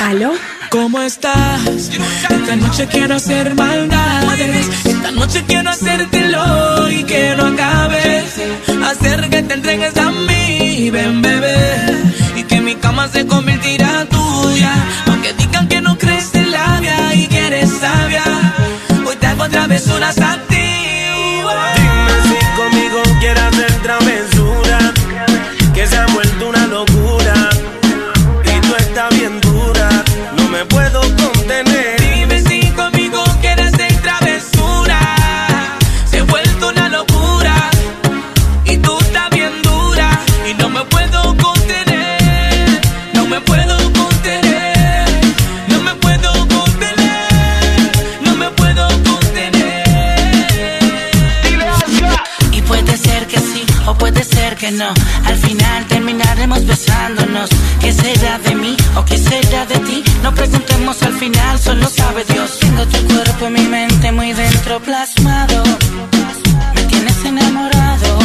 ¿Aló? ¿Cómo estás? Esta noche quiero hacer maldades. Esta noche quiero hacértelo y que no acabes. Hacer que te entregues a mí, ven bebé. Y que mi cama se convertirá tuya. Aunque digan que no crees en labia y que eres sabia. Hoy te hago otra vez una a de ti. No preguntemos al final, solo sabe Dios. Tengo tu cuerpo en mi mente muy dentro plasmado. Me tienes enamorado.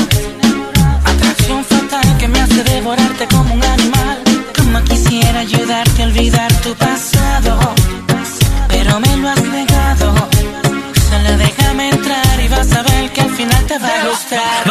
Atracción fatal que me hace devorarte como un animal. Como quisiera ayudarte a olvidar tu pasado. Pero me lo has negado. Solo déjame entrar y vas a ver que al final te va a gustar.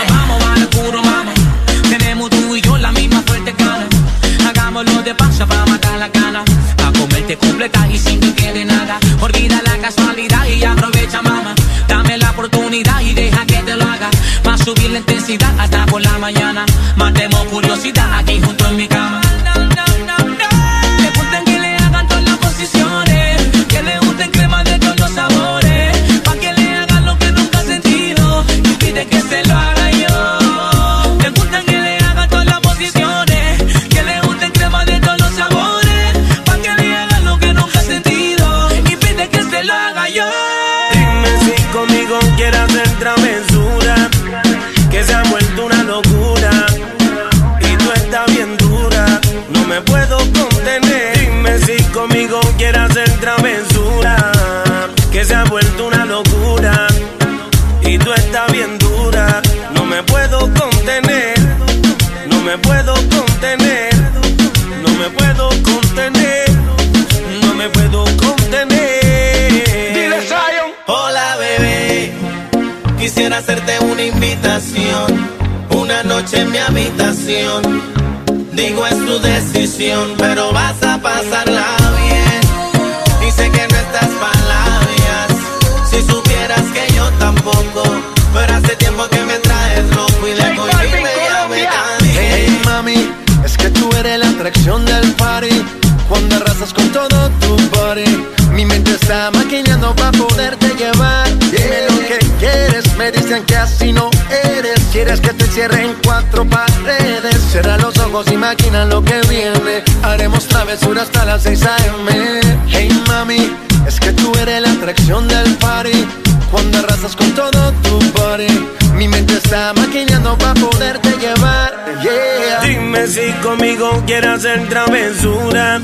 ojos imaginan lo que viene. Haremos travesuras hasta las 6 a.m. Hey mami, es que tú eres la atracción del party. Cuando arrasas con todo tu body, mi mente está maquinando para poderte llevar. Yeah. Dime si conmigo quieres hacer travesura,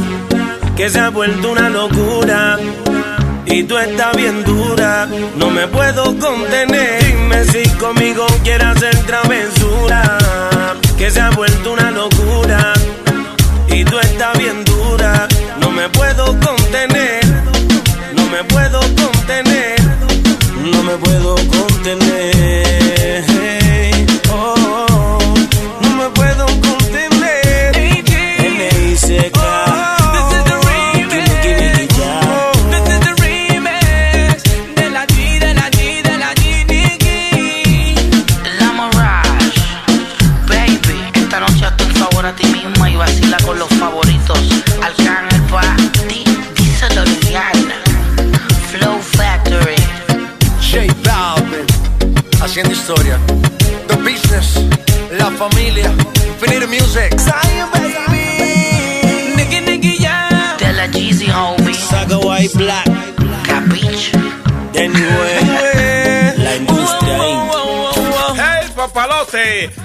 que se ha vuelto una locura y tú estás bien dura. No me puedo contener. Dime si conmigo quieres hacer travesura, que se ha vuelto una locura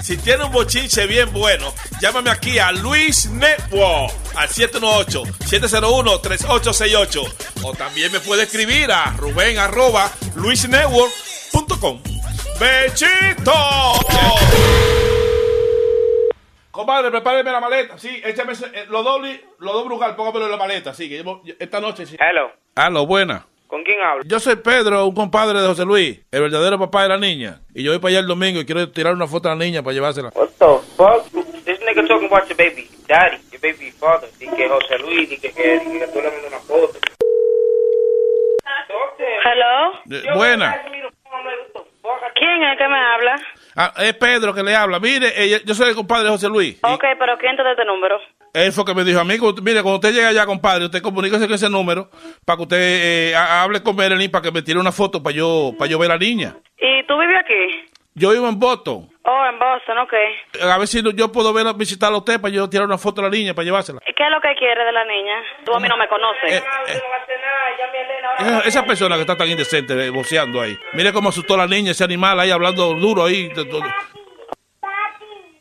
si tiene un bochinche bien bueno, llámame aquí a Luis Network al 718-701-3868. O también me puede escribir a Rubén arroba luisnetwork.com. ¡Bechito! Compadre, prepáreme la maleta. Sí, échame eh, los dos, los dos brugal, póngamelo en la maleta. Sí, que esta noche sí. Hello, Aló, buena. ¿Con quién hablo? Yo soy Pedro, un compadre de José Luis, el verdadero papá de la niña. Y yo voy para allá el domingo y quiero tirar una foto a la niña para llevársela. What the fuck? This nigga talking about your baby daddy, your baby father. Dice que José Luis, dice que, que, dice que tú le mandas una foto. Hello. Eh, buena. ¿Quién es que me habla? Ah, es Pedro que le habla. Mire, eh, yo soy el compadre de José Luis. Y Ok, pero ¿quién te da este número? Él fue que me dijo a mí, cuando- mire, cuando usted llega allá, compadre, usted comuníquese con ese número para que usted eh, ha- hable con Melanie para que me tire una foto para yo, para yo ver a la niña. ¿Y tú vives aquí? Yo vivo en Boston. Oh, en Boston, ok. A ver si yo puedo ver, visitar a usted para yo tirar una foto a la niña para llevársela. ¿Qué es lo que quiere de la niña? Tú a mí no me conoces. Eh, eh. Esa, esa persona que está tan indecente eh, voceando ahí. Mire cómo asustó a la niña, ese animal ahí hablando duro ahí.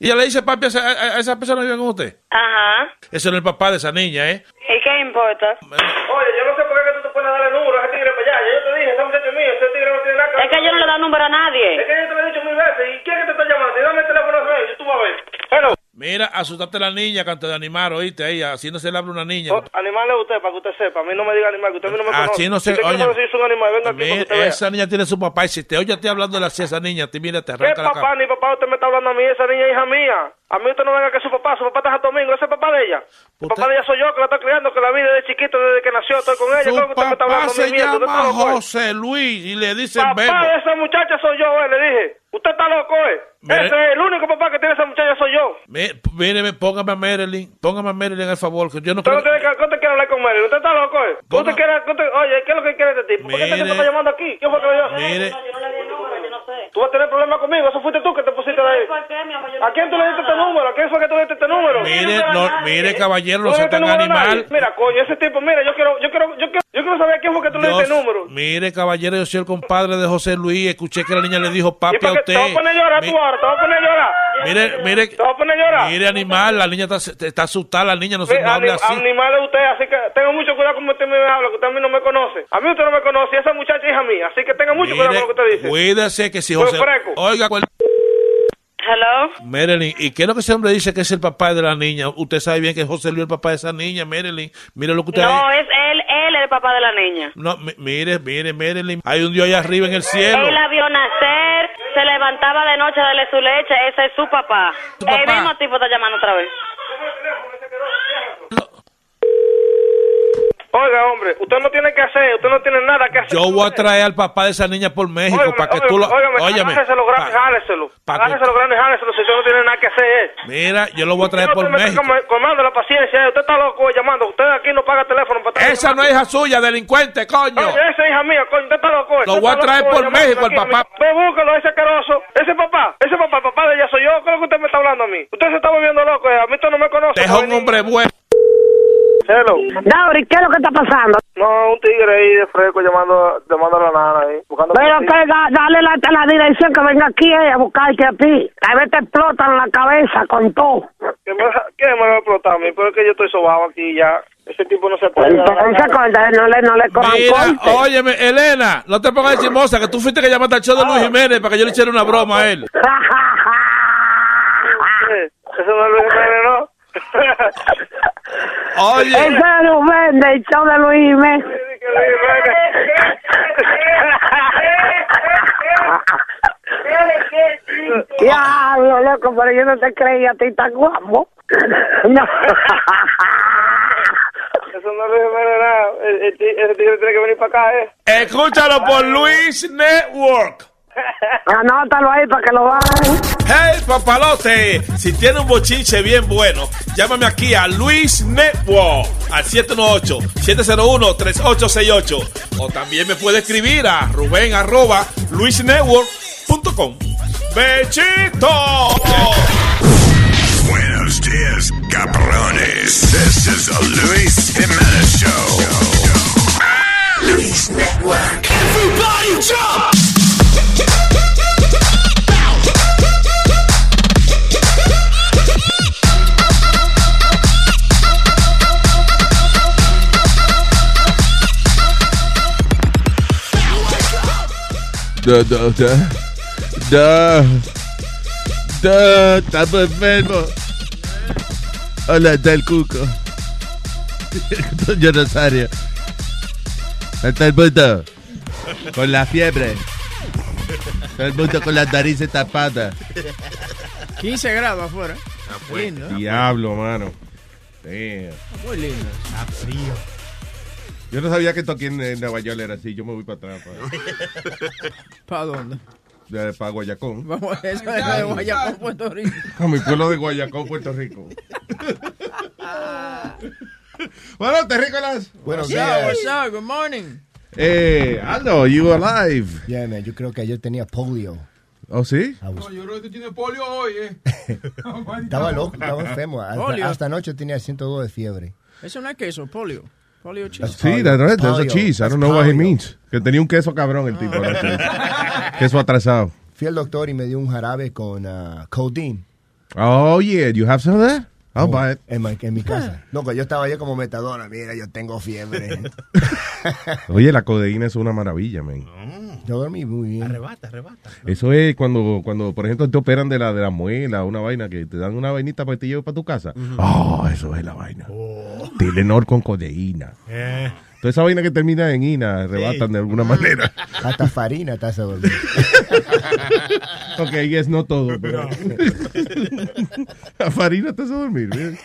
Y ella le dice, papi, a esa, a- a esa persona que vive con usted. Ajá. Ese no es el papá de esa niña, ¿eh? ¿Y qué importa? Oye, yo no sé por qué tú te pones a darle número a ese tigre para allá. Ya yo te dije, ese muchacho es mío, ese tigre no tiene nada que Es que yo no le doy número a Es nadie. que yo te lo he dicho mil veces. ¿Y quién es que te está llamando? Y dame el teléfono a él, yo tú vas a ver. Hello. Mira, asustaste a la niña antes de animar, oíste, ahí, haciéndose el habla una niña. Oh, animal es usted, para que usted sepa. A mí no me diga animal, que usted a mí no me conoce. Así no se Si oye. quiere saber si es un animal, venga aquí Mira, usted vea. esa niña tiene su papá y si te oye a ti hablando así a esa niña, te mira, te ¿Qué arranca la papá cara. ni papá usted me está hablando a mí? Esa niña es hija mía. A mí usted no venga que su papá. Su papá está en Domingo. Ese es papá de ella. El Usted- papá de ella soy yo que la está criando, que la vi desde chiquito, desde que nació. Estoy con ella. Su ¿Cómo que usted me está papá se llama loco? José Luis y le dicen Papá Bebo. de esa muchacha soy yo, eh, le dije. Usted está loco, eh. Mire- Ese es el único papá que tiene esa muchacha soy yo. Mi- Míreme, póngame a Marilyn, póngame a Marilyn al favor, que yo no Usted creo... no tiene que, usted quiere hablar con él. Usted está loco, eh. Ponga- Usted quiere, usted- oye, ¿qué es lo que quiere de ti? ¿Por qué este Mire- tipo está llamando aquí? ¿Quién fue que lo Mire, Tú vas a tener problemas conmigo. Eso fuiste tú que te pusiste de ahí. ¿A quién tú le diste este número? ¿A quién fue que tú le diste este número? mire, no, mire, caballero, no ¿Tú le sea tan animal. Mira, coño, ese tipo, mira, yo quiero, yo quiero, yo quiero, yo quiero saber a quién fue que tú le diste el número. mire, caballero, yo soy el compadre de José Luis, escuché que la niña le dijo ¿Y papi a qué usted. te vas a poner a llorar Mi- tú ahora? ¿Te vas a poner a llorar? Mire, mire, ¿Te vas a poner a llorar? mire, animal, la niña está, está asustada, la niña no se anim- así. Animal es usted, así que tenga mucho cuidado con usted me habla, que usted a mí no me conoce. A mí usted no me conoce esa muchacha es hija mía, así que tenga mucho cuidado con lo que usted dice. cuídese que si José... Oiga, cuál- Hello. Marilyn, ¿y qué es lo que ese hombre dice que es el papá de la niña? Usted sabe bien que José Luis es el papá de esa niña, Marilyn. Mire lo que usted... No, es él, él es el papá de la niña. No, mi- mire, mire, Marilyn. Hay un Dios allá arriba en el cielo. Él la vio nacer, se levantaba de noche a darle su leche, ese es su papá. Su papá. El mismo tipo está llamando otra vez. Oiga, hombre, usted no tiene que hacer, usted no tiene nada que hacer. Yo voy a traer al papá de esa niña por México Óigame, para que óigame, tú lo... óigame, Óyeme, agárrese los grandes, pa- jáleselo. grandes, jáleselo, si usted no tiene nada que hacer. Mira, yo lo voy a traer por no México. Comando la paciencia, eh. usted está loco llamando. Usted aquí no paga teléfono para estar Esa no es hija suya, delincuente, coño. Oye, esa es hija mía, coño, usted está loco. Lo voy a traer por México, el papá. Ve, búscalo, ese asqueroso. Ese papá, ese papá, el papá de ella soy yo. ¿Qué es lo que usted me está hablando a mí? Usted se está volviendo loco, eh. a mí usted no me conoce. Deja un hombre bueno. Hello. Dauri, ¿qué es lo que está pasando? No, un tigre ahí de fresco llamando, llamando a la nana ahí. Buscando Pero que da- dale la, la dirección que venga aquí eh, a buscarte a ti. A veces te explotan la cabeza con todo. ¿Qué me, ¿Qué me va a explotar a mí? Pero es que yo estoy sobado aquí ya. Ese tipo no se puede. Entonces, no le, no le Mira, óyeme, Elena, no te pongas chismosa, que tú fuiste que llamaste al show de Luis Jiménez para que yo le hiciera una broma a él. Eh, Eso no es Luis Jiménez, ¿no? Oye, Ese lo vende, el show de Luis Jiménez. Diablo, loco, pero yo no te creía a ti tan guapo. No. Eso no es Luis Jiménez, nada. Ese tigre tiene que venir para acá, ¿eh? escúchalo por Luis Network. Anótalo ahí para que lo bajen. Hey, papalote, si tiene un bochinche bien bueno, llámame aquí a Luis Network al 718-701-3868. O también me puede escribir a Rubén arroba luisnetwork.com. ¡Bechito! Buenos dias, cabrones. This is the Luis Jimenez Show. Luis Network. Everybody jump! Da, da, da. Da. Da. Estamos enfermos. Hola, está el cuco. Doña Rosario. Está el mundo. Con la fiebre. Todo el mundo con las narices tapadas. 15 grados afuera. Lindo. Diablo, mano. Damn. Muy lindo. Está frío. Yo no sabía que esto aquí en, en Nueva York era así. Yo me voy para atrás. ¿Para dónde? Para, para Guayacón. Vamos a eso es de Guayacón, Puerto Rico. A mi pueblo de Guayacón, Puerto Rico. bueno, terrícolas. Buenos días. what's up? Good morning. Eh, Aldo, you alive. Yeah, man, yo creo que ayer tenía polio. ¿Oh, sí? Was- Yo creo que tiene polio hoy, eh. estaba loco, estaba enfermo. Hasta, hasta anoche tenía 102 de fiebre. Eso no es queso, polio. Polio cheese. Sí, that's right. That's a Polio. cheese. I don't know what he means. Que tenía un queso cabrón el tipo. queso atrasado. Fui al doctor y me dio un jarabe con ah, codeine. Oh, yeah. You have some of that? I'll buy it. En, mi- en mi casa. No, que yo estaba allá como metadona. Mira, yo tengo fiebre. Oye, la codeína es una maravilla, man. Yo dormí muy bien. Arrebata, arrebata. Eso es cuando, cuando, por ejemplo, te operan de la, de la muela, una vaina, que te dan una vainita para que te lleves para tu casa. Oh, eso es la vaina. Telenor con codeína. Eh. Toda esa vaina que termina en ina, arrebatan de alguna manera. Hasta farina te hace dormir. ok, es no todo, pero... La farina te hace dormir.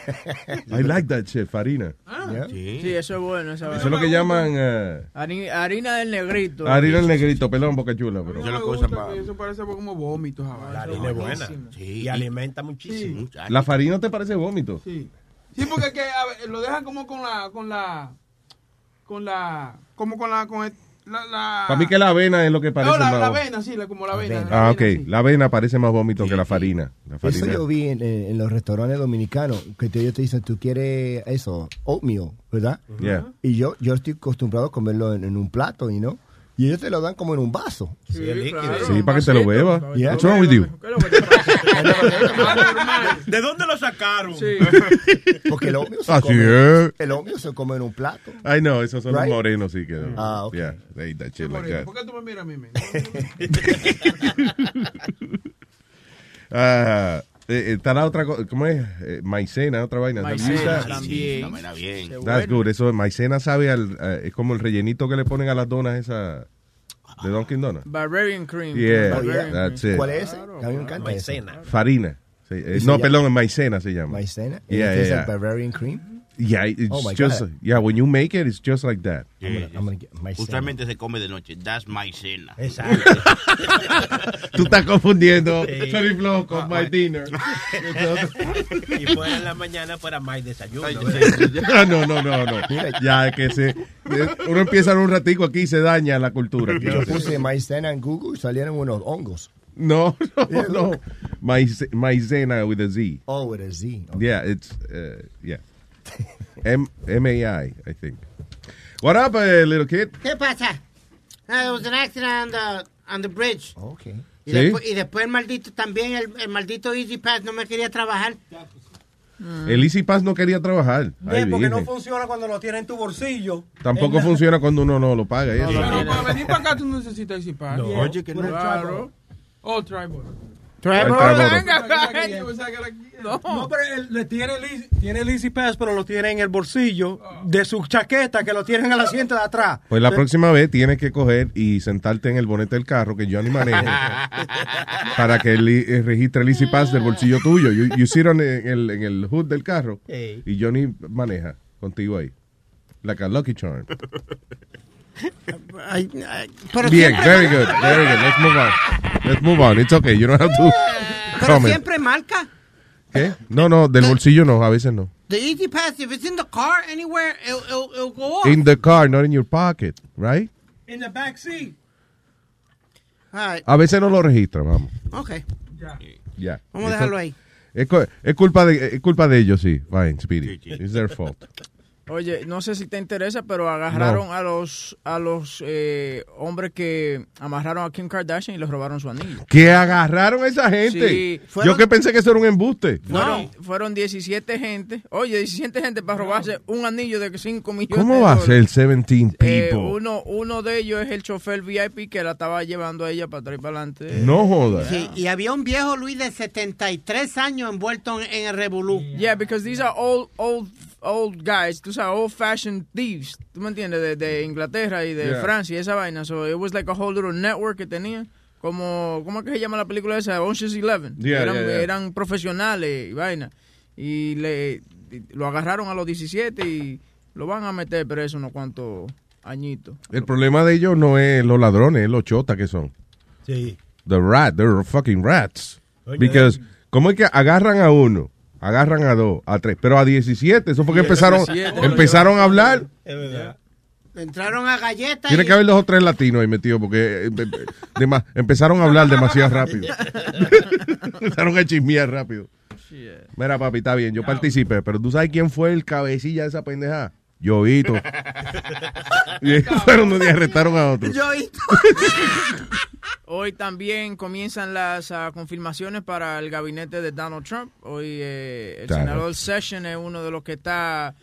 I like that shit, farina. Yeah. Sí, eso es bueno. Esa Eso es lo que llaman eh, Hari- Harina del negrito. harina el negrito, perdón, boca chula. Pero... No me gusta eso parece como vómitos. La harina es buena. Sí, y alimenta muchísimo. ¿La farina te parece vómito? Sí. Sí, porque es que, a ver, lo dejan como con la, con la, con la, como con la, con el- la, la Para mí que la avena es lo que parece no, la, más la vómito. avena, sí, la- como la avena. la Ah, avena, ok. sí. La avena parece más vómito que la farina. La Eso yo vi en, en- en los restaurantes dominicanos, que te- ellos te dicen, tú quieres eso, oatmeal, ¿verdad? Yeah. Y yo, yo estoy acostumbrado a comerlo en, en un plato, y no. Y ellos te lo dan como en un vaso. Sí, para que te lo beba. Yeah. What's wrong with you? ¿De dónde lo sacaron? Sí. Porque el oatmeal se, come, el oatmeal se come en un plato. Ay, no, esos son los morenos, sí que. Ah, ok. Yeah, they eat that shit like that. ¿Por qué tú me miras a mí? Ah, eh, está la otra cosa, ¿cómo es? Eh, maicena, otra vaina. Maicena también. Bien. That's good. Eso, maicena sabe al, eh, es como el rellenito que le ponen a las donas esa de Dunkin' Donuts. Barbarian cream. Yeah, Barbarian that's cream. it. ¿Cuál es ese? A mí me encanta ese. Maicena. Farina. Sí, eh, ¿Y se no, llama? perdón, maicena se llama. Maicena. Yeah, ¿Es yeah, yeah. Bavarian cream? Yeah, it's Oh, my just, God. yeah, when you make it, it's just like that. I'm gonna, I'm gonna get maicena. Usualmente se come de noche. That's maicena. Exacto. Tú estás confundiendo. Cherry Flow con My Dinner. y fuera en la mañana fuera más desayuno. Ah, no, no, no, no. Ya es que se. Uno empieza en un ratico aquí y se daña la cultura. aquí. Yo puse maicena en Google y salieron unos hongos. No, no, no. Maice- Maicena with a Z. Oh, with a Z. Okay. Yeah, it's, uh, yeah. M M A I, I think. What up, uh, little kid? ¿Qué pasa? Ah, there was an accident on the, on the bridge. Okay. Y, ¿Sí? después, y después el maldito también, el, el maldito Easy Pass no me quería trabajar. El Easy Pass no quería trabajar. Ay, Bien, porque no virgen. funciona cuando lo tienes en tu bolsillo. Tampoco En la- funciona cuando uno no lo paga. ¿eh? Pero para venir para acá tú no necesitas par. No, oye, que no. Claro. Oh, tribal. Tribal. No, pero él le tiene el, Easy- tiene el Easy Pass, pero lo tiene en el bolsillo de su chaqueta, que lo tiene en el asiento de atrás. Pues la próxima vez tienes que coger y sentarte en el bonete del carro que Johnny maneje para que él eh, registre el Easy Pass del bolsillo tuyo. You, you sit on en el, en el hood del carro y Johnny maneja contigo ahí. Like a lucky charm. Ay, ay, pero Bien, siempre, very good, very good. Let's move on. Let's move on. It's okay. You don't have to pero comment. siempre marca. ¿Qué? No, no, del bolsillo no, a veces no. The Easy Pass, if it's in the car anywhere, it'll, it'll, it'll go off. In the car, not in your pocket, right? In the back seat. All right, A veces no lo registra, vamos. okay. Ya. Vamos a dejarlo ahí. Es, es culpa de es culpa de ellos, sí. Fine, Speedy. It's their fault. Oye, no sé si te interesa, pero agarraron a los a los eh, hombres que amarraron a Kim Kardashian y les robaron su anillo. Que agarraron a esa gente. Sí, Yo que pensé que eso era un embuste. Fueron, fueron 17 gente. Oye, 17 gente para robarse un anillo de 5 millones ¿Cómo de va a ser 17 Eh, people? uno, uno de ellos es el chofer VIP que la estaba llevando a ella para atrás y para adelante. No jodas. Sí, y había un viejo Luis de 73 años envuelto en, en el revolú. Yeah, because these are old, old, old guys. Tú sabes, old fashioned thieves. ¿Tú me entiendes? De, de Inglaterra y de Yeah. Francia y esa vaina. So it was like a whole little network que tenían. Como, ¿cómo es que se llama la película esa? Ocean's Eleven. Yeah, eran, yeah, yeah. eran profesionales y vaina. Y le y lo agarraron a los 17 y lo van a meter preso unos cuantos añitos. El problema de ellos no es los ladrones, es los chotas que son. Sí. The rat, they're fucking rats. Oye, Because, ¿cómo es que agarran a uno? Agarran a dos, a tres, pero a 17, eso fue que empezaron, 17, empezaron a hablar. Es verdad. Entraron a galletas. Tiene y- que haber dos o tres latinos ahí metidos porque eh, eh, empezaron a hablar demasiado rápido. empezaron a chismear rápido. Mira, papi, está bien, yo participé, pero ¿tú sabes quién fue el cabecilla de esa pendeja? Llovito. y fueron donde arrestaron a otro. Hoy también comienzan las ah, confirmaciones para el gabinete de Donald Trump. Hoy eh, el Claro. senador Session es uno de los que está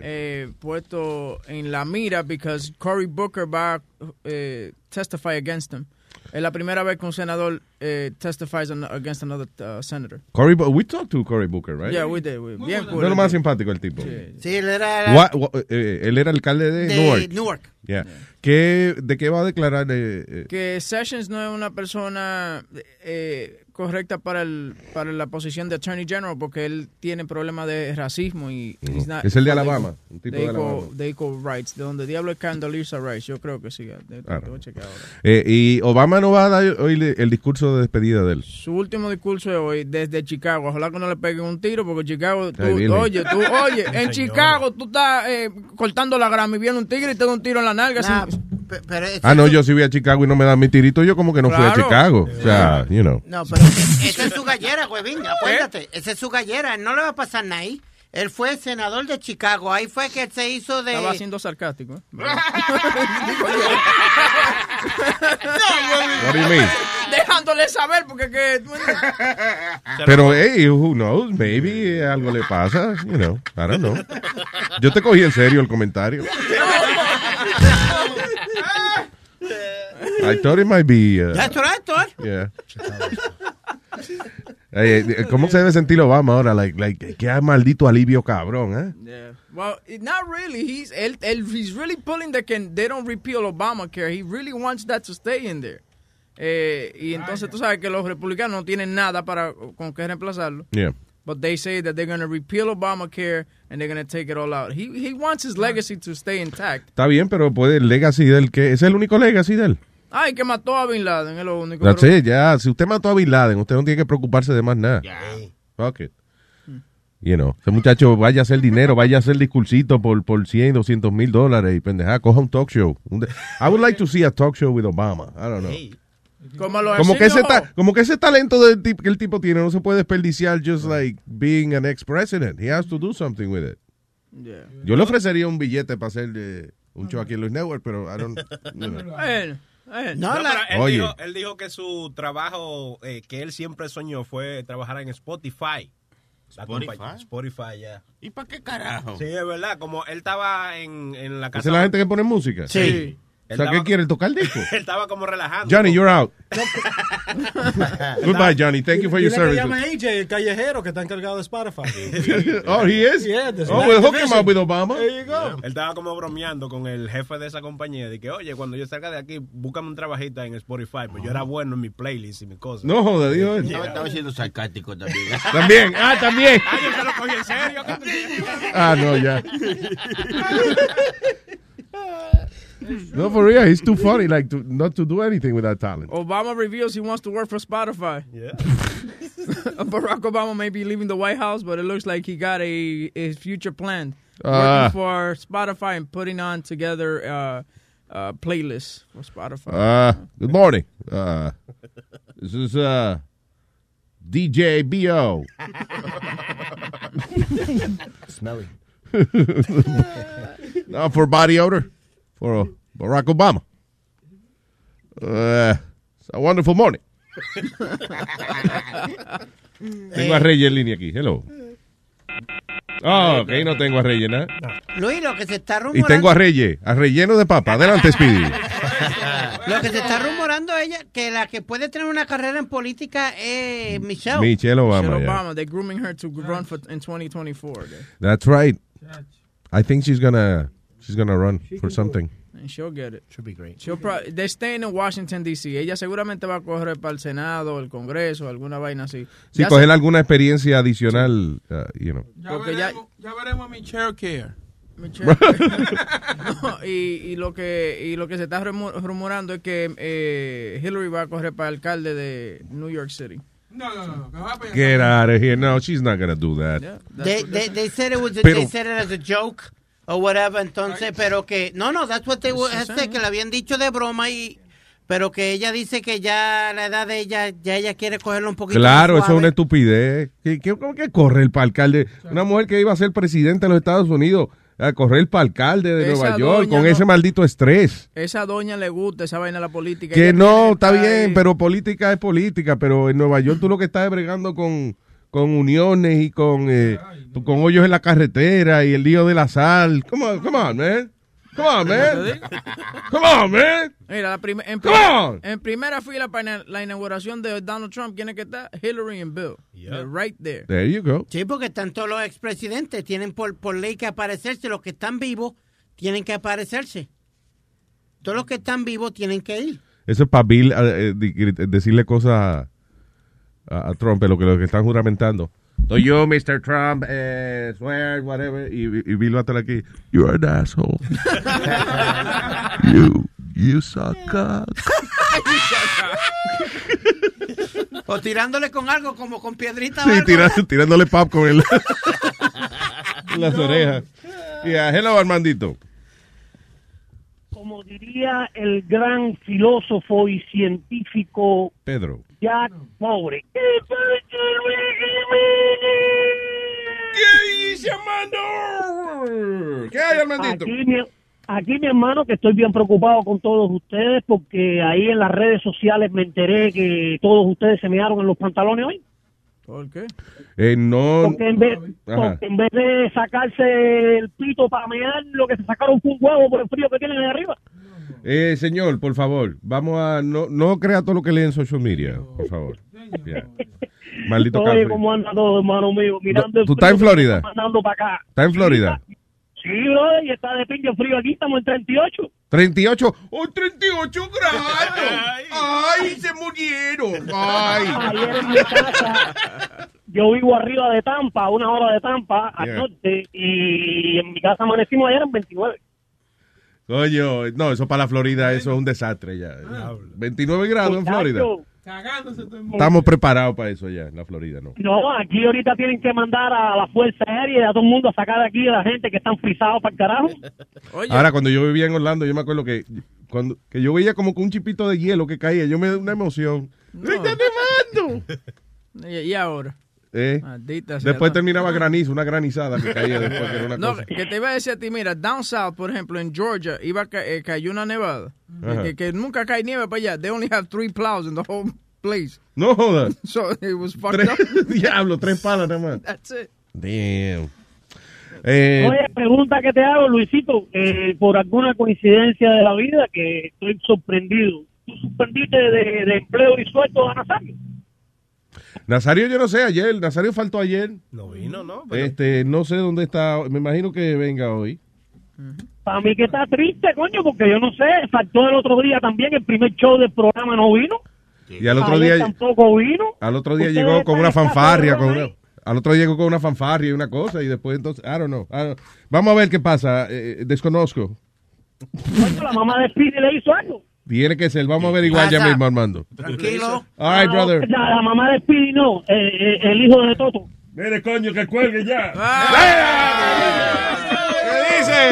eh, puesto en la mira because Cory Booker va a eh, testify against him. Es la primera vez que un senador eh, testifies an- against another uh, senator. Cory, we talked to Cory Booker, right? Yeah, we did. we- bien No cool. es lo más simpático el tipo. Sí, él era... What- what- eh, él era alcalde de, De Newark. Newark. Yeah. ¿Qué, ¿De qué va a declarar? eh, eh? que Sessions no es una persona eh, correcta para el para la posición de Attorney General porque él tiene problemas de racismo y not- Es el de Alabama, un tipo de equal- Alabama. de equal rights, de donde diablo es Condoleezza Rice, yo creo que sí. de- de- Claro. te voy a chequear ahora. Eh, y Obama no va a dar hoy el discurso de despedida de él. Su último discurso es hoy desde Chicago. Ojalá que no le peguen un tiro porque Chicago, tú- Ay, oye, tú, oye, en Chicago tú estás eh, cortando la grama y viene un tigre y te da un tiro en la nalga. Nah, sin- pero Ah, no, yo si voy a Chicago y no me dan mi tirito, yo como que no fui a. Chicago. O sea, you know. No, pero esa es su gallera, huevín, acuérdate. Esa es su gallera, no le va a pasar nada ahí. Él fue senador de Chicago, ahí fue que él se hizo de... Estaba siendo sarcástico. ¿eh? What do you mean? Dejándole saber porque que... Pero, hey, who knows? Maybe eh, algo le pasa, you know. I don't know. Yo te cogí en serio el comentario. I thought it might be... uh, That's what I thought. yeah. Ey, eh, ¿Cómo se debe sentir Obama ahora? Like, like, qué maldito alivio cabrón, ¿eh? Yeah. Well, it- not really. He's él, él- he's really pulling the can they don't repeal Obamacare. He really wants that to stay in there. Eh, y entonces tú sabes que los republicanos no tienen nada para con qué reemplazarlo. Yeah. But they say that they're going to repeal Obamacare and they're going to take it all out. He he wants his legacy to stay intact. Está bien, pero puede el legacy del que... ¿Es el único legacy de él? Ay, que mató a Bin Laden, es lo único. That's pero- it, ya. Si usted mató a Bin Laden, usted no tiene que preocuparse de más nada. Fuck it. You know, ese muchacho vaya a hacer dinero, vaya a hacer discursito por, por 100, 200 mil dólares y pendeja, coja un talk show. Un de- I would like to see a talk show with Obama. I don't know. Como, los Como que, ese ta- como que ese talento del tip- que el tipo tiene no se puede desperdiciar just like being an ex-president. He has to do something with it. Yeah. Yo le ofrecería un billete para hacer eh, un show aquí en Luis Network, pero I don't... you know. Bueno. No, pero él, Oye. dijo, él dijo que su trabajo eh, que él siempre soñó fue trabajar en Spotify. La Spotify. compañía- Spotify, ya. ¿Y para qué carajo? Sí, es verdad. Como él estaba en, en la ¿Esa casa. es la gente que pone música? Sí. O sea, ¿qué quiere? ¿Tocar disco? Él estaba como relajando. Johnny, you're out. Goodbye, Johnny. Thank you for your Dile que services. llame a AJ, el callejero que está encargado de Spotify. oh, he is? Yeah, oh, we'll hook him up with Obama. There you go. Él estaba como bromeando con el jefe de esa compañía. De que, oye, cuando yo salga de aquí, búscame un trabajito en Spotify. Pues yo era bueno en mi playlist y mi cosa. No joda, dijo él. Estaba, estaba siendo sarcástico también. También, ah, también. Ah, yo se lo cogí en serio. Ah, no, ya. No, for real, he's too funny, like, to, not to do anything with that talent. Obama reveals he wants to work for Spotify. Yeah. Barack Obama may be leaving the White House, but it looks like he got a his future planned. Ah. Working for Spotify and putting on together uh, uh, playlists for Spotify. Uh, good morning. Uh, this is uh, DJ Bo. Smelly. no, for body odor. For uh, Barack Obama. Uh, it's a wonderful morning. Tengo a Reyes en línea aquí. Hello. Ah, ok, no tengo a Reyes, ¿no? Luis, lo que se está Y rumorando. tengo a Reyes, a relleno de papa. Adelante, Speedy. Lo que se está rumorando ella, que la que puede tener una carrera en política es Michelle. Michelle Obama, Michelle yeah. Obama, they're grooming her to run for in 2024. okay? That's right. I think she's gonna she's gonna run for something. And she'll get it. Should be great. She'll pro- they're staying in Washington, D.C. Ella seguramente va a correr para el Senado, el Congreso, alguna vaina así. Sí, Ya coger se- alguna experiencia adicional, uh, you know. Ya Porque ya- veremos, ya veremos a Michelle Care. No, y, y lo que y lo que se está rumo- rumorando es que eh, Hillary va a correr para alcalde de New York City. No, no, no. allá. Get out of here. No, she's not gonna do that. They, they, they said it was Pero- they said it as a joke or whatever, entonces, pero que no, no, that's what they were, este, que le habían dicho de broma y pero que ella dice que ya la edad de ella ya ella quiere cogerlo un poquito Claro, más eso es una estupidez. ¿Qué, qué, cómo que correr para alcalde? Una mujer que iba a ser presidente de los Estados Unidos a correr para alcalde de Esa Nueva York con no- ese maldito estrés. Esa doña le gusta esa vaina de la política. Que no, está ahí- bien, pero política es política, pero en Nueva York tú lo que estás es bregando con, con uniones y con, eh, con hoyos en la carretera y el lío de la sal. Come on, come on, man. Come on, man. Come on, man. Mira, la prim- en, prim- on. en primera fila para la inauguración de Donald Trump, ¿quién es que está? Hillary and Bill. They're right there. There you go. Sí, porque están todos los expresidentes, tienen por, por ley que aparecerse, los que están vivos tienen que aparecerse. Todos los que están vivos tienen que ir. Eso es para Bill eh, eh, decirle cosas a, a Trump, lo que, lo que están juramentando. So you, Mr. Trump, eh, swear, whatever, y, y Bill va a estar aquí. You are an asshole. you, you suck. O tirándole con algo como con piedrita o Sí, algo. tira- tirándole popcorn en, la- en las orejas. Yeah, hello, Armandito. Como diría el gran filósofo y científico Pedro. Jack Pobre. ¿Qué dice Armando? ¿Qué hay, Armandito? Aquí mi, aquí mi hermano, que estoy bien preocupado con todos ustedes, porque ahí en las redes sociales me enteré que todos ustedes se mearon en los pantalones hoy. ¿Por qué? Eh, no. Porque en vez, porque en vez de sacarse el pito para mear, lo que se sacaron fue un huevo por el frío que tienen ahí arriba. Eh, señor, por favor, vamos a. No, no crea todo lo que lee en social media, por favor. Yeah. Maldito Oye, café. cómo anda todo, hermano mío, mirando ¿Tú estás en Florida? está mandando para acá. ¿Está en Florida? Sí, brother, y está de pinche frío aquí, estamos en 38. 38. ¡Oh, 38 grados! ¡Ay, se murieron! ¡Ay! Ayer en mi casa, yo vivo arriba de Tampa, una hora de Tampa, al Yeah. norte, y en mi casa amanecimos ayer en 29. Coño, no, eso para la Florida, eso es un desastre ya. 29 grados en Florida. Estamos preparados para eso ya, en la Florida, ¿no? No, aquí ahorita tienen que mandar a la Fuerza Aérea y a todo el mundo a sacar de aquí a la gente que están frisados para el carajo. Ahora, cuando yo vivía en Orlando, yo me acuerdo que cuando que yo veía como que un chipito de hielo que caía, yo me da una emoción. ¡Ay, ¡Está nevando! Y, y ahora. Eh, Maldita sea, Después no. terminaba granizo, una granizada que caía después, que era una No, cosa. que te iba a decir a ti, mira, down south, por ejemplo, en Georgia, iba a ca- eh, cayó una nevada. Que, que nunca cae nieve para allá. They only have three plows in the whole place. No jodas. So it was fucked Tres, up. diablo, tres palas nada más. That's it. Damn. Eh, Oye, pregunta que te hago, Luisito, eh, por alguna coincidencia de la vida que estoy sorprendido. ¿Tú suspendiste de, de empleo y sueldo a Nazario? Nazario, yo no sé, ayer, Nazario faltó ayer. No vino, ¿no? Pero- Este, no sé dónde está, me imagino que venga hoy. Para mí que está triste, coño, porque yo no sé, faltó el otro día también, el primer show del programa no vino. Y al otro Ayer día, tampoco vino. al otro día llegó con una fanfarria, con una, al otro día llegó con una fanfarria y una cosa y después entonces, I don't know. I don't- Vamos a ver qué pasa, eh, desconozco. La mamá de Speedy le hizo algo. Tiene que ser, vamos a averiguar ya mismo, Armando. Tranquilo. All right, brother. La, la mamá de Speedy no, eh, eh, el hijo de Toto. Mire, coño, que cuelgue ya. ¿Qué dice?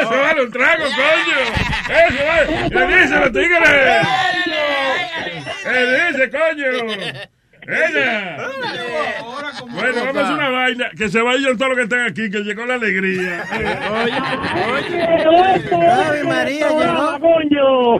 Eso vale un trago, coño. Eso vale. ¿Qué dice los tigres? ¿Qué dice, coño? Ella. Bueno, vamos a hacer una vaina. Que se vayan todos los que están aquí, que llegó la alegría. Ave María, llegó. coño.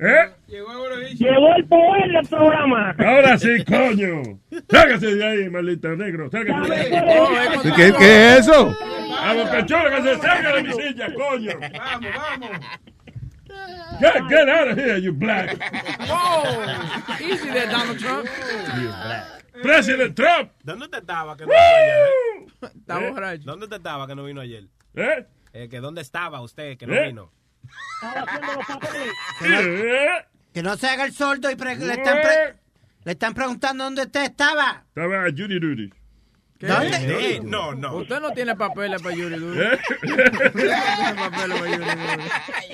¿Eh? Llegó el poder del programa. Ahora sí, coño. Sáquese de ahí, maldita negro. Sáquese de ahí. ¿Qué, qué es eso? A Bocacholo que se salga de mi silla, coño. Vamos, vamos. Get, get out of here, you black. Oh, easy there, Donald Trump. President Trump. ¿Dónde te estaba que no vino ayer? Está ¿Eh? borracho. ¿Dónde te estaba que no vino ayer? ¿Eh? Eh, que ¿Dónde estaba usted que no ¿Eh? vino? Que no, que no se haga el sordo y pre- le, están pre- le están preguntando dónde usted estaba. Estaba Judy Duty. ¿Dónde? Eh, no, no. Usted no tiene papeles para Yuri Duri. ¿Eh? Usted no tiene papeles para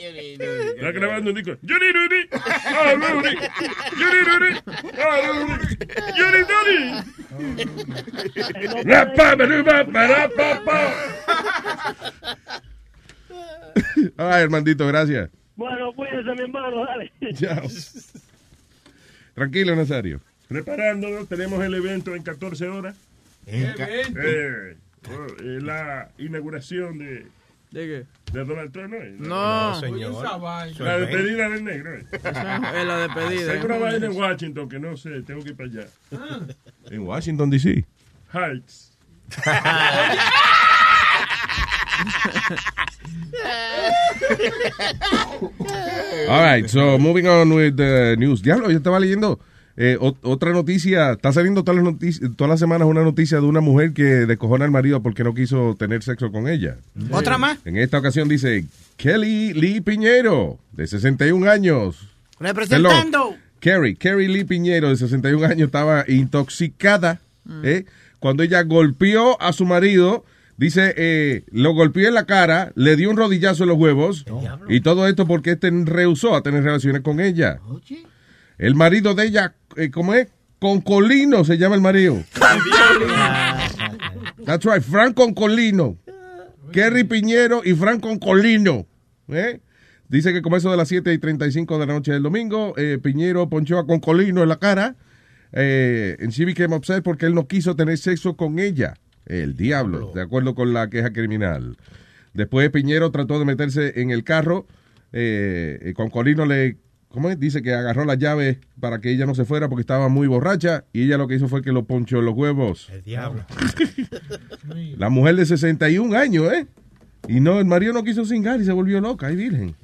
Yuri Duri. Está grabando un disco. Judy Duty. Ah, Rudy. Judy Duty. Ah, Rudy. Judy Duty. La pa, ba, ru, ba, pa, ra, pa, pa. Ay, hermandito, gracias. Bueno, cuídense, mi hermano, dale. Chao. Tranquilo, Nazario. Preparándonos, tenemos el evento en 14 horas. ¿Qué evento? Eh, la inauguración de, ¿De de Donald Trump, ¿no? No. señor. La despedida del negro. ¿eh? Es la despedida. Hay una vaina en Washington que no sé, tengo que ir para allá. En Washington, D.C. Heights. All right, so moving on with the news. Diablo, yo estaba leyendo eh, ot- otra noticia. Está saliendo todas las, noticias, todas las semanas una noticia de una mujer que descojona al marido porque no quiso tener sexo con ella. ¿Otra más? En esta ocasión dice Kelly Lee Piñero, de 61 años. Representando. Hello. Kerry, Kerry Lee Piñero, de 61 años, estaba intoxicada ¿eh? cuando ella golpeó a su marido. Dice, eh, lo golpeó en la cara, le dio un rodillazo en los huevos y todo esto porque este rehusó a tener relaciones con ella. El marido de ella, eh, ¿cómo es? Concolino se llama el marido. That's right, Frank Concolino. Kerry Piñero y Frank Concolino. ¿eh? Dice que como eso de las 7 y 35 de la noche del domingo, eh, Piñero ponchó a Concolino en la cara. Eh, en she became upset porque él no quiso tener sexo con ella. El diablo, de acuerdo con la queja criminal. Después Piñero trató de meterse en el carro. Eh, Concolino le, ¿cómo es? Dice que agarró la llave para que ella no se fuera porque estaba muy borracha y ella lo que hizo fue que lo ponchó en los huevos. El diablo. La mujer de 61 años, ¿eh? Y no, el marido no quiso cingar y se volvió loca, ay virgen.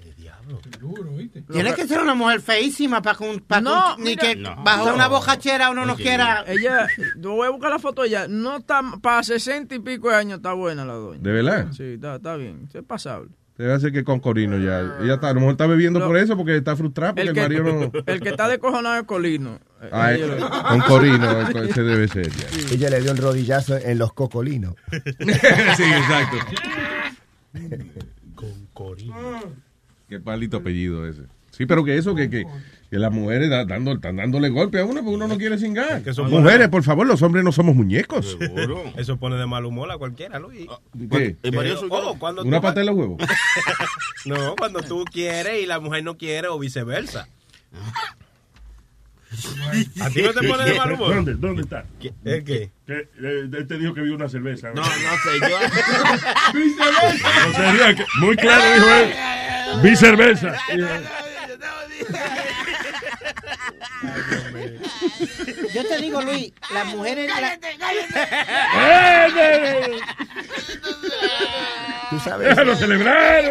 Tiene que ser una mujer feísima para que, pa' No, un- ni mira. que No. bajo una bocachera uno no quiera. Ella, yo voy a buscar la foto de ella. No está, para 60 y pico de años está buena la doña. ¿De verdad? Sí, está, está bien. Es pasable. Debe ser que con Corino ya. Ella está, a lo mejor está bebiendo por eso porque está frustrada porque el, El que, marido no. el que está descojonado es Colino. Eh, con Corino, ese debe ser ya. Ella le dio el rodillazo en los cocolinos. sí, exacto. Con Corino. Qué palito apellido ese. Sí, pero que eso, que, que, que las mujeres da- dando, están dándole golpe a uno porque uno no quiere cingar. que eso Mujeres, por favor, los hombres no somos muñecos. Eso pone de mal humor a cualquiera, Luis. ¿Qué? Oh, cuando ¿Una pata en los huevos? No, cuando tú quieres y la mujer no quiere o viceversa. ¿A ti no te pone de mal humor? ¿Dónde? ¿Dónde está? ¿El qué? Que, eh, él te dijo que vio una cerveza. No, no sé, yo. No sería que- muy claro dijo él. Vi cerveza. Yo te digo, Luis, las mujeres. la- ¿Tú sabes? Déjalo celebrar.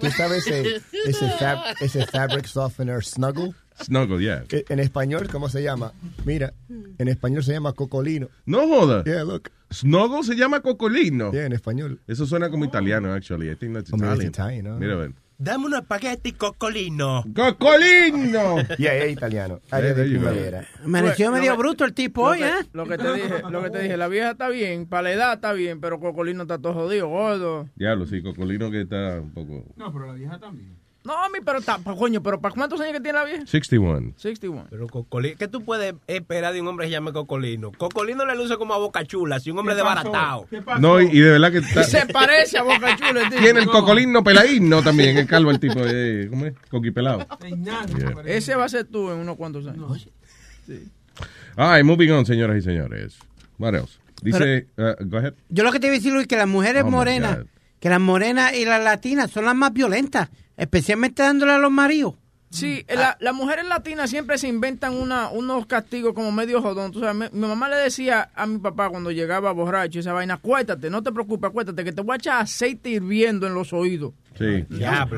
¿Tú sabes ese, ese, fab- ese fabric softener snuggle? Snuggle, yeah. Que En español, ¿cómo se llama? Mira, en español se llama cocolino. No joda. Yeah, look. Snuggle se llama cocolino. Yeah, en español. Eso suena como italiano, actually. I think that's Oh, Italian. Italian, ¿no? Mira, a ver. Dame un espagueti cocolino. ¡Cocolino! Yeah, es italiano. Área de primavera. Amaneció medio bruto el tipo hoy, ¿eh? lo que te dije, lo que te dije, la vieja está bien, para la edad está bien, pero Cocolino está todo jodido, gordo. Diablo, sí, cocolino que está un poco. No, pero la vieja también. No, mi, pero está, pa- coño, pero ¿para cuántos años que tiene la vieja? 61. 61. Pero Cocolino, ¿qué tú puedes esperar de un hombre que se llame Cocolino? Cocolino le luce como a Boca Chula, si un hombre ¿Qué pasó? desbaratado. ¿Qué pasó? No, y, y de verdad que está. Se parece a Boca Chula. el tipo. Tiene el cocolino peladino también, el calvo, el tipo. Eh, ¿Cómo es? Coquipelado. Yeah. Ese va a ser tú en unos cuantos años. Ay, moving on, señoras y señores. What else? Dice, uh, go ahead. Yo lo que te iba a decir, Luis, que las mujeres Oh, morenas, que las morenas y las latinas son las más violentas, especialmente dándole a los maridos. Sí, la- las mujeres latinas siempre se inventan una, unos castigos como medio jodón. Tú sabes, mi, mi mamá le decía a mi papá cuando llegaba borracho esa vaina, acuéstate, no te preocupes, acuéstate, que te voy a echar aceite hirviendo en los oídos. Sí.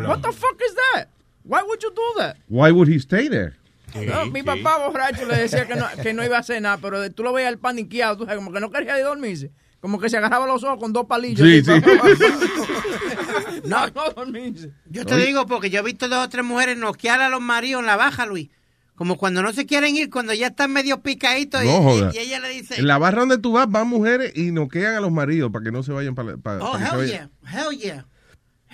What the fuck is that? Why would you do that? Why would he stay there? No, mi papá borracho le decía que no, que no iba a hacer nada, pero tú lo veías al paniqueado, tú sabes, como que no quería dormirse. Como que se agarraba los ojos con dos palillos. Sí, sí. no, no dormirse. Yo te digo porque yo he visto dos o tres mujeres noquear a los maridos en la baja, Luis. Como cuando no se quieren ir, cuando ya están medio picaditos y, No y- y ella le dice, En la barra donde tú vas, van mujeres y noquean a los maridos para que no se vayan para... para oh, para hell yeah, hell yeah,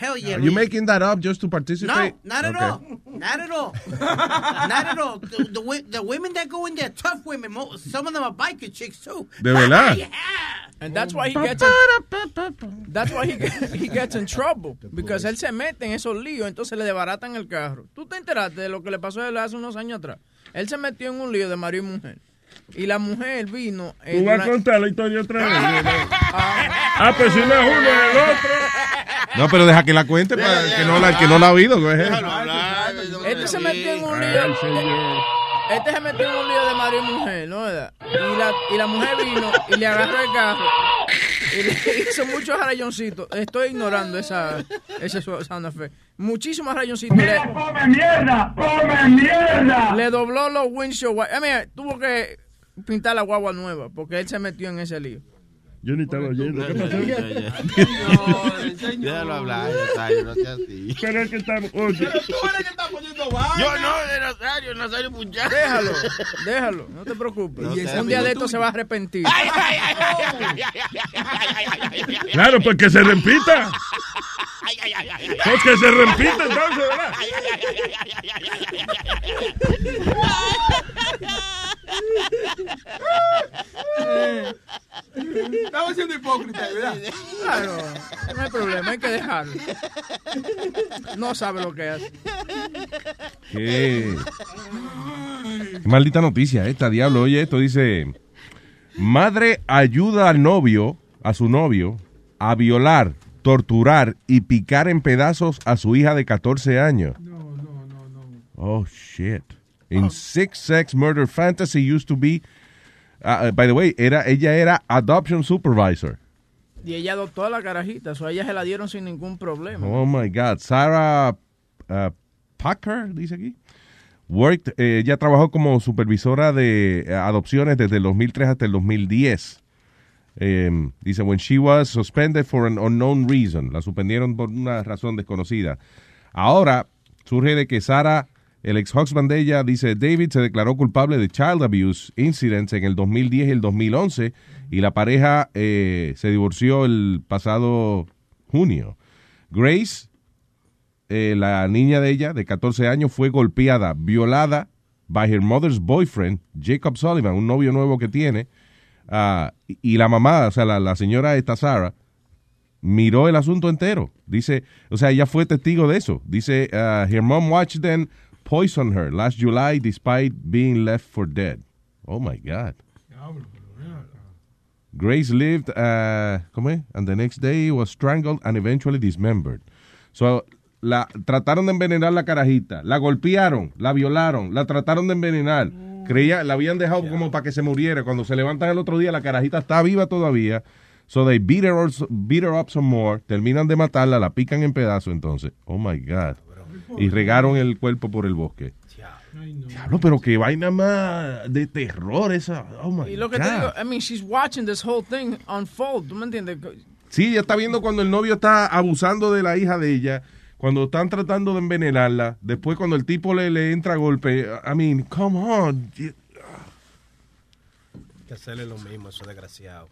hell yeah. Are you Luis. making that up just to No, participate? not at Okay. all. Not at all. not at all. The, the, women that go in there, tough women. Some of them are biker chicks too. De verdad. And that's why he gets in, that's why he, he gets in trouble. Because él se mete en esos líos, entonces le desbaratan el carro. ¿Tú te enteraste de lo que le pasó a él hace unos años atrás? Él se metió en un lío de marido y mujer. Y la mujer vino... Tú vas a contar la historia otra vez. Ah, pues si no es uno, es el otro. No, pero deja que la cuente para el que no la, que no la ha oído. Este se metió en un lío. Este se metió en un lío de marido y mujer, ¿no? ¿verdad? Y la, y la mujer vino y le agarró el carro. Y le hizo muchos rayoncitos. Estoy ignorando esa, ese su- sound effect. Muchísimos rayoncitos. Le, ¡Come mierda! ¡Come mierda! le dobló los windshield. Eh, mira, tuvo que pintar la guagua nueva porque él se metió en ese lío. Yo ni estaba oyendo. ¿Qué pasó? Déjalo hablar, Nazario, no seas así. Pero es que estamos. Oye. Yo no, de Nazario, Nazario Puchar. Déjalo, déjalo, no te preocupes. No sé, un día de esto se va a arrepentir. Claro, pues que se repita. Pues que se repita entonces, ¿verdad? Estaba siendo hipócrita, ¿verdad? Claro, no hay problema, hay que dejarlo. No sabe lo que hace. Qué, qué maldita noticia esta, diablo. Oye, esto dice: Madre ayuda al novio, a su novio, a violar, torturar y picar en pedazos a su hija de 14 años. Oh, shit. In six sex murder fantasy used to be. uh, uh, by the way, era, ella era adoption supervisor. Y ella adoptó a la carajita, o a ella se la dieron sin ningún problema. Oh my God. Sarah uh, Packer, dice aquí. Worked, eh, ella trabajó como supervisora de eh, adopciones desde el 2003 hasta el 2010. Em, dice, when she was suspended for an unknown reason. La suspendieron por una razón desconocida. Ahora surge de que Sara, el ex husband de ella, dice, David se declaró culpable de child abuse incidents en el 2010 y el 2011 y la pareja eh, se divorció el pasado junio. Grace, eh, la niña de ella, de 14 años, fue golpeada, violada by her mother's boyfriend, Jacob Sullivan, un novio nuevo que tiene. ah, y, la mamá, o sea, la, la señora esta Sara, miró el asunto entero. Dice, o sea, ella fue testigo de eso. Dice, ah, her mom watched them poison her last July despite being left for dead. Oh my God. Grace lived, uh. And the next day was strangled and eventually dismembered. So, la trataron de envenenar la carajita, la golpearon, la violaron, la trataron de envenenar. Creía, la habían dejado como para que se muriera. Cuando se levantan el otro día, la carajita está viva todavía. So they beat her, beat her up some more. Terminan de matarla, la pican en pedazos entonces. Oh my God. Y regaron el cuerpo por el bosque. Diablo, pero qué vaina más de terror esa. Oh my Y lo que God. te digo, I mean, she's watching this whole thing unfold. ¿Tú me entiendes? Sí, ella está viendo cuando el novio está abusando de la hija de ella, cuando están tratando de envenenarla, después cuando el tipo le, le entra a golpe. I mean, come on. que hacerle lo mismo, eso desgraciado.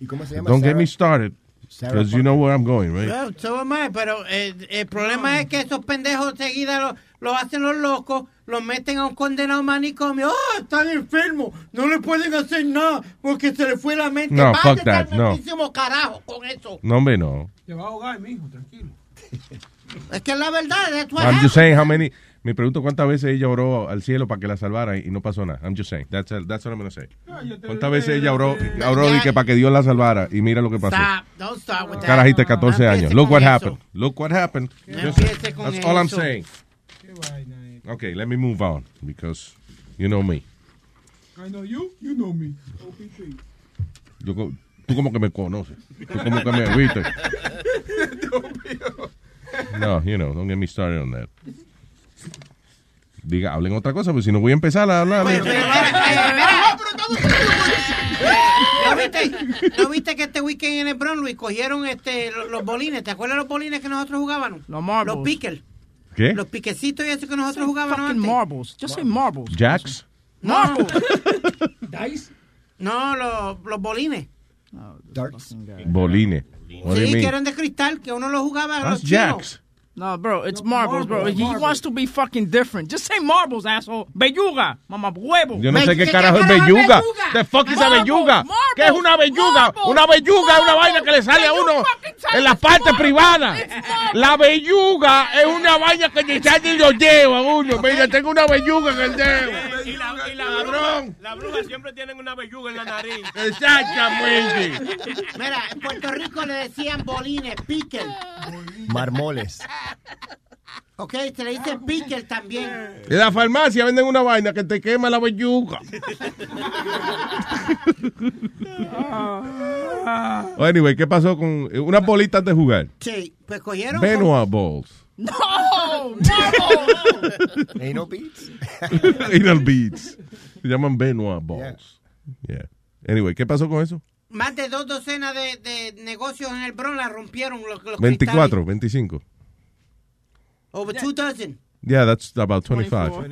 ¿Y cómo se llama? Don't get Sarah- me started. Because you know where I'm going, right? Well, so am I, pero eh, el problema es que esos pendejos seguida lo, lo hacen los locos, los meten a un condenado manicomio. ¡Ah, están enfermos! No le pueden hacer nada porque se le fue la mente. No, Váyate fuck that, no. carajo con eso. No, hombre, no. Te va a ahogar, mijo, tranquilo. Es que es la verdad, that's what I'm just saying how many. Me pregunto cuántas veces ella oró al cielo para que la salvara y no pasó nada. I'm just saying. That's, that's what I'm gonna say. ¿Cuántas veces ella oró, oró y que para que Dios la salvara y mira lo que pasó? Stop. Don't start with that. Carajita de 14 No años. Look what eso. happened. Look what happened. No Just- that's all I'm saying. Okay, let me move on because you know me. I know you, you know me. OPP. Yo tú como que me conoces. Tú como que me viste. No, you know, don't get me started on that. Diga, hablen otra cosa, porque si no voy a empezar a hablar. Pues, ¿No viste, ¿No viste que este weekend en el Bronx, Luis, cogieron este, los, los bolines? ¿Te acuerdas de los bolines que nosotros jugábamos? Los marbles. Los pickles. ¿Qué? Los piquecitos y eso que nosotros jugábamos antes. marbles. Just say marbles. Jacks. Marbles. ¿Dice? No, los, los bolines. Darts. Boline. What do you Sí, que eran de cristal, que uno los jugaba a That's los chinos. jacks. No, bro, it's marbles, bro. He wants to be fucking different. Just say marbles, asshole. Belluga, mamá huevo. Yo no sé qué carajo es belluga. The fuck is a belluga? ¿Qué es una belluga? Una belluga es una vaina que le sale a uno en la parte privada. La belluga es una vaina que le sale y lo lleva a uno. Mira, tengo una belluga en el dedo. Y la, y la Cabrón. Las brujas siempre tienen una belluga en la nariz. Exactamente. Mira, en Puerto Rico le decían bolines, pickle. Marmoles. Ok, se le dice pickle también. En la farmacia venden una vaina que te quema la belluga. Oh, anyway, ¿qué pasó con eh, unas bolitas de jugar? Sí, pues cogieron. Benoit balls. No, Anal beads. Anal beads. Se llaman Benoit balls. Yeah. Anyway, ¿qué pasó con eso? Más de dos docenas de, de negocios en el Bronx la rompieron los, los 24, 25. cristales. Over two dozen. Yeah, that's about 25.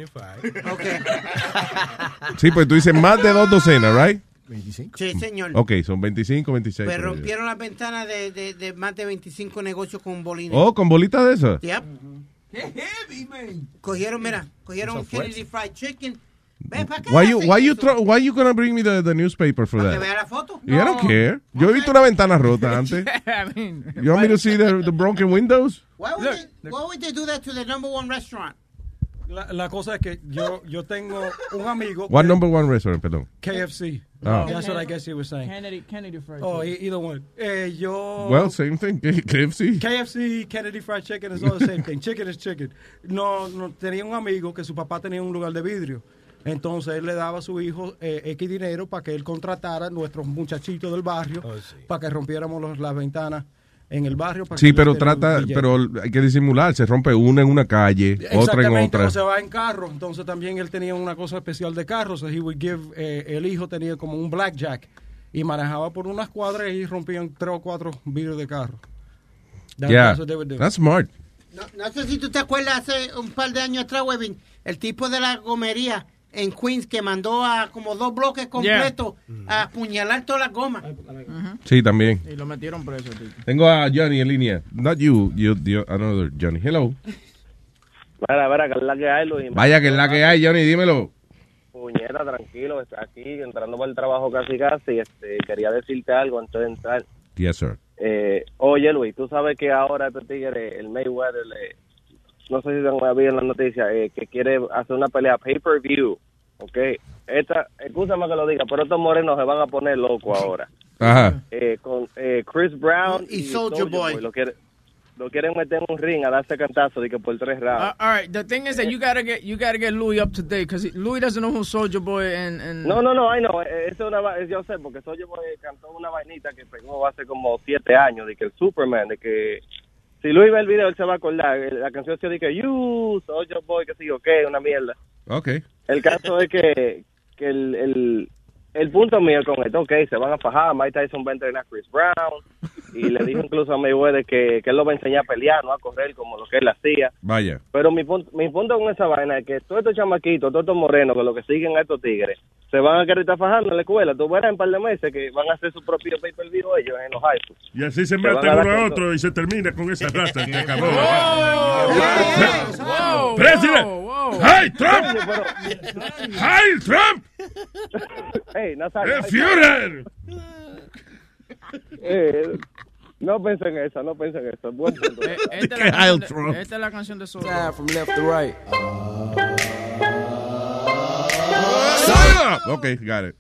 Okay. Sí, pues tú dices más de dos docenas, right? 25. Sí, señor. Ok, son 25, 26. Pues rompieron las ventanas de, de, de más de 25 negocios con bolines. Oh, con bolitas de esas. Yep. Qué heavy, man. Cogieron, mira, cogieron. Kennedy Fried Chicken. Ve, ¿para qué Why you, why you, throw, why you gonna bring me the, the newspaper for ¿Para that? vea la foto? Yeah, I don't care. Yo he visto una ventana rota antes. I mean, You want me to see the, the broken windows? Why would, they, why would they do that to the number one restaurant? La, la cosa es que yo, yo tengo un amigo. What que- number one restaurant, perdón? KFC. Oh. That's what I guess he was saying. Kennedy, Kennedy Fried Oh, Chicken. e- either one. Eh, yo. Well, same thing. KFC. KFC, Kennedy Fried Chicken is all the same thing. Chicken is chicken. No, no, tenía un amigo que su papá tenía un lugar de vidrio. Entonces él le daba a su hijo eh, X dinero para que él contratara a nuestros muchachitos del barrio para que rompiéramos los- las ventanas en el barrio. para que Sí, pero trata, pero hay que disimular. Se rompe una en una calle, otra en Exactamente, otra. o se va en carro. Entonces también él tenía una cosa especial de carros. So he would give, eh, el hijo tenía como un blackjack y manejaba por unas cuadras y rompían tres o cuatro vidrios de carro. That- Yeah, that's smart. No, no sé si tú te acuerdas hace un par de años atrás, Webin, el tipo de la gomería en Queens que mandó a como dos bloques completos a apuñalar todas las gomas. Sí, también. Y lo metieron preso, tío. Tengo a Johnny en línea. Not you, you, you- another Johnny. Hello. Mira, mira, que es la que hay, Luis. Vaya que es la que hay, Johnny, dímelo. Puñeta, tranquilo, estoy aquí entrando para el trabajo casi casi. Este, quería decirte algo antes de entrar. Yes, sir. Eh, oye, Luis, tú sabes que ahora este tigre, el Mayweather, le- no sé si te han visto en las noticias, eh, que quiere hacer una pelea pay-per-view. ¿Ok? Esta, escúchame que lo diga, pero estos morenos se van a poner locos ahora. Ajá. Eh, con eh, Chris Brown Y Soulja Boy. Lo, quiere- lo quieren meter en un ring a darse cantazo de que por tres rounds. Uh, all right. The thing is that you gotta get you gotta get Louis up to date because Louis doesn't know who Soldier Boy and and. No, no, no, ay no, eh, eso es una, va- yo sé, porque Soulja Boy cantó una vainita que pegó hace como siete años, de que el Superman, de que si Luis ve el video, él se va a acordar, la canción se dice, you, Soulja Boy, que sí, o qué, una mierda. Ok. El caso es que, que el, el, el punto mío con esto, ok, se van a fajar, Mike Tyson va a entrenar a Chris Brown, y le dijo incluso a Mayweather que, que él lo va a enseñar a pelear, no a correr como lo que él hacía. Vaya. Pero mi punto, mi punto con esa vaina es que todos estos chamaquitos, todos estos morenos, que lo que siguen a estos tigres, se van a querer estar fajando en la escuela. Tú verás en un par de meses que van a hacer su propio pay-per-view ellos en los high. Y así se meten uno a otro y se termina con esa raza que acabó. Whoa, President. whoa, whoa. ¡Hey, Trump! ¡Hey, Trump! Hey, Nazario, ¡El Führer! Eh, No pensé en eso, no pensé en eso. Buen punto. Eh, Esta es, la canción de, esta es la canción de Solo. from left to right. Ok, got it.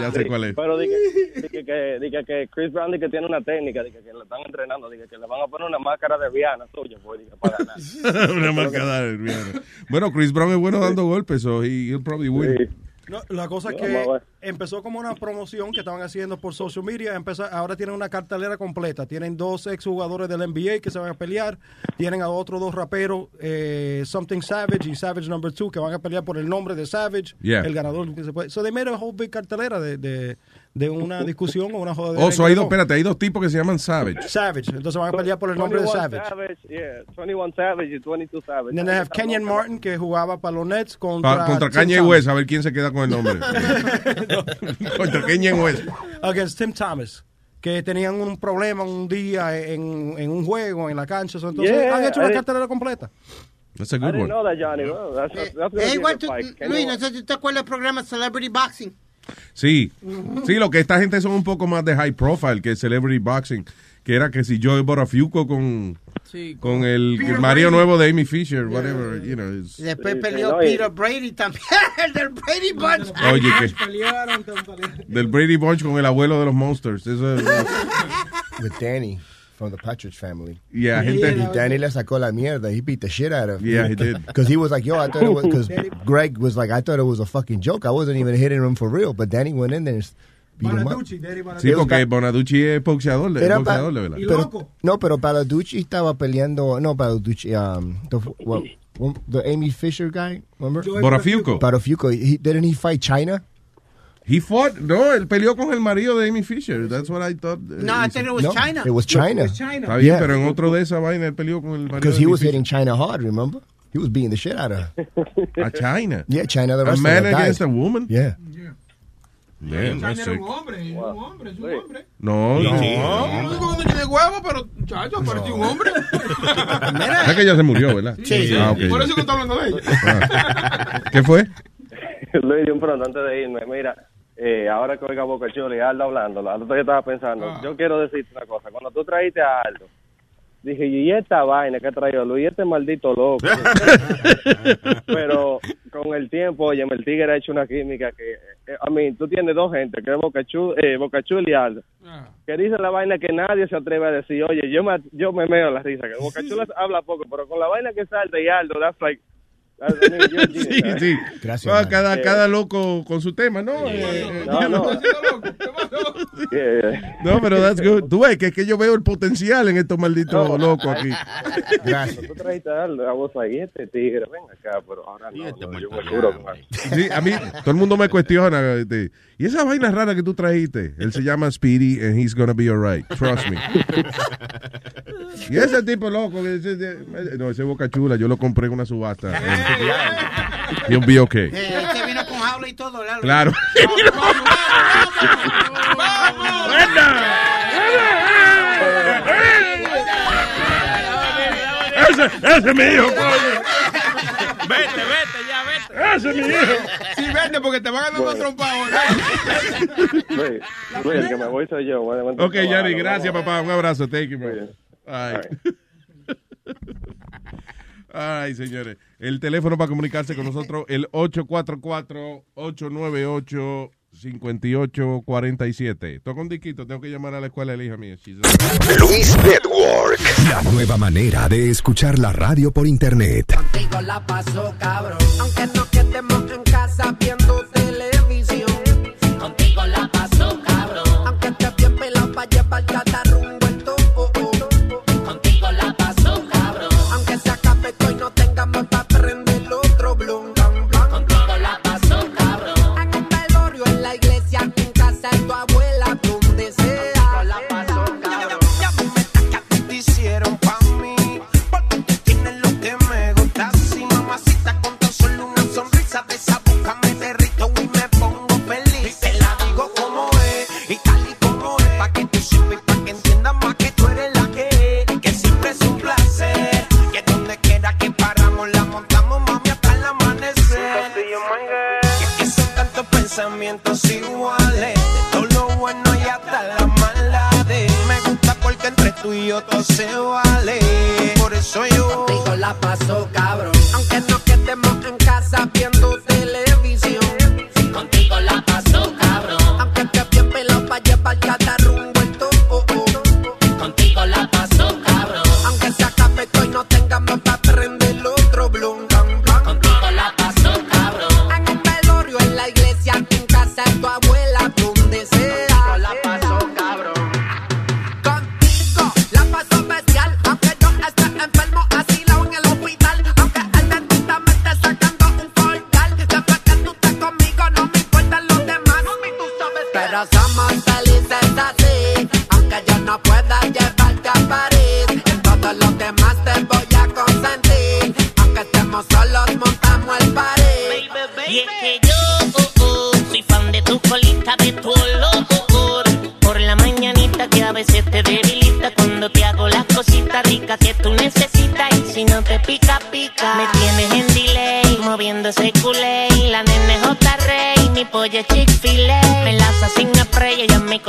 Ya sé cuál es. Pero dije, dije que, dije que Chris Brown dije que tiene una técnica, dije que lo están entrenando, dije que le van a poner una máscara de Rihanna suya, pues, dije, para ganar. Una marcada de Rihanna. Bueno, Chris Brown es bueno dando golpes, so he, he'll probably win. No, la cosa es que empezó como una promoción que estaban haciendo por social media. Empezó, ahora tienen una cartelera completa. Tienen dos exjugadores del NBA que se van a pelear. Tienen a otros dos raperos, eh, Something Savage y Savage Number Two, que van a pelear por el nombre de Savage. Yeah. El ganador que se puede. So they made a whole big cartelera de, de, de una discusión o una joda. Oh, so hay dos, espérate, hay dos tipos que se llaman Savage. Savage. Entonces van a pelear por el nombre de 21 Savage. yeah, 21 Savage y 22 Savage. And then they have Kenyon Martin, que jugaba para los Nets Pa- contra, contra Tim Kanye. West, a ver quién se queda con el nombre. contra Kanye West. against Tim Thomas que tenían un problema un día en, en un juego en la cancha So, entonces Yeah, han hecho una cartelera completa That's a good one. know that, Johnny. Well, that's, that's, Es be igual Luis, no sé si te acuerdas del programa Celebrity Boxing. Sí, sí, lo que esta gente son un poco más de high profile que Celebrity Boxing, que era que si Joey Borafiuco con, con el, el Mario nuevo de Amy Fisher, whatever, you know. it's- después Sí, peleó no, Peter Brady también. el del Brady Bunch. Oye, que del Brady Bunch con el abuelo de los Monsters. Eso es- With Danny from the Partridge Family. Yeah, gente- Y Danny le sacó la mierda. He beat the shit out of him. Yeah, he did. Because he was like, yo, I thought it was, because Greg was like, I thought it was a fucking joke. I wasn't even hitting him for real. But Danny went in there and beat him up. sí, porque Bonaducci es boxeador, de- Era boxeador, pa- de verdad. pero- no, pero Baladucci estaba peleando. No, Baladucci. Um, the, what, the Amy Fisher guy, remember? Joey Borafiuco. Borafiuco. He, didn't he fight China? He fought, no, él peleó con el marido de Amy Fisher. That's what I thought. No, I thought it was No, China. it was China. Está bien, Yeah. pero en otro de esa vaina él peleó con el marido Because he was Fisher. hitting China hard, remember? He was beating the shit out of her. A China. Yeah, China, the A man against a woman? Yeah. Damn, that's China era sick. un hombre, es un hombre, es un hombre. No, No, no. no que no tiene huevo, pero muchacho, parecía un hombre. Es que ella se murió, ¿verdad? Sí, sí. Ah. Por eso que está hablando de ella. Ah. ¿Qué fue? Luis, un pronto, antes de irme, mira, eh, ahora que oiga Boca Chula y Aldo hablando, Aldo yo estaba pensando, Ah. yo quiero decirte una cosa, cuando tú trajiste a Aldo, dije, y esta vaina que ha traído Luis, este maldito loco. Pero con el tiempo, oye, el tigre ha hecho una química que, eh, a mí, tú tienes dos gente, que es Boca Chula, eh, Boca y Aldo, que dicen la vaina que nadie se atreve a decir, oye, yo me, yo me meo la risa, que Boca Chula habla poco, pero con la vaina que salta y Aldo, that's like, I mean, you're a genius, Sí, ¿eh? sí. Gracias, Ah, cada, Eh, cada loco con su tema, ¿no? Eh, No, no. No, pero that's good. Tú ves que es que yo veo el potencial en estos malditos No. locos aquí. Tú trajiste a Aldo, I was like, "Y este tigre, ven acá, pero ahora no, no, yo me juro. Sí, a mí, todo el mundo me cuestiona. este, y esa vaina rara que tú trajiste, él se llama Speedy and he's gonna be alright. Trust me. y ese tipo loco, ese- ese- no, ese boca chula, yo lo compré en una subasta. He'll be okay. Eh, este vino con jaula y todo, ¿verdad? Claro. Ese, ese es mi hijo, coño. Vete, vete. Ese es mi hijo. Sí, vete, porque te van a dar una trompa ahora. Luis, Luis, el que me voy soy yo. Ok, trabajo, gracias, vamos. papá. Un abrazo. Thank you, bro. All right. Ay, señores. El teléfono para comunicarse con nosotros, el 844-898-5847. Toca un disquito, tengo que llamar a la escuela de la hija mía. Luis Network. La nueva manera de escuchar la radio por internet. Contigo la paso cabrón. Aunque no quedemos en casa viendo televisión. Contigo la paso cabrón. Aunque te bien pelado pa' llevar pensamientos iguales. De todo lo bueno y hasta la maldades. Me gusta porque entre tú y yo todo se vale. Por eso yo. Contigo la paso, cabrón. Aunque nos quedemos en casa viendo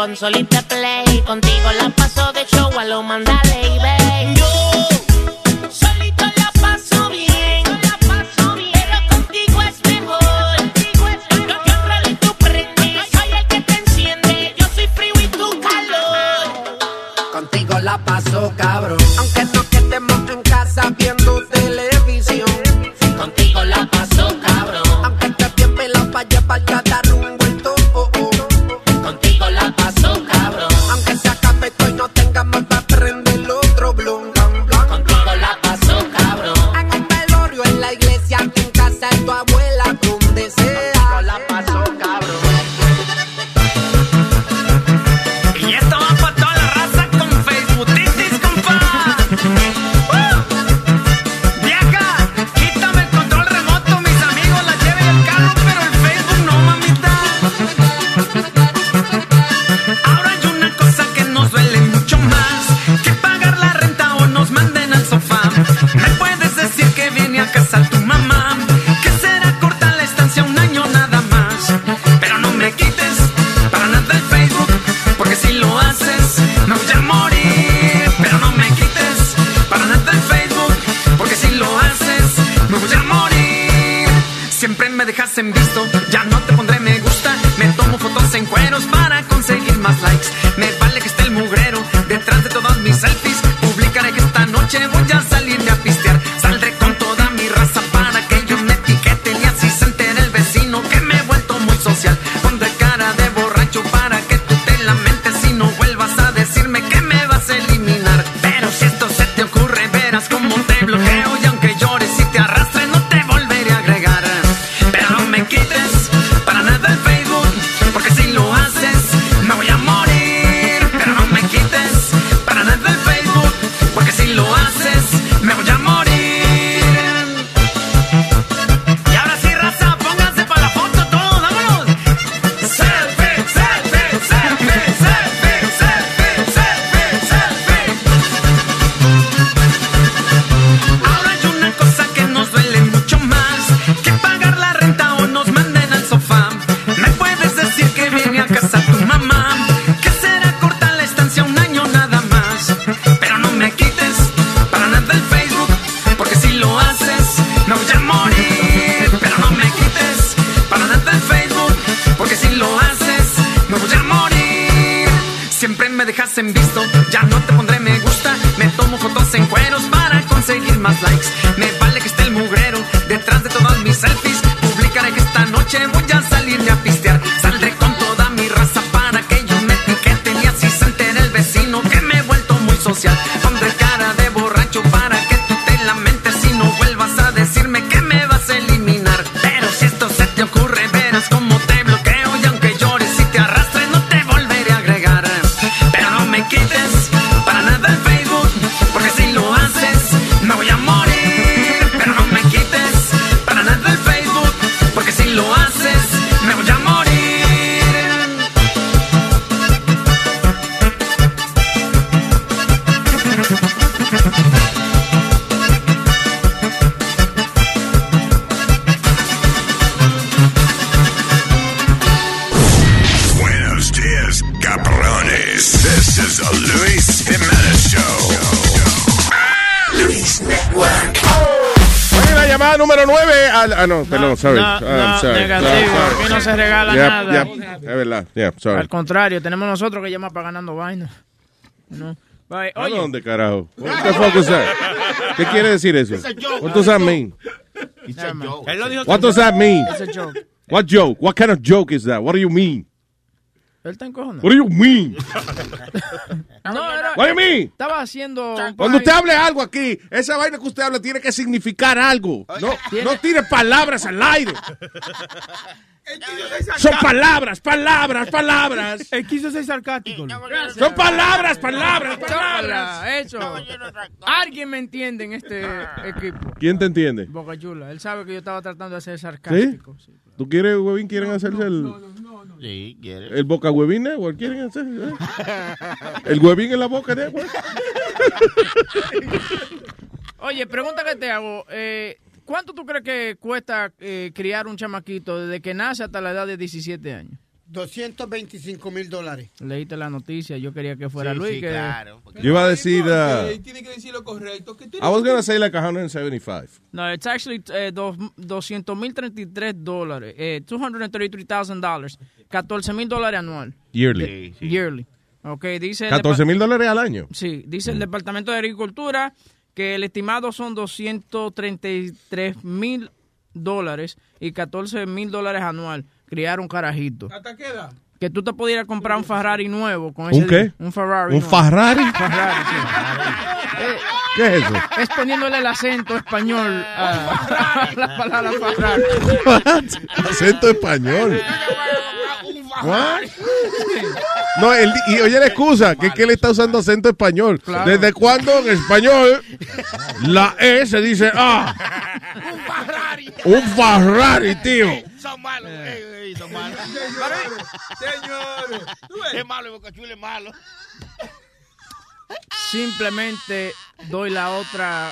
Consolita Play, contigo la paso de show a lo mandale y ve. Yeah, sorry. Al contrario, tenemos nosotros que llama para ganando vaina. No. Bye. ¿A Oye, dónde, carajo? What the fuck is that? ¿Qué quiere decir eso? What does that mean? Él lo dijo What does that mean? It's a joke. What joke? What kind of joke is that? What do you mean? Él está encojonado. What do you mean? No, era- What do you mean? Estaba haciendo. Cuando usted hable algo aquí, esa vaina que usted habla tiene que significar algo. No, no tire palabras al aire. Son palabras, palabras, palabras. Él quiso ser sarcástico. Son palabras, palabras, palabras. Eso. Alguien me entiende en este equipo. ¿Quién te entiende? Boca Chula. Él sabe que yo estaba tratando de ser sarcástico. ¿Sí? ¿Tú quieres, huevín, quieren hacerse el, Sí, quiere. el boca huevín network? ¿Quieren hacer eh? el huevín en la boca network? Oye, pregunta que te hago. Eh, ¿Cuánto tú crees que cuesta eh, criar un chamaquito desde que nace hasta la edad de 17 años? 225 mil dólares. Leíste la noticia, yo quería que fuera Sí, Luis. sí, que... claro, Yo iba a decir, uh, tiene que decir lo correcto. Que tú I was gonna say like 175. No, it's actually eh, dos- 200 mil 33 dólares. Eh, 233,000 dólares. 14 mil dólares anual. Yearly. De- Yearly. Ok, dice... el 14 mil dólares al año. Sí, dice el Departamento de Agricultura que el estimado son 233 mil dólares y 14 mil dólares anual. Criar un carajito. ¿Hasta qué edad? Que tú te pudieras comprar un Ferrari nuevo con ¿Un ese qué? Un Ferrari. ¿Un nuevo. Ferrari? Ferrari, sí. Eh, ¿Qué es eso? es poniéndole el acento español a la palabra Ferrari. Acento español. What? No, él, y oye la excusa, que es que él está usando acento español. Claro. ¿Desde cuándo en español la E se dice ah? Un Ferrari. Un Ferrari, tío. Son malos, son malos. Señores. Es malo, Boca Chula es malo. Simplemente doy la otra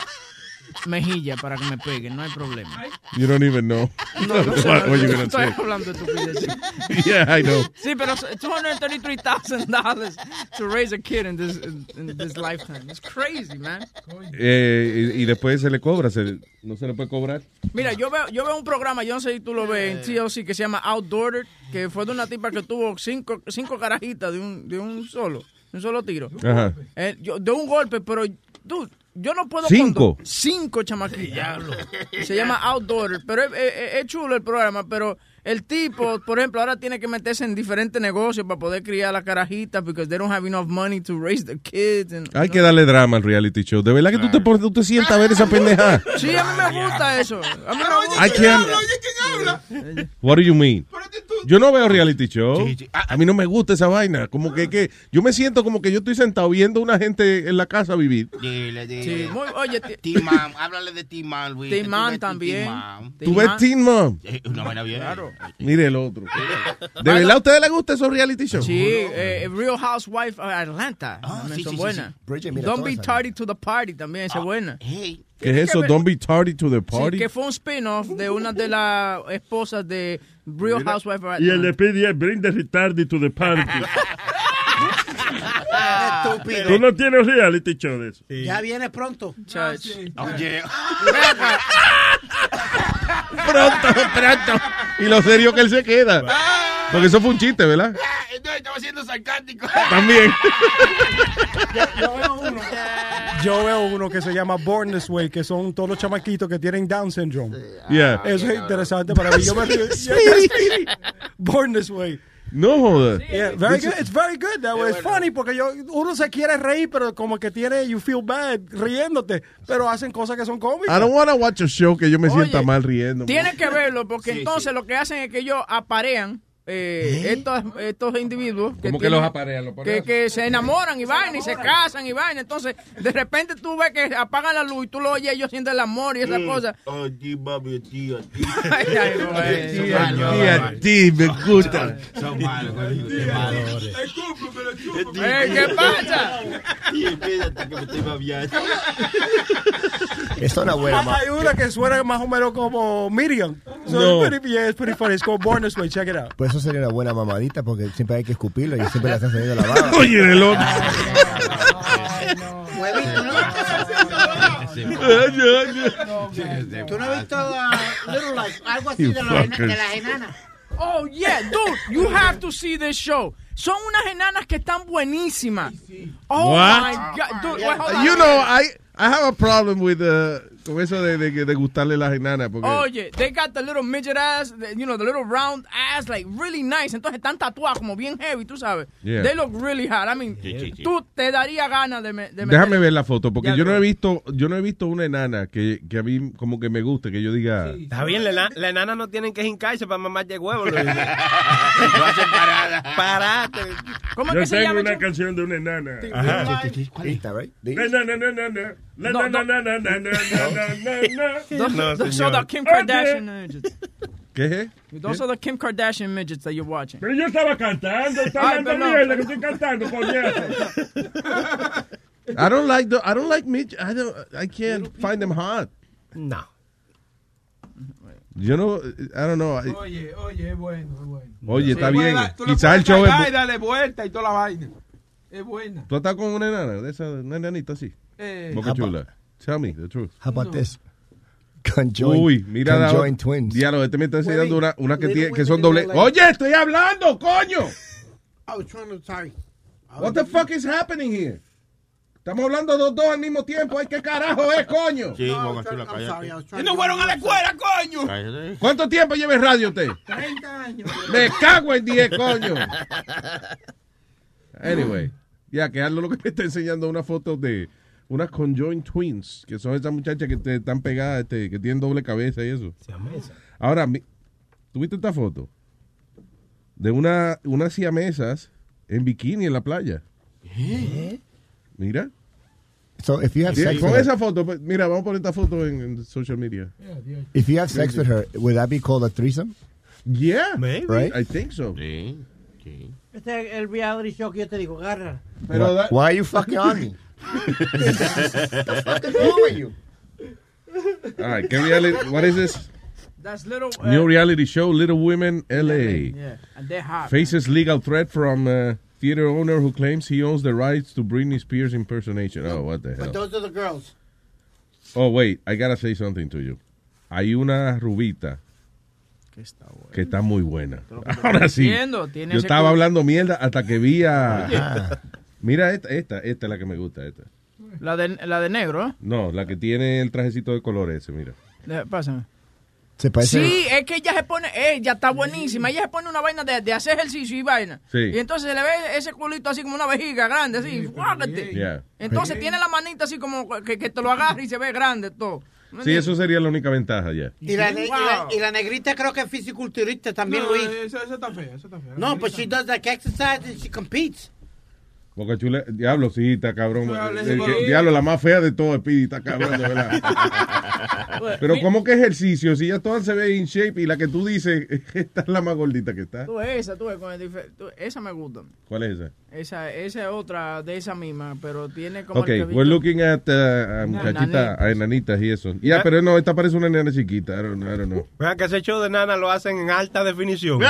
mejilla para que me peguen, no hay problema. You don't even know. No, no sé, What you gonna estoy say? hablando de estupideces. Yeah, I know. Sí, pero $233,000 to raise a kid in this, in, this lifetime. It's crazy, man. Eh, y, y después se le cobra, se- no se le puede cobrar. Mira, yo veo, yo veo un programa, yo no sé si tú lo ves en TLC, que se llama Outdoor, que fue de una tipa que tuvo cinco, cinco carajitas de un, de un solo, de un solo tiro. Ajá. Eh, yo- de un golpe, pero dude, yo no puedo... ¿Cinco? cinco chamaquitas. Se llama Outdoor, pero es, es- es chulo el programa, pero el tipo, por ejemplo, ahora tiene que meterse en diferentes negocios para poder criar las carajitas because they don't have enough money to raise the kids. and- Hay que darle drama al reality show. De verdad que tú te, pones- tú te sientas a ver esa pendeja. Sí, a mí me gusta eso. A mí me gusta. I can't- What do you mean? Yo no veo reality show. A mí no me gusta esa vaina. Como que, que yo me siento como que yo estoy sentado viendo una gente en la casa vivir. Dile, dile. Sí, muy, oye, ti- T-Man, háblale de T-Man, Luis. que tú T-Man ves también. ¿Tú ves Teen Mom? Una vaina bien. Claro. Mire el otro. ¿De verdad a ustedes les gusta esos reality shows? Sí, eh, Real Housewife of Atlanta. también sí, son sí, buenas. sí. Bridget, mira, Don't be tardy to the party también, esa es buena. Hey. ¿Qué es eso? Don't be tardy to the party. Sí, que fue un spin-off de una de las esposas de Real Housewife of Y el Atlanta. de PD es bring the retarded to the party. Estúpido. Tú no tienes reality show de eso. Ya viene pronto. Oye. Pronto, pronto. Y lo serio que él se queda. Porque eso fue un chiste, ¿verdad? Entonces estaba siendo sarcástico. También. Yo veo uno. Yo veo uno que se llama Born This Way, que son todos los chamaquitos que tienen Down syndrome. Yeah. Eso es interesante para mí. Yo me río. Born This Way. No jodas. Yeah, very good. It's very good that way. It's funny porque yo, uno se quiere reír, pero como que tiene, you feel bad riéndote, pero hacen cosas que son cómicas. I don't want to watch a show que yo me sienta Oye, mal riendo. Tienes que verlo porque entonces lo que hacen es que ellos aparean eh, estos, estos individuos que, ¿Cómo que tienen- los aparean? ¿Los que, que se enamoran y vaina y se casan y vaina entonces de repente tú ves que apagan la luz y tú lo oyes ellos sienten el amor y esas cosas Oh, papi, tía, Ay, ay, eh, Son Tía, tía, tía, me gusta. Son malos, qué. Eh, ¿qué pasa? Tía, espérate que me estoy babiando. Es una buena Hay una que suena más o menos como Miriam. So No. it's pretty, yeah, it's pretty funny. It's called Born This Way. Check it out. Pues eso sería una buena mamadita porque siempre hay que escupirlo y siempre le están saliendo la baba. Oye, el otro. ¿Tú no has visto uh, Little Life? Algo así de, los de las enanas. Oh, yeah, dude, you have to see this show. Son unas enanas que están buenísimas. Oh, What? my God. Dude, wait, hold on. You know, I, I have a problem with uh, con eso de, de, de gustarle las enanas. Porque, Oye, they got the little midget ass, the, you know, the little round ass, like really nice. Entonces están tatuadas como bien heavy, tú sabes. Yeah. They look really hot. I mean, Sí, sí, sí. tú te daría ganas de, me- de Déjame meter- ver la foto, porque Ya yo no he visto, yo no he visto una enana que, que a mí como que me guste, que yo diga. Está bien, la, la enana no tienen que hincarse para mamar de huevo. Lo hacen parada. Parate. ¿Cómo Yo tengo una canción de una enana. Ajá. Esta, right? Na, na, na, na, na, na. Na, No, na, na, na, Those, No, señor. are the Kim. Kardashian midgets. ¿Qué es? Those are the Kim Kardashian midgets that you're watching. Pero yo estaba cantando, estaba Ay, cantando perdón. mierda que estoy cantando, coñazo. I don't like the, I don't like midget. I don't, I can't find them hot. No. Yo no, I don't know. I- Oye, oye, es bueno, es bueno. Oye, está Tú le bien. Quizás el show es cagar bu- y darle vuelta y toda la vaina. Es buena. ¿Tú estás con una enana? De esa, una enanita así. Eh. Boca chula. Tell me the truth. How about this? Conjoined, Uy, mira la conjoined twins. Diablo, este me está enseñando una, una que, tiene, que son doble. LA. Oye, estoy hablando, coño. I was trying to, sorry. What the fuck is happening here? Estamos hablando los dos al mismo tiempo. Ay, ¿qué carajo es, coño? Sí, No, Y no fueron a la escuela, coño. Cállate. ¿Cuánto tiempo lleva radio usted? 30 años. Me cago en 10, coño. Anyway, ya que Aldo lo que me está enseñando una foto de unas conjoined twins, que son esas muchachas que te están pegadas, este, que tienen doble cabeza y eso. Ahora, mi- ¿tuviste esta foto? De una, unas siamesas en bikini en la playa. Mira. So if you have sex Con with her, esa foto, pues, mira, vamos a poner esta foto en, en social media. if you have sex with her, would that be called a threesome? Yeah, Maybe. Right? I think so. Sí, sí. Este es el reality show que yo te digo, agarra. Pero why are you fucking on me? What the fuck is wrong with you? All right, ¿qué reality- what is this? That's little. uh, New reality show, Little Women, LA. Yeah, and they're hot. Faces legal threat from uh, theater owner who claims he owns the rights to Britney Spears impersonation. Oh, what the But hell. those are the girls. Oh, wait, I gotta say something to you. Hay una rubita que está muy buena. Ahora sí. Yo estaba hablando mierda hasta que vi a... Mira esta, esta, esta es la que me gusta, esta. La de, la de negro, ¿eh? No, la que tiene el trajecito de color ese, mira. De- Pásame. Se parece. Sí, es que ella se pone, ella está buenísima, ella se pone una vaina de, de hacer ejercicio y vaina. Sí. Y entonces se le ve ese culito así como una vejiga grande, así, fájate. Yeah. Entonces tiene la manita así como que, que te lo agarra y se ve grande todo. ¿Me Sí, eso sería la única ventaja ya. Y la, y, la, Wow. y la negrita creo que es fisiculturista también, No, Luis. esa, esa está fea, esa está fea. No, but she does like exercise and she competes. Boca chula, diablo, sí, está cabrón. El que- diablo, la más fea de todo, Speedy, está cabrón, de verdad. Pero ¿cómo que ejercicio? Si ya todas se ve in shape y la que tú dices, esta es la más gordita que está. Tú esa, tú con el tú- esa me gusta. ¿Cuál es esa? Esa, esa es otra de esa misma, pero tiene como Ok, el we're looking at uh, a muchachita, Enanitas. a enanitas y eso. Ya, pero no, esta parece una nena chiquita. I don't, I don't know. Vean que ese show de nana lo hacen en alta definición.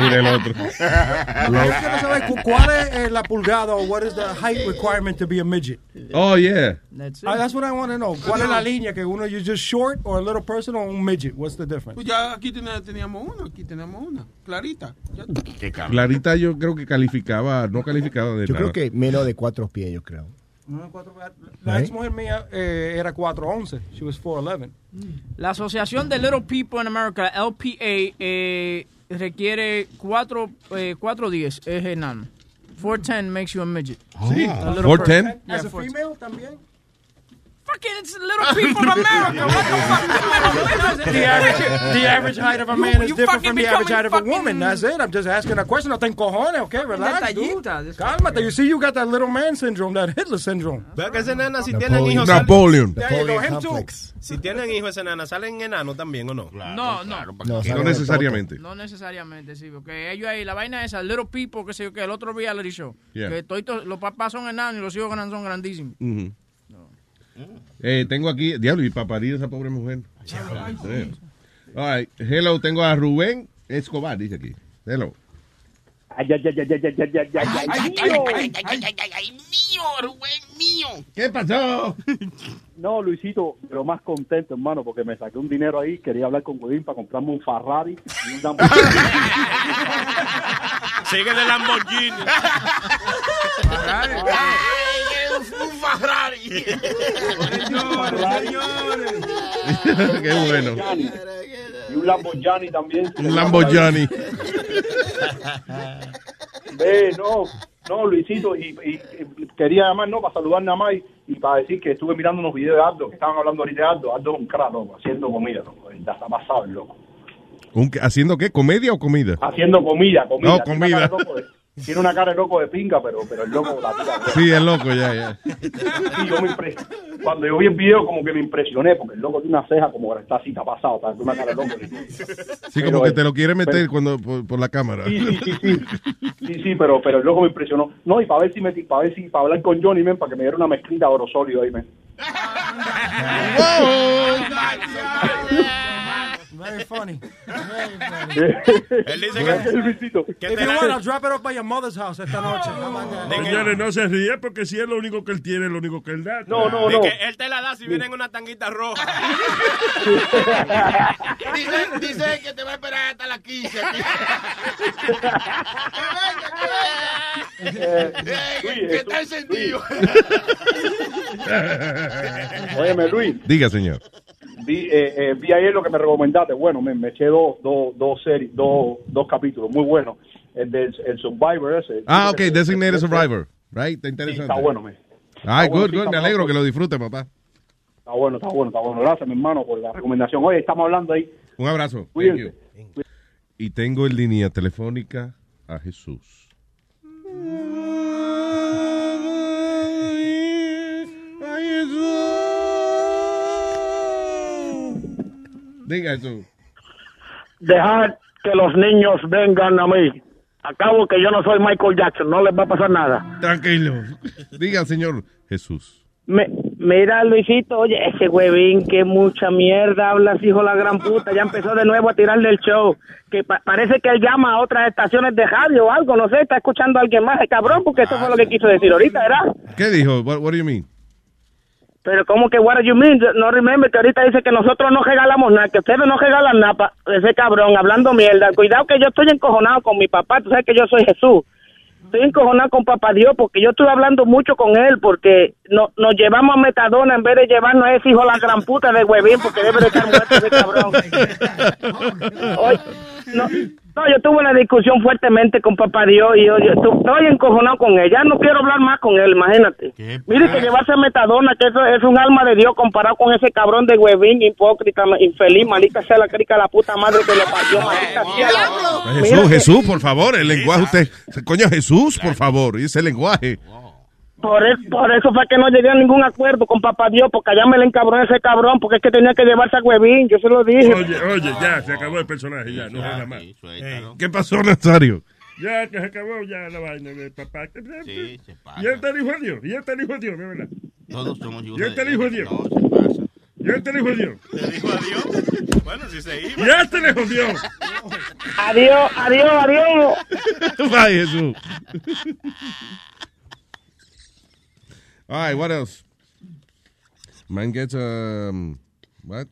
Mira el otro. Cu- cuál es eh, la pulgada o what is the height requirement to be a midget. Oh, yeah. That's, Ah, that's what I want to know. ¿Cuál es la línea que uno you're just short or a little person or un midget? What's the difference? Pues ya aquí tenía- teníamos una, aquí tenemos una, clarita. Ya- Clarita yo creo que calificaba, no calificaba de Yo nada. creo que menos de cuatro pies, yo creo. La ex mujer mía eh, era 4'11". She was 4'11". La Asociación de Little People in America, LPA, eh, requiere 4 eh, 410, es enano. 410 makes you a midget. Sí. A little 410? person. Yeah, As a 410. female también. Fucking, it's Little People of America. What the fuck? The average, the average height of a man You- is you different from the average height of a woman. That's it. I'm just asking a question. No te encojones, okay? Relax, dude. Cálmate. You see, you got that little man syndrome, that Hitler syndrome. Vean que ese nana, si tienen Napoleon. hijos, si tienen hijos ese nana, ¿salen enanos también o no? No, no. No, necesariamente. No necesariamente, sí, porque ellos ahí, la vaina esa, Little People, que sé yo, que el otro reality show, Yeah. que los papás son enanos y los hijos son grandísimos. Eh, tengo aquí, diablo, y para parir a esa pobre mujer. All right. Hello, tengo a Rubén Escobar, dice aquí. Hello. Ay, ay, ay, ay, ay, ay, ay, ay, ay, ay, Ay, mío. ay, ay, ay, ay, ay, mío, Rubén, mío. ¿Qué pasó? No, Luisito, pero más contento, hermano, porque me saqué un dinero ahí. Quería hablar con Godín para comprarme un Ferrari y un Lamborghini. Sigue de Lamborghini. Un Ferrari. Qué bueno. Y un Lamborghini también. Un Lamborghini. Ve, no, no, Luisito, y, y- y quería llamar, no, para saludar nada más y, y para decir que estuve mirando unos videos de Aldo, que estaban hablando ahorita de Aldo. Aldo es un crack, loco, haciendo comida, loco. Ya está pasado. ¿Haciendo qué? ¿Comedia o comida? Haciendo comida, comida. No, comida. Tiene una cara de loco de pinga, pero, pero el loco la tira. Sí, es loco, ya, ya. Sí, yo me impre- Cuando yo vi el video, como que me impresioné, porque el loco tiene una ceja como que está así, está pasado, está con una cara de loco. Sí, como que te lo quiere meter cuando por, por la cámara. Sí, sí, sí, sí. Sí, sí, pero, pero el loco me impresionó. No, y para ver si me, para ver si, para hablar con Johnny, men, para que me diera una mezclita de oro sólido ahí, men. Very funny. Él dice que- If you want, I'll drop it off by your mother's house esta noche. Señores, no se ríe porque si es lo único que él tiene, es lo único que él da. No, no, De que él te la da si viene en una tanguita roja. Dice, dice que te va a esperar hasta las 15. Eh, Eh, que está encendido. Óyeme, Luis, Diga, señor. Vi, eh, eh, vi ayer lo que me recomendaste. Bueno, me, me eché dos, dos, dos series, dos, dos capítulos muy buenos. El del el Survivor ese. Ah, ok, Designated Survivor. Right, está Sí, interesante. está bueno, men. Ay, bueno, good, sí, good. Me alegro que lo disfrute, papá. Está bueno, está bueno, está bueno. Gracias, mi hermano, por la recomendación. Oye, estamos hablando ahí. Un abrazo. Thank Cuídense. you. Y tengo en línea telefónica a Jesús. Diga eso. Dejar que los niños vengan a mí. Acabo que yo no soy Michael Jackson, no les va a pasar nada. Tranquilo. Diga, señor Jesús. Me, mira, Luisito, oye, ese huevín, que mucha mierda hablas, hijo de la gran puta. Ya empezó de nuevo a tirarle el show. Que pa- parece que él llama a otras estaciones de radio o algo, no sé, está escuchando a alguien más, el cabrón, porque eso fue lo que quiso decir ahorita, ¿verdad? ¿Qué dijo? What, what do you mean? Pero ¿cómo que what do you mean? No remember que ahorita dice que nosotros no regalamos nada, que ustedes no regalan nada, ese cabrón hablando mierda. Cuidado que yo estoy encojonado con mi papá, tú sabes que yo soy Jesús. Estoy encojonado con papá Dios porque yo estoy hablando mucho con él porque no, nos llevamos a Metadona en vez de llevarnos a ese hijo la gran puta de huevín porque debe de estar muerto ese cabrón. Oye, no, no, yo tuve una discusión fuertemente con papá Dios y yo, yo tu- estoy encojonado con él. Ya no quiero hablar más con él, imagínate. Mire que llevarse a Metadona, que eso es un alma de Dios comparado con ese cabrón de huevín, hipócrita, infeliz, maldita sea la crica la puta madre que lo parió, maldita sea la... Mira Jesús, Jesús, por favor, el lenguaje usted. Coño, Jesús, por favor, y ese lenguaje. Por, es- por eso fue que no llegué a ningún acuerdo con papá Dios, porque allá me le encabronó ese cabrón, porque es que tenía que llevarse a huevín, yo se lo dije. Oye, oye, ya, se acabó el personaje, ya, no nada más. ¿Qué pasó, Nazario? Ya, que se acabó ya la vaina de papá. Sí, se pasa. Y el hijo de Dios, y el hijo de Dios, de verdad. Todos somos hijos Y este el hijo de Dios. No, se pasa. Y este el hijo de Dios. ¿Le dijo adiós? Bueno, si se iba. Y este le jodió. Adiós, adiós, adiós. Bye, Jesús. All right, what else? Man gets um what?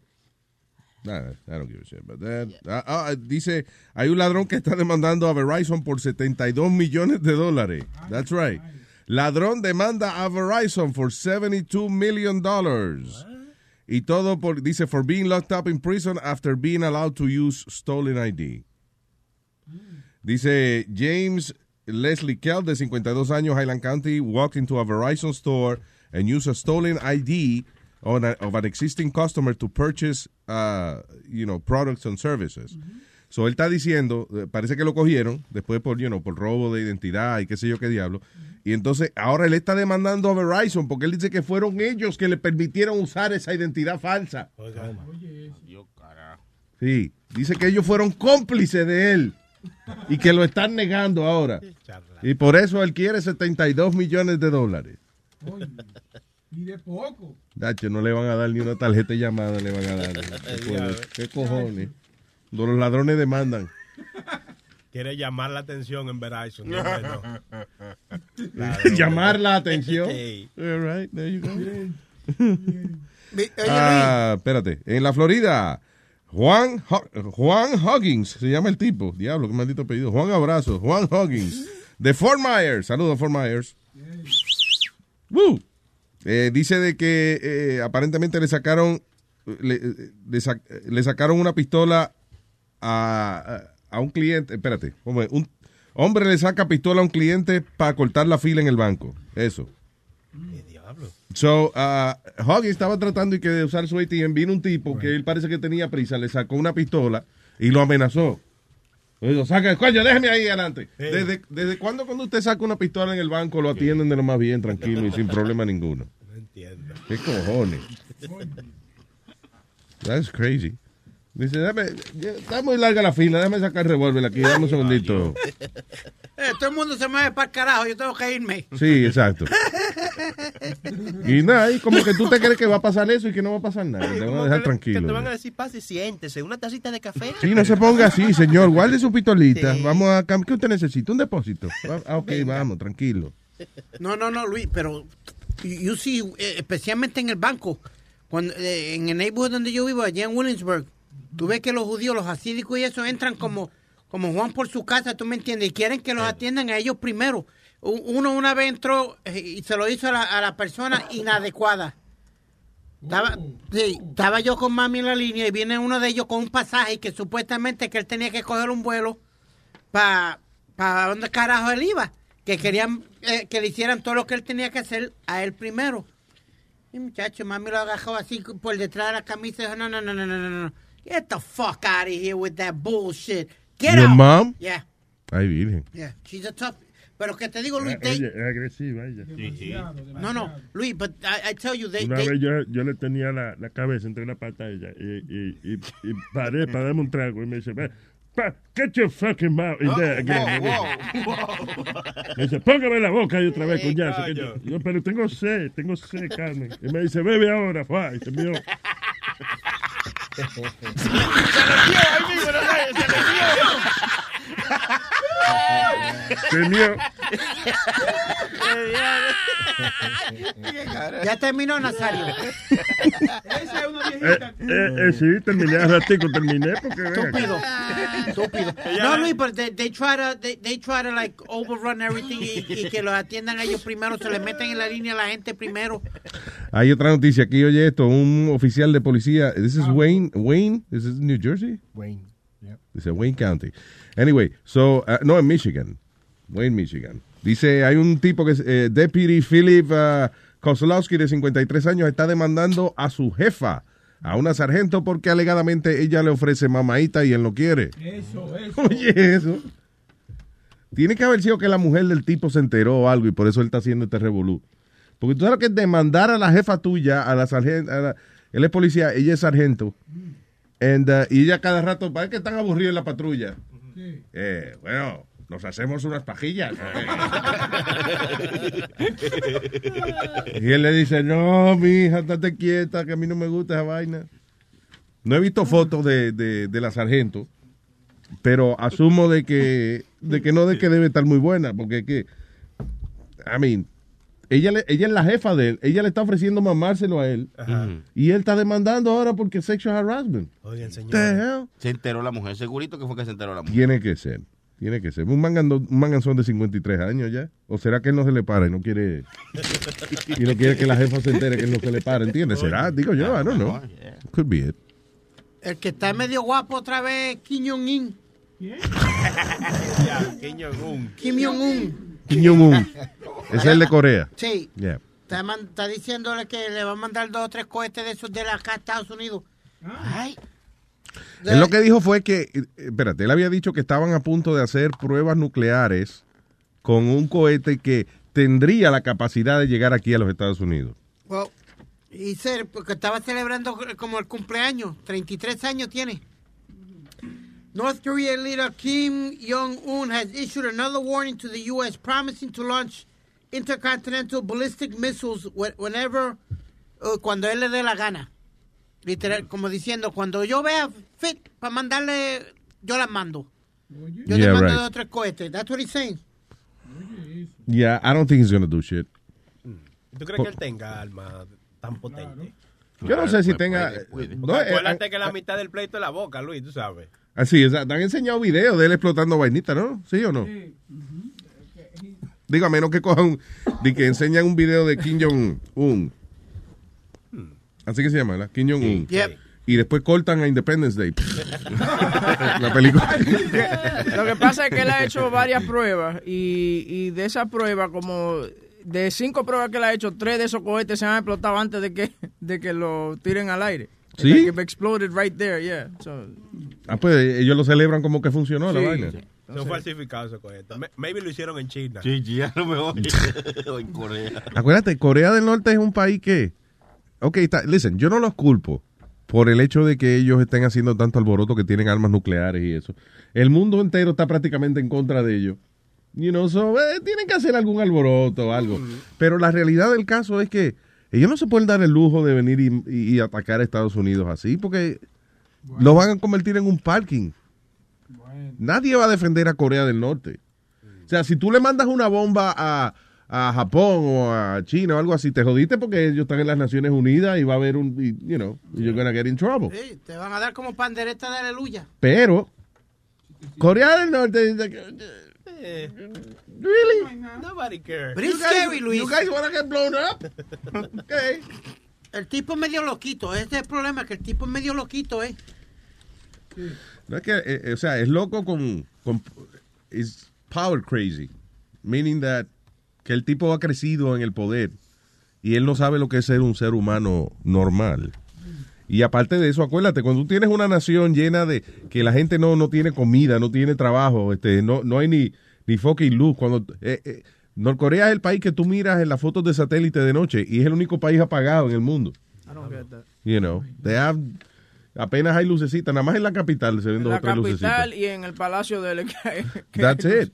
Nah, I don't give a shit about that. Ah, ah, dice, hay un ladrón que está demandando a Verizon por 72 millones de dólares. That's right. Ladrón demanda a Verizon for 72 million dollars. Y todo por, dice, for being locked up in prison after being allowed to use stolen ID. Dice James Leslie Kell, de 52 años, Highland County, walked into a Verizon store and used a stolen ID on a- of an existing customer to purchase, uh, you know, products and services. So él está diciendo, eh, parece que lo cogieron después por, you know, por robo de identidad y qué sé yo qué diablo. Y entonces ahora él está demandando a Verizon porque él dice que fueron ellos que le permitieron usar esa identidad falsa. Sí, dice que ellos fueron cómplices de él y que lo están negando ahora. Y por eso él quiere 72 millones de dólares. Y de poco. Dacho, no le van a dar ni una tarjeta de llamada, le van a dar. ¿Qué, cojones? ¿Qué cojones? Los ladrones demandan. Quiere llamar la atención en Verizon. No, no. Llamar la atención. All right, there you go. Oye, Ah, espérate. En la Florida, Juan, Juan Huggins, se llama el tipo. Diablo, qué maldito apellido. Juan Abrazo, Juan Huggins. De Fort Myers. Saludos, Fort Myers. Eh, dice de que eh, aparentemente le sacaron le, le sac- le sacaron una pistola a, a, un cliente. Espérate, un hombre le saca pistola a un cliente para cortar la fila en el banco. Eso. So, uh, Huggy estaba tratando y que de usar su ATM. Vino un tipo que él parece que tenía prisa, le sacó una pistola y lo amenazó. Le dijo, saca, coño, déjeme ahí adelante. ¿Desde, ¿Desde cuándo cuando usted saca una pistola en el banco lo atienden de lo más bien, tranquilo y sin problema ninguno? No entiendo. ¿Qué cojones? That's crazy. Dice, dame, está muy larga la fila, déjame sacar el revólver aquí, dame un segundito. Eh, todo el mundo se mueve para el carajo, yo tengo que irme. Sí, exacto. Y nada, y como que tú te crees que va a pasar eso y que no va a pasar nada. Te van a dejar Que te tranquilo. van a decir, pase y siéntese, una tacita de café. Sí, no se ponga así, señor. Guarde su pistolita. Vamos a cam- ¿Qué usted necesita? Un depósito. Ah, ok, vamos, tranquilo. No, no, no, Luis, pero you see, eh, especialmente en el banco, cuando eh, en el neighborhood donde yo vivo, allá en Williamsburg, tú ves que los judíos, los asídicos y eso entran como, como Juan por su casa, tú me entiendes, y quieren que los atiendan a ellos primero. Uno una vez entró eh, y se lo hizo a la, a la persona inadecuada. Estaba, sí, estaba yo con mami en la línea y viene uno de ellos con un pasaje que supuestamente que él tenía que coger un vuelo para pa dónde carajo él iba. Que querían eh, que le hicieran todo lo que él tenía que hacer a él primero. Y muchacho, mami lo agarró así por detrás de la camisa y dijo, no, no, no, no, no, no, no. Get the fuck out of here with that bullshit. Get Your out. mom? Yeah, Ay, virgen. yeah. She's a tough. Pero que te digo, Luis, they- Oye, es agresiva ella. no, no, Luis, but I, I tell you, they, Una they- vez yo, yo le tenía la, la cabeza entre la pata a ella y, y, y, y paré para darme un trago y me dice, "Ve, pa, get your fucking mouth in there again." Me dice, póngame la boca y otra vez, Ey, coñazo. yo, pero tengo sed, tengo sed, Carmen. Y me dice, bebe ahora, fue, y se vio. Se mió. ya terminó, Nazario. Esa es una Eh, viejita. eh, eh, sí, terminé hace ratico, terminé porque... Estúpido. Estúpido. No, Luis, pero they, they try to, they, they try to like overrun everything y, y que los atiendan a ellos primero, se les meten en la línea a la gente primero. Hay otra noticia aquí, oye esto, un oficial de policía, this is Wayne, Wayne, this is New Jersey? Wayne. Yep. Dice Wayne County. Anyway, so, uh, no, en Michigan. Wayne, Michigan. Dice, hay un tipo que es eh, Deputy Philip uh, Kozlowski, de 53 años, está demandando a su jefa, a una sargento, porque alegadamente ella le ofrece mamaita y él no quiere. Eso, eso. Oye, eso. Tiene que haber sido que la mujer del tipo se enteró o algo y por eso él está haciendo este revolú. Porque tú sabes que demandar a la jefa tuya, a la sargento, a la- él es policía, ella es sargento, and, uh, y ella cada rato, parece que están aburridos en la patrulla. Eh, bueno, nos hacemos unas pajillas. y él le dice, no, mi hija, estate quieta, que a mí no me gusta esa vaina. No he visto fotos de, de, de la sargento, pero asumo de que, de que no de que debe estar muy buena, porque que, I mean, ella, le- ella es la jefa de él, ella le está ofreciendo mamárselo a él, y él está demandando ahora porque sexual harassment. Oigan, señor. The hell? Se enteró la mujer, segurito que fue que se enteró la mujer. Tiene que ser, tiene que ser. Un, mangando- un manganzón de 53 años ya. ¿O será que él no se le para y no quiere y no quiere que la jefa se entere que él no se le para? ¿Entiendes? ¿Será? Digo yo, I don't know. Could be it. El que está medio guapo otra vez, Kim Jong-un. Kim Jong-un. Kim Jong-un. Kim Jong-un. Es el de Corea. Sí. Yeah. Está, man- está diciéndole que le va a mandar dos o tres cohetes de esos de acá a Estados Unidos. Ay. Él lo que dijo fue que, espérate, él había dicho que estaban a punto de hacer pruebas nucleares con un cohete que tendría la capacidad de llegar aquí a los Estados Unidos. Well, y ser, porque estaba celebrando como el cumpleaños, 33 años tiene. North Korea leader Kim Jong-un has issued another warning to the U.S. promising to launch intercontinental ballistic missiles whe- whenever, uh, cuando él le dé la gana. Literal, como diciendo, cuando yo vea fit para mandarle, yo las mando. Yo Yeah, te mando right. dos o tres cohetes. That's what he's saying. Yeah, I don't think he's gonna do shit. ¿Tú crees que él tenga arma tan potente? Yo no sé si tenga. Porque No, eh, acuérdate que la mitad del pleito es la boca, Luis, tú sabes. Así, es, te han enseñado videos de él explotando vainita, ¿no? ¿Sí o no? Digo, a menos que cojan, de que enseñan un video de Kim Jong-un. Así que se llama, ¿verdad? Kim Jong-un. Yep. Y después cortan a Independence Day. la película. Lo que pasa es que él ha hecho varias pruebas y, y de esas pruebas, como de cinco pruebas que él ha hecho, tres de esos cohetes se han explotado antes de que, de que lo tiren al aire. ¿Sí? Like, exploded right there, yeah. So, Ah, pues ellos lo celebran como que funcionó la Sí. vaina. Son falsificados esos. Me- Maybe lo hicieron en China. Sí, sí, a lo mejor. o en Corea. Acuérdate, Corea del Norte es un país que. Ok, está, listen, yo no los culpo por el hecho de que ellos estén haciendo tanto alboroto que tienen armas nucleares y eso. El mundo entero está prácticamente en contra de ellos. You know, so, eh, tienen que hacer algún alboroto o algo. Pero la realidad del caso es que ellos no se pueden dar el lujo de venir y, atacar a Estados Unidos así porque lo van a convertir en un parking. Nadie va a defender a Corea del Norte. O sea, si tú le mandas una bomba a, a Japón o a China o algo así, te jodiste porque ellos están en las Naciones Unidas y va a haber un, y, you know, you're gonna get in trouble. Sí, te van a dar como pandereta de aleluya. Pero, Corea del Norte, Really? Nobody cares. But it's You guys- scary, Luis. you guys wanna get blown up? Okay. El tipo es medio loquito. Ese es el problema, que el tipo es medio loquito, ¿eh? no es que, eh, eh, o sea, es loco con, con is power crazy, meaning that que el tipo ha crecido en el poder y él no sabe lo que es ser un ser humano normal. Y aparte de eso, acuérdate, cuando tú tienes una nación llena de que la gente no, no tiene comida, no tiene trabajo, este, no, no hay ni, ni fucking luz. Cuando eh, eh, Norcorea es el país que tú miras en las fotos de satélite de noche y es el único país apagado en el mundo. I don't get that. You know, they have- apenas hay lucecitas, nada más en la capital se ven En dos la o tres lucecitas. capital y en el palacio de... que- que- That's it.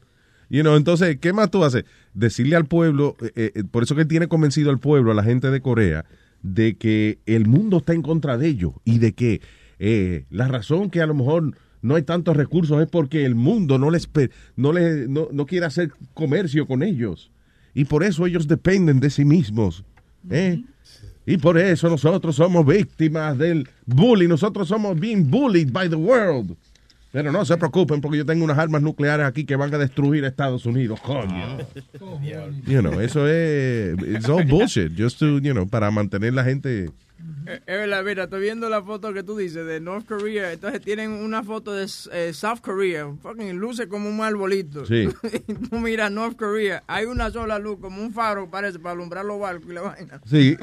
You know, entonces, ¿qué más tú haces? Decirle al pueblo, eh, eh, por eso que tiene convencido al pueblo, a la gente de Corea, de que el mundo está en contra de ellos y de que eh, la razón que a lo mejor no hay tantos recursos es porque el mundo no les no, les, no, no quiere hacer comercio con ellos. Y por eso ellos dependen de sí mismos. ¿eh? Y por eso nosotros somos víctimas del bullying. Nosotros somos being bullied by the world. Pero no se preocupen porque yo tengo unas armas nucleares aquí que van a destruir a Estados Unidos, coño. You know, eso es it's all bullshit, just to, you know, para mantener la gente Eh, Es verdad, mira, estoy viendo la foto que tú dices de North Korea. Entonces tienen una foto de eh, South Korea. Fucking luce como un arbolito. Sí. Y tú miras North Korea. Hay una sola luz, como un faro, parece, para alumbrar los barcos y la vaina. Sí,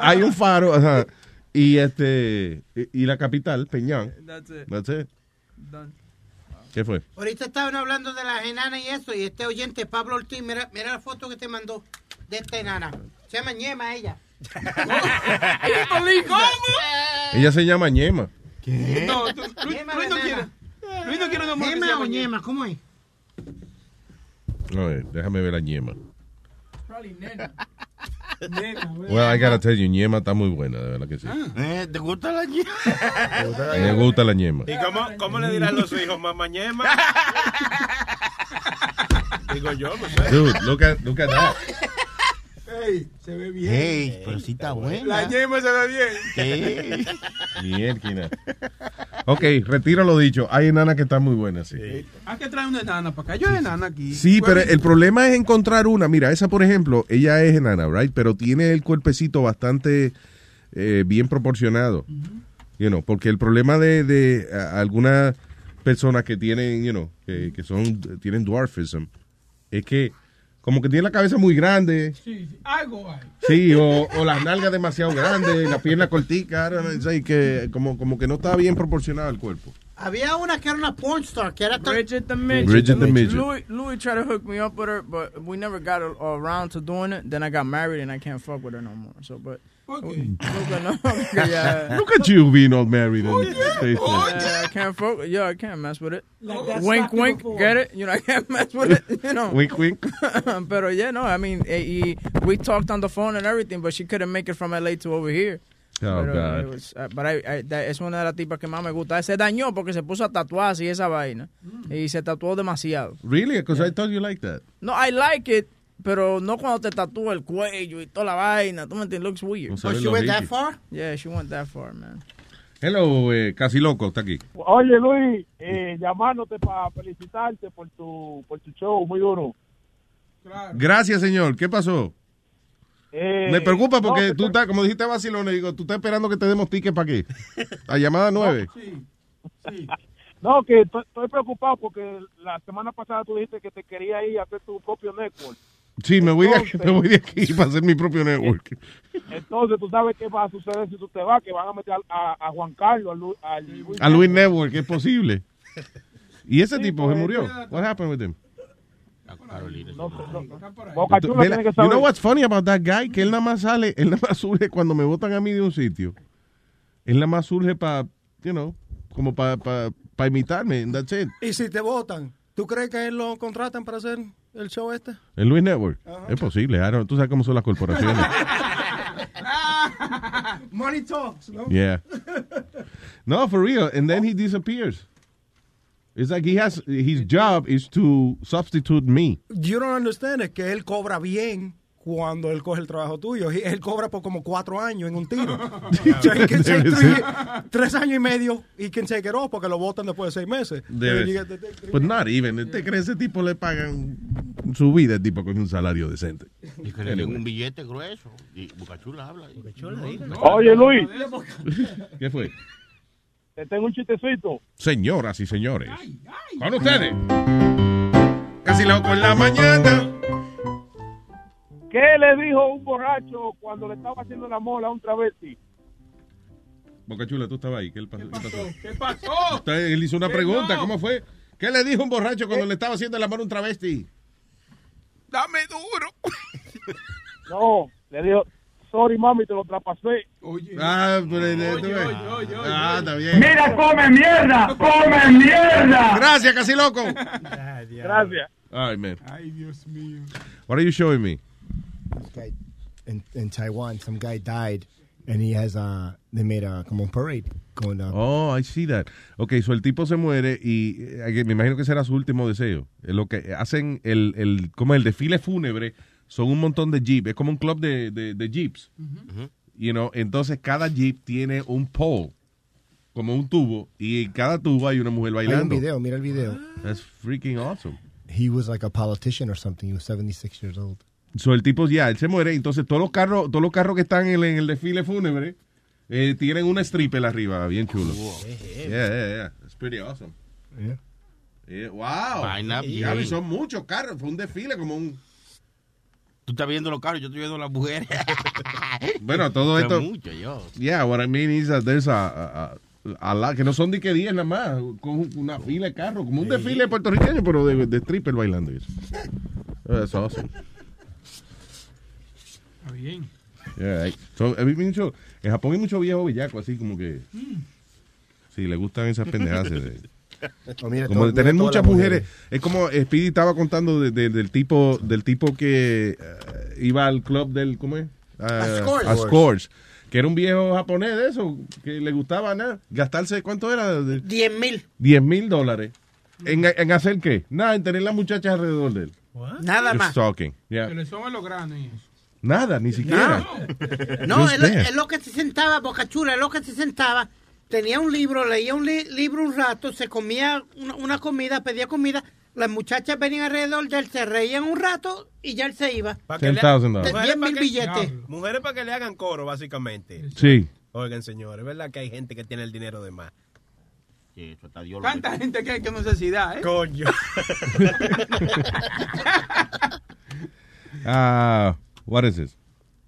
hay un faro, ajá, y este y, y la capital, Peñán. That's it. That's it. Done. ¿Qué fue? Ahorita estaban hablando de las enanas y eso, y este oyente, Pablo Ortiz, mira, mira la foto que te mandó de esta enana. Se llama Ñema ella. Ella se llama Ñema. No, tú- Luis, Luis no quiere. Luis no quiere se ¿Ñema o Ñema? ¿Cómo es? A ver, déjame ver a Ñema. Probably nena. Well, I gotta tell you, Ñema está muy buena, de verdad que sí. Eh, ¿Te gusta la ñema? Me gusta la Ñema. ¿Y cómo, cómo le dirán los hijos, mamá ñema? Digo yo, no sé. Dude, look at, look at that. Ey, se ve bien. Pero sí está buena. La yema se ve bien. Sí. Mierda. Ok, retiro lo dicho. Hay enanas que están muy buenas, sí. Hay que traer una enana para acá. Yo hay enana aquí. Sí, pero el problema es encontrar una. Mira, esa, por ejemplo, ella es enana, right? Pero tiene el cuerpecito bastante eh, bien proporcionado. You know, porque el problema de, de algunas personas que tienen, you know, que, que son, tienen dwarfism, es que como que tiene la cabeza muy grande, Sí, sí, algo hay. sí, o, o las nalgas demasiado grandes, la pierna cortica, like que como, como que no está bien proporcionado el cuerpo. Había una que era una porn star, que era tan... Bridget the Midget. Bridget the Midget. Louis, Louis tried to hook me up with her, but we never got a- around to doing it. Then I got married and I can't fuck with her no more. So, but. Okay. no, yeah. Look at you being all married. and tasting. Yeah, I can't fuck. Yeah, I can't mess with it. Like wink, wink. before. Get it? You know, I can't mess with it. You know. Wink, wink. but yeah, no, I mean, eh, y- we talked on the phone and everything, but she couldn't make it from LA to over here. Oh, Pero, God. it was- uh, but I- I- that- es una de las tipas que más me gusta. Se dañó porque se puso a tatuar así esa vaina. Y se tatuó demasiado. Really? Because I thought you liked that. No, I like it, pero no cuando te tatúa el cuello y toda la vaina. ¿Tú me entiendes? Looks weird. No Oh, she went that far? Yeah, she went that far, man. Hello, eh, casi loco, está aquí. Oye, Luis, eh, llamándote para felicitarte por tu, por tu show, muy duro. Gracias, señor. ¿Qué pasó? Eh, Me preocupa no, porque que tú estás, como dijiste Vacilón, le digo, tú estás esperando que te demos ticket para qué. A llamada nueve. No, que estoy, preocupado porque la semana pasada tú dijiste que te querías ir a hacer tu propio network. Sí, me voy, de aquí, Entonces- me voy de aquí para hacer mi propio network. Entonces, tú sabes qué va a suceder si tú te vas, que van a meter a, a Juan Carlos, a, Lu- a Luis. A Luis Network, es posible. Y ese Sí, tipo pues, se murió. sí. What happened with him? No, no. Vela- que you know what's funny about that guy? Que él nada más sale, él nada más surge cuando me votan a mí de un sitio. Él nada más surge para, you know, como para pa, pa imitarme. and That's it. Y si te votan, ¿tú crees que él lo contratan para hacer el show este? El Luis Network. Es posible. I don't- tú sabes cómo son las corporaciones. Money talks, ¿no? Yeah. No, for real. And then he disappears. It's like he has, his job is to substitute me. You don't understand, es que él cobra bien cuando él coge el trabajo tuyo. Él cobra por como cuatro años en un tiro. so three- tres años y medio y can take it off porque lo votan después de seis meses. But not even. ¿Usted cree ese tipo le pagan su vida? El tipo con un salario decente. Y que le den un billete grueso. Y Bucachula habla. Oye, Luis. ¿Qué fue? Te tengo un chistecito. Señoras y señores, con ustedes. Casi loco en la mañana. ¿Qué le dijo un borracho cuando le estaba haciendo la mola a un travesti? Boca Chula, tú estabas ahí. ¿Qué, pasó? ¿Qué pasó? ¿Qué pasó? Usted- él hizo una pregunta. no. ¿Cómo fue? ¿Qué le dijo un borracho cuando le estaba haciendo el amor a un travesti? Dame duro. No, le dijo, sorry mami, te lo traspasé. Ah, pero, eh, tú ves. Ah, está bien. Mira, come mierda, come mierda. Gracias, casi loco. Gracias. All right, man. Ay, Dios mío. What are you showing me? This guy in, in Taiwan, some guy died, and he has uh they made a como un parade going down. Oh, I see that. Ok, so el tipo se muere y eh, me imagino que será su último deseo. Eh, Lo que hacen el, el, como el desfile fúnebre son un montón de jeeps. Es como un club de, de, de jeeps. You know, entonces cada jeep tiene un pole, como un tubo, y en cada tubo hay una mujer Hay un bailando. video, mira el video. That's freaking awesome. He was like a politician or something. He was 76 years old. So el tipo ya, él se muere, entonces todos los carros, todos los carros que están en el, en el desfile fúnebre eh, tienen una stripper arriba, bien chulo. Yeah, yeah, yeah. It's pretty awesome. Yeah. Yeah, wow. Vaina bien. son muchos carros, fue un desfile como un... Tú estás viendo los carros, yo estoy viendo las mujeres. Bueno, todo esto... muchos, yo. Yeah, what I mean is that there's a, a- a- que no son de que 10 nada más, con una fila de carros, como un desfile puertorriqueño, pero de, de stripper bailando eso. That's awesome. Está bien. Yeah, I- so, en Japón hay mucho viejo bellaco, así como que... Sí, le gustan esas pendejadas. de- Oh, mira como todo- de tener muchas las mujeres. Es como Speedy estaba contando de- de- del tipo del tipo que eh, iba al club del, ¿cómo es? Ah, A Scores. a Scores. Que era un viejo japonés de eso, que le gustaba nada. Gastarse, ¿cuánto era? De- 10 mil. 10 mil dólares. ¿En, ¿En hacer qué? Nada, en tener las muchachas alrededor de él. Nada Just más. talking. Yeah. Que le suban los granos y eso. Nada, ni siquiera. No, Just es lo, que se sentaba, Boca Chula, es lo que se sentaba. Tenía un libro, leía un li- libro un rato, se comía una, una comida, pedía comida. Las muchachas venían alrededor de él, se reían un rato y ya él se iba. Pa' que le- $10,000. De Mujeres 10 pa' mil billetes. Mujeres para que le hagan coro, básicamente. Sí. Oigan, señores, ¿verdad que hay gente que tiene el dinero de más? Sí, eso está Dios. Tanta gente que hay que necesidad, ¿eh? Coño. Uh, what is this?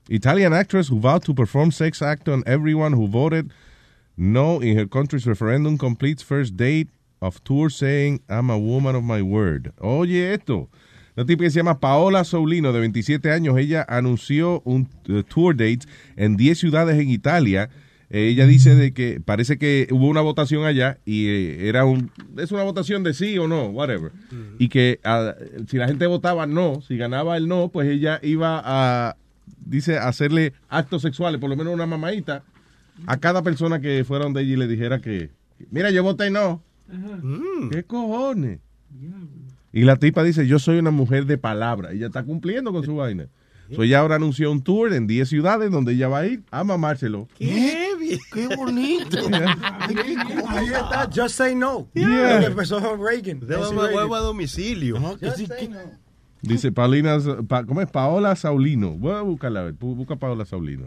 Italian actress who vowed to perform sex act on everyone who voted no in her country's referendum completes first date of tour saying I'm a woman of my word. Oye esto. Una tipa que se llama Paola Soulino, de 27 años, ella anunció un eh, tour date en 10 ciudades en Italia. Eh, ella dice de que parece que hubo una votación allá y eh, era un es una votación de sí o no, whatever. Y que ah, si la gente votaba no, si ganaba el no, pues ella iba a dice a hacerle actos sexuales, por lo menos una mamadita a cada persona que fuera donde ella y le dijera que mira, yo voté no. ¿Qué cojones? Y la tipa dice, yo soy una mujer de palabra. Ella está cumpliendo con su vaina. So ella ahora anunció un tour en 10 ciudades donde ella va a ir a mamárselo. Qué, bien, qué bonito. Ahí está, Just Say No. Yeah. Lo que empezó Reagan. Huevo a domicilio. Just Say No. Dice Paulina, Pa- ¿cómo es? Paola Saulino. Voy a buscarla, a ver. Bu- Busca Paola Saulino.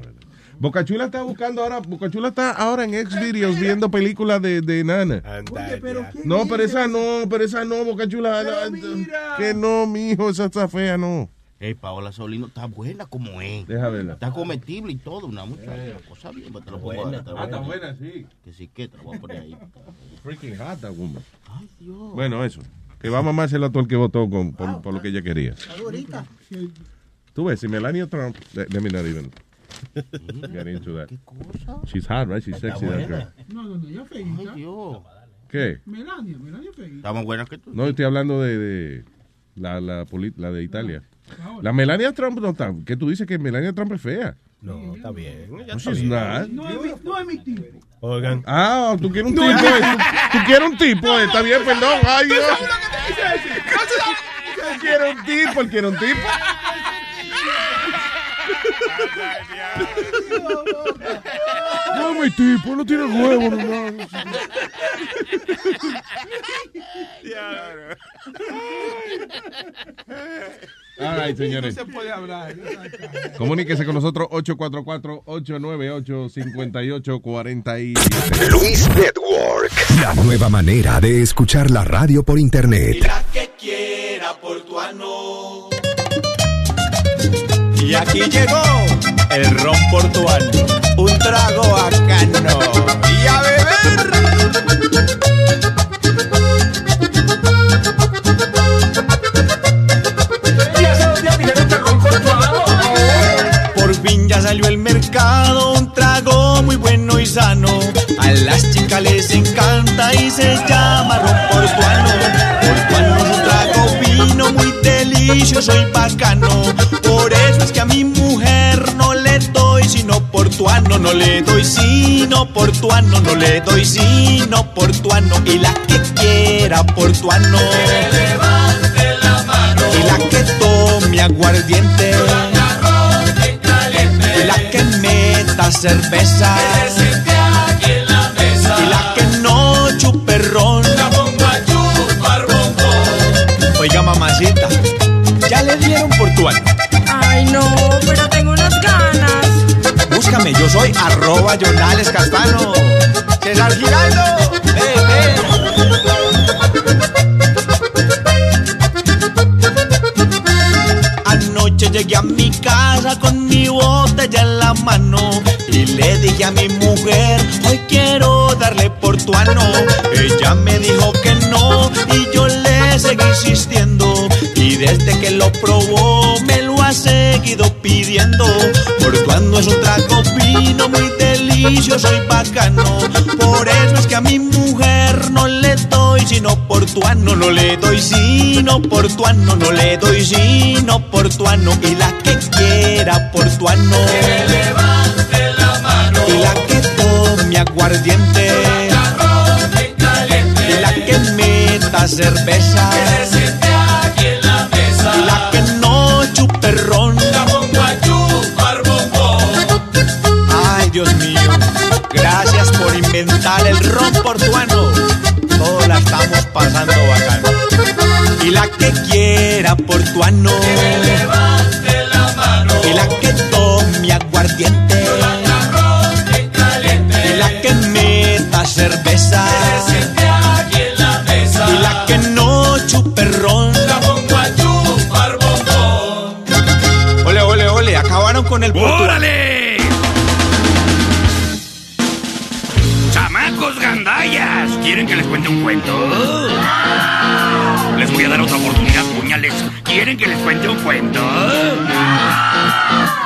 Bocachula está buscando ahora, Bocachula está ahora en Xvideos viendo películas de, de nana. No, pero esa no, pero esa no, Bocachula. Que no, mijo, esa está fea, no. Ey, Paola Solino está buena como es. Deja verla. Está comestible y todo, una muchacha. Cosa bien, te lo pongo ahora, te lo Ah, está buena, sí. Que sí, que te lo voy a poner ahí. Freaking hot that woman. Bueno, eso. Que va a mamárselo a todo el que votó con, por, por lo que ella quería. Ahorita. Tú ves, si Melania Trump. Let, let me not even get into that. She's hot, right? She's sexy, that girl. No, no, no, ella es feíta. ¿Qué? Melania, Melania es feíta. Está más buena que tú. No, estoy hablando de, de la, la de Italia. La Melania Trump no está. ¿Qué tú dices que Melania Trump es fea? No, está bien. Ya No, está she's bien. No es mi, no es mi tipo. Oigan. Ah, tú quieres un No, tipo. no. Tú, quieres un tipo. Está bien, perdón. Ay, ¿Tú Dios. que? Él quiere un tipo, él quiere un tipo. No, mi tipo, no tiene huevo, no nada. All right, señores. No se puede hablar. Comuníquese con nosotros 844-898-5847. Luis Network. La nueva manera de escuchar la radio por internet. que quiera portuano. Y aquí llegó el ron portuano, un trago bacano. Y a beber. Salió el mercado, un trago muy bueno y sano. A las chicas les encanta y se llama ron portuano. Portuano es un trago fino, muy delicioso y bacano. Por eso es que a mi mujer no le doy sino portuano, no le doy sino portuano, no le doy sino portuano. Y la que quiera portuano, y la que tome aguardiente, la que meta cerveza, y la que no chupe ron. Oiga, mamacita, ya le dieron portuano. Ay, no, pero tengo unas ganas. Búscame, yo soy arroba Jonales Castano. César Giraldo. Ve, ve. Llegué a mi casa con mi botella en la mano y le dije a mi mujer, hoy quiero darle portuano. Ella me dijo que no y yo le seguí insistiendo y desde que lo probó me lo ha seguido pidiendo. Portuano es un trago fino muy delicioso y bacano. Por eso es que a mi mujer no le doy sino portuano, no le doy sino portuano, no le doy sino portuano. Y la que quiera portuano, que levante la mano. Y la que tome aguardiente, y la que cerveza, que se siente aquí en la mesa. Y la que no chupe ron, la pongo a chupar Ay, Dios mío, gracias por inventar el ron portuano. Todos la estamos pasando bacano. Y la que quiera portuano, que levante la mano. Y la que tome aguardiente, y la que meta cerveza, que se con el. ¡Órale! ¡Chamacos gandallas! ¿Quieren que les cuente un cuento? Les voy a dar otra oportunidad puñales. ¿Quieren que les cuente un cuento?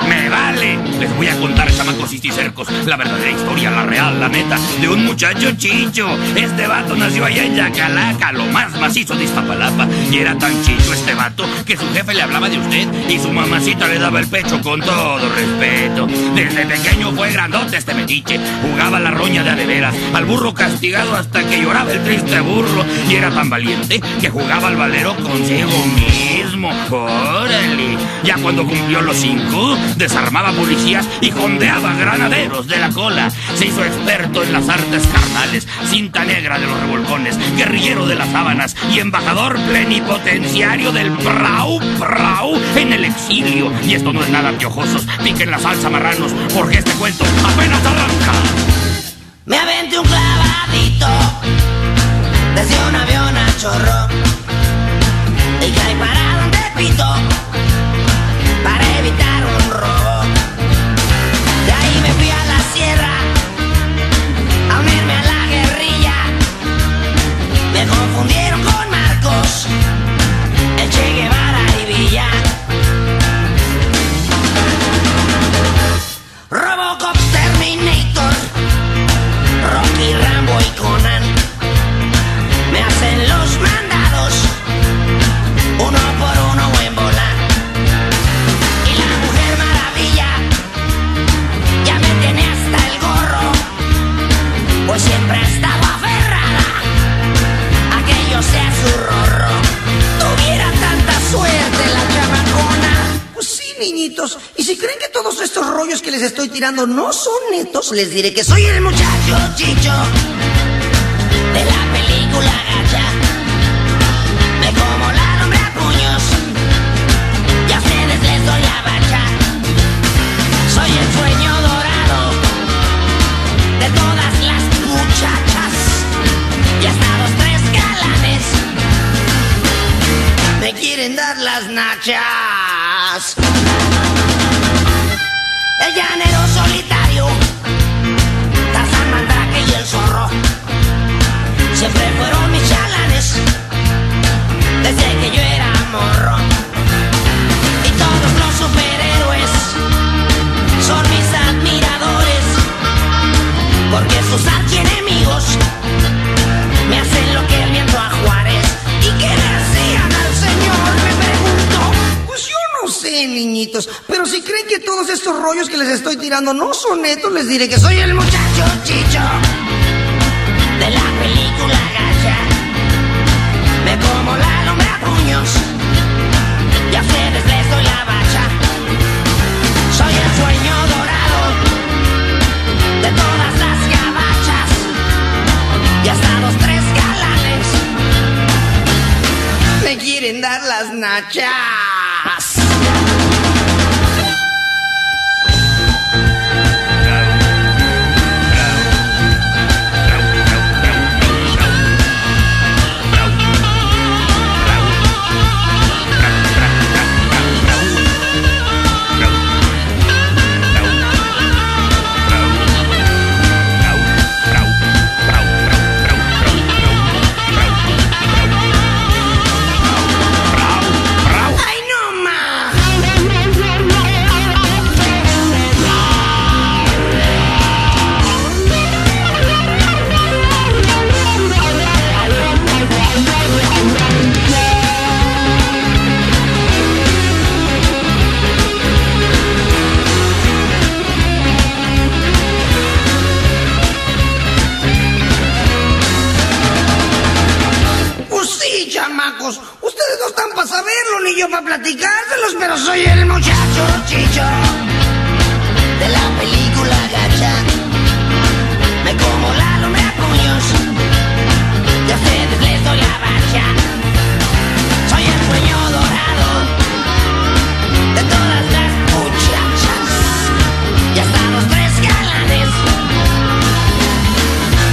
¡Me vale! Les voy a contar, chamacos y cicercos, la verdadera historia, la real, la neta, de un muchacho chicho. Este vato nació allá en Yacalaca, lo más macizo de Iztapalapa. Y era tan chicho este vato que su jefe le hablaba de usted y su mamacita le daba el pecho con todo respeto. Desde pequeño fue grandote este metiche. Jugaba la roña de adeveras, al burro castigado hasta que lloraba el triste burro. Y era tan valiente que jugaba al valero consigo mismo. ¡Órale! Ya cuando cumplió los cinco, desarmaba policías y jondeaba granaderos de la cola. Se hizo experto en las artes carnales, cinta negra de los revolcones, guerrillero de las sábanas y embajador plenipotenciario del Prau Prau en el exilio. Y esto no es nada piojosos, piquen la salsa marranos, porque este cuento apenas arranca. Me aventé un clavadito desde un avión a chorro y caí parado en para evitar un robo. De ahí me fui a la sierra a unirme a la guerrilla. Me confundieron con Marcos, el Che Guevara y Villa. Netos, les diré que soy el muchacho chicho de la película gacha. Me como la hombre a puños y a ustedes les doy la bacha. Soy el sueño dorado de todas las muchachas y hasta los tres galanes me quieren dar las nachas. Porque sus archienemigos me hacen lo que el viento a Juárez. ¿Y qué le hacían al señor? Me pregunto. Pues yo no sé, niñitos, pero si creen que todos estos rollos que les estoy tirando no son netos, les diré que soy el muchacho chicho de la película gacha. Me como la lumbre a puños quieren dar las de la película gacha. Me como la lumbre a puños y a ustedes les doy la bacha. Soy el sueño dorado de todas las muchachas y hasta los tres galanes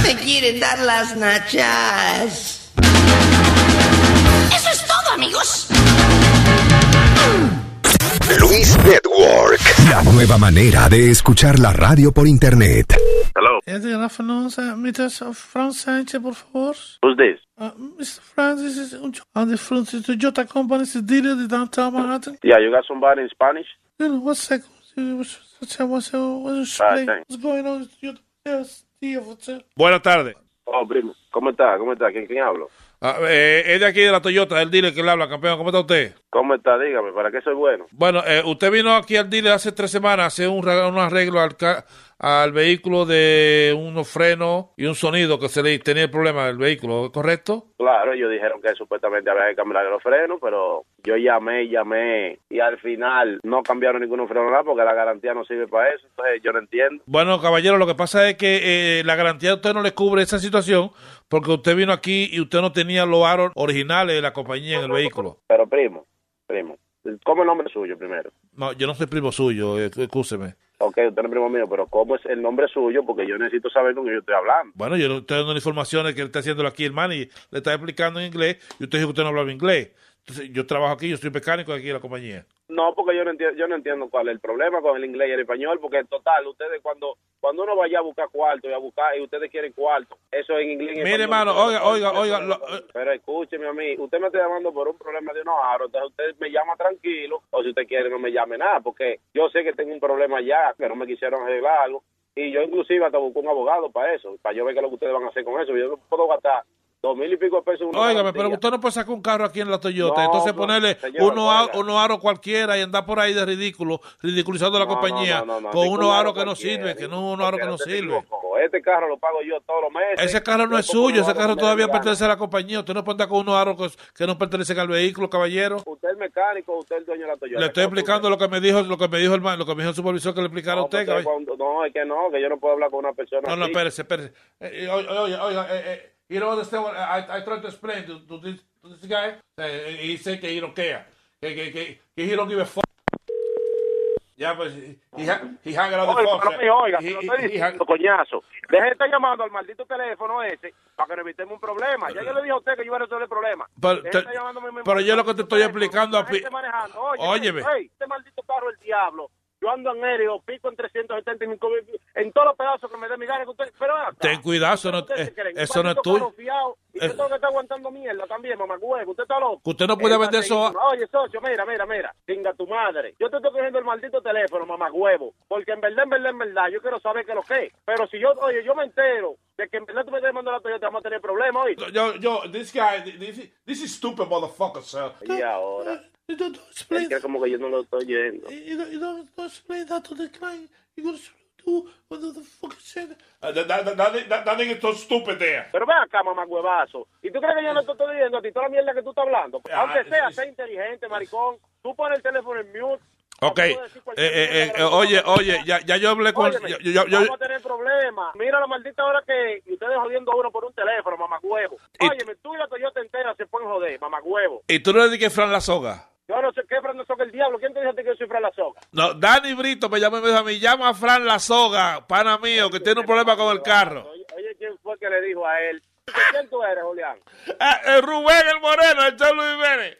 me quieren dar las nachas. Nueva manera de escuchar la radio por internet. Hello. Yeah, good afternoon, uh, Mr. Franz Sánchez, por favor. Who's this? Uh, Mr. Franz, this is un- on the front of the Toyota Company, is the dealer downtown Manhattan. Yeah, you got somebody in Spanish? You know, what's that? What's, what's, what's, what's, Ah, what's going on? Yes? Buenas tardes. Oh, primo. ¿Cómo está? ¿Cómo está? ¿Quién, quién hablo? Ah, eh, es de aquí de la Toyota, el dealer que le habla, campeón. ¿Cómo está usted? ¿Cómo está? Dígame, ¿para qué soy bueno? Bueno, eh, usted vino aquí al dealer hace tres semanas a hacer un, un arreglo al, ca- al vehículo de unos frenos y un sonido que se le tenía el problema del vehículo, ¿es correcto? Claro, ellos dijeron que supuestamente había que cambiar los frenos, pero yo llamé, llamé y al final no cambiaron ninguno freno nada porque la garantía no sirve para eso, entonces yo no entiendo. Bueno, caballero, lo que pasa es que eh, la garantía de usted no le cubre esa situación porque usted vino aquí y usted no tenía los aros originales de la compañía en el vehículo. Pero primo, primo, ¿cómo el nombre suyo primero? No, yo no soy primo suyo, eh, excúseme. Ok, usted es primo mío, pero ¿cómo es el nombre suyo? Porque yo necesito saber con quién yo estoy hablando. Bueno, yo le estoy dando informaciones que le está haciendo aquí el man y le está explicando en inglés y usted dijo que usted no hablaba inglés. Entonces, yo trabajo aquí, yo soy mecánico aquí en la compañía. No, porque yo no entiendo, yo no entiendo cuál es el problema con el inglés y el español, porque en total, ustedes cuando cuando uno vaya a buscar cuarto y a buscar y ustedes quieren cuarto, eso en inglés en Mire, hermano, oiga, oiga, oiga, lo- Pero escúcheme a mí, usted me está llamando por un problema de unos aros, entonces usted me llama tranquilo, o si usted quiere no me llame nada, porque yo sé que tengo un problema ya, que no me quisieron arreglar algo, y yo inclusive hasta busco un abogado para eso, para yo ver qué es lo que ustedes van a hacer con eso, yo no puedo gastar dos mil y pico de pesos garantía. pero usted no puede sacar un carro aquí en la Toyota, No, entonces ponerle señor, unos a- oiga. unos aros cualquiera y andar por ahí de ridículo, ridiculizando a la No, compañía no, con unos aro que no sirven, que no unos aros que no equivocó. Este carro lo pago yo todos los meses. Ese carro no es suyo, ese carro todavía pertenece a la compañía. Usted no puede andar con unos aros que, que no pertenecen al vehículo, caballero. Usted es mecánico, usted es el dueño de la Toyota. Le estoy explicando lo que me dijo, lo que me dijo el lo que me dijo el supervisor que le explicara a usted, No, caballero. cuando- no, es que no, que yo no puedo hablar con una persona No, no, espérese, espérese. Oiga, oiga, oiga, you don't understand what I, I tried to explain to, to this, to this guy. He said que he don't care. Que, que, que, que he don't give a fuck. Ya, pues, he, he on the phone. pero me oiga, He- lo estoy diciendo, coñazo. Deje de estar llamando al maldito teléfono ese para que nos evitemos un problema. Ya yo le dije a usted que yo iba a resolver el problema. Pero, te- pero yo lo que te estoy explicando. Oye, Óyeme. hey, este maldito carro el diablo. Yo ando en aéreo, pico en 375 mil, en todos los pedazos que me dé mi gana. que usted- Pero acá. Ten cuidado, eso no, ¿Ustedes eh, eso no es tuyo. Y Eh. usted todo que está aguantando mierda también, mamá huevo. Usted está loco. Usted no puede vender eso Oye, socio, mira, mira, mira. Venga tu madre. Yo te estoy cogiendo el maldito teléfono, mamá huevo. Porque en verdad, en verdad, en verdad, yo quiero saber qué es lo que es. Pero si yo, oye, yo me entero de que en verdad tú me estás mandando la Toyota, vamos a tener problemas hoy. Yo, yo, this guy, this, this is stupid motherfucker, sir. Y ahora. Es que como que yo no lo estoy oyendo. You don't, you don't, don't explain that to the client. You gotta do what the fuck is said. Uh, that, that, that, that, that nigga is so stupid there. Pero ven acá, mamá huevazo. ¿Y tú crees que yo no te estoy diciendo a ti toda la mierda que tú estás hablando? Ah, Aunque sea, sea inteligente, maricón. Tú pones el teléfono en mute. Ok, eh, eh, eh, oye, oye, ya, ya yo hablé con... Óyeme, yo- yo- yo- vamos a tener problemas. Mira la maldita hora que y ustedes jodiendo a uno por un teléfono, mamá huevo. Óyeme, tú y la Toyota entera se pueden joder, mamá huevo. y tú no le dices Fran la soga. Yo no sé qué, Fran, no soy el diablo. ¿Quién te dice que yo soy Fran la soga? No, Dani Brito me llama y me dijo a mí, llama a Fran la soga, pana mío, que tiene un problema con el carro. Oye, oye, ¿quién fue que le dijo a él? ¿Quién tú eres, Julián? Ah, eh, Rubén el Moreno, el Luis Jiménez.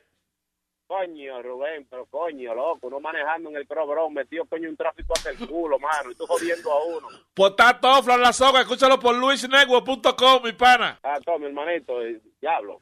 Coño, Rubén, pero coño, loco, uno manejando en el Crobrón, metido coño un tráfico hasta el culo, mano, y tú jodiendo a uno. Pues está todo Fran la soga, escúchalo por luisnetwork.com, mi pana. Está todo, mi hermanito, eh, diablo,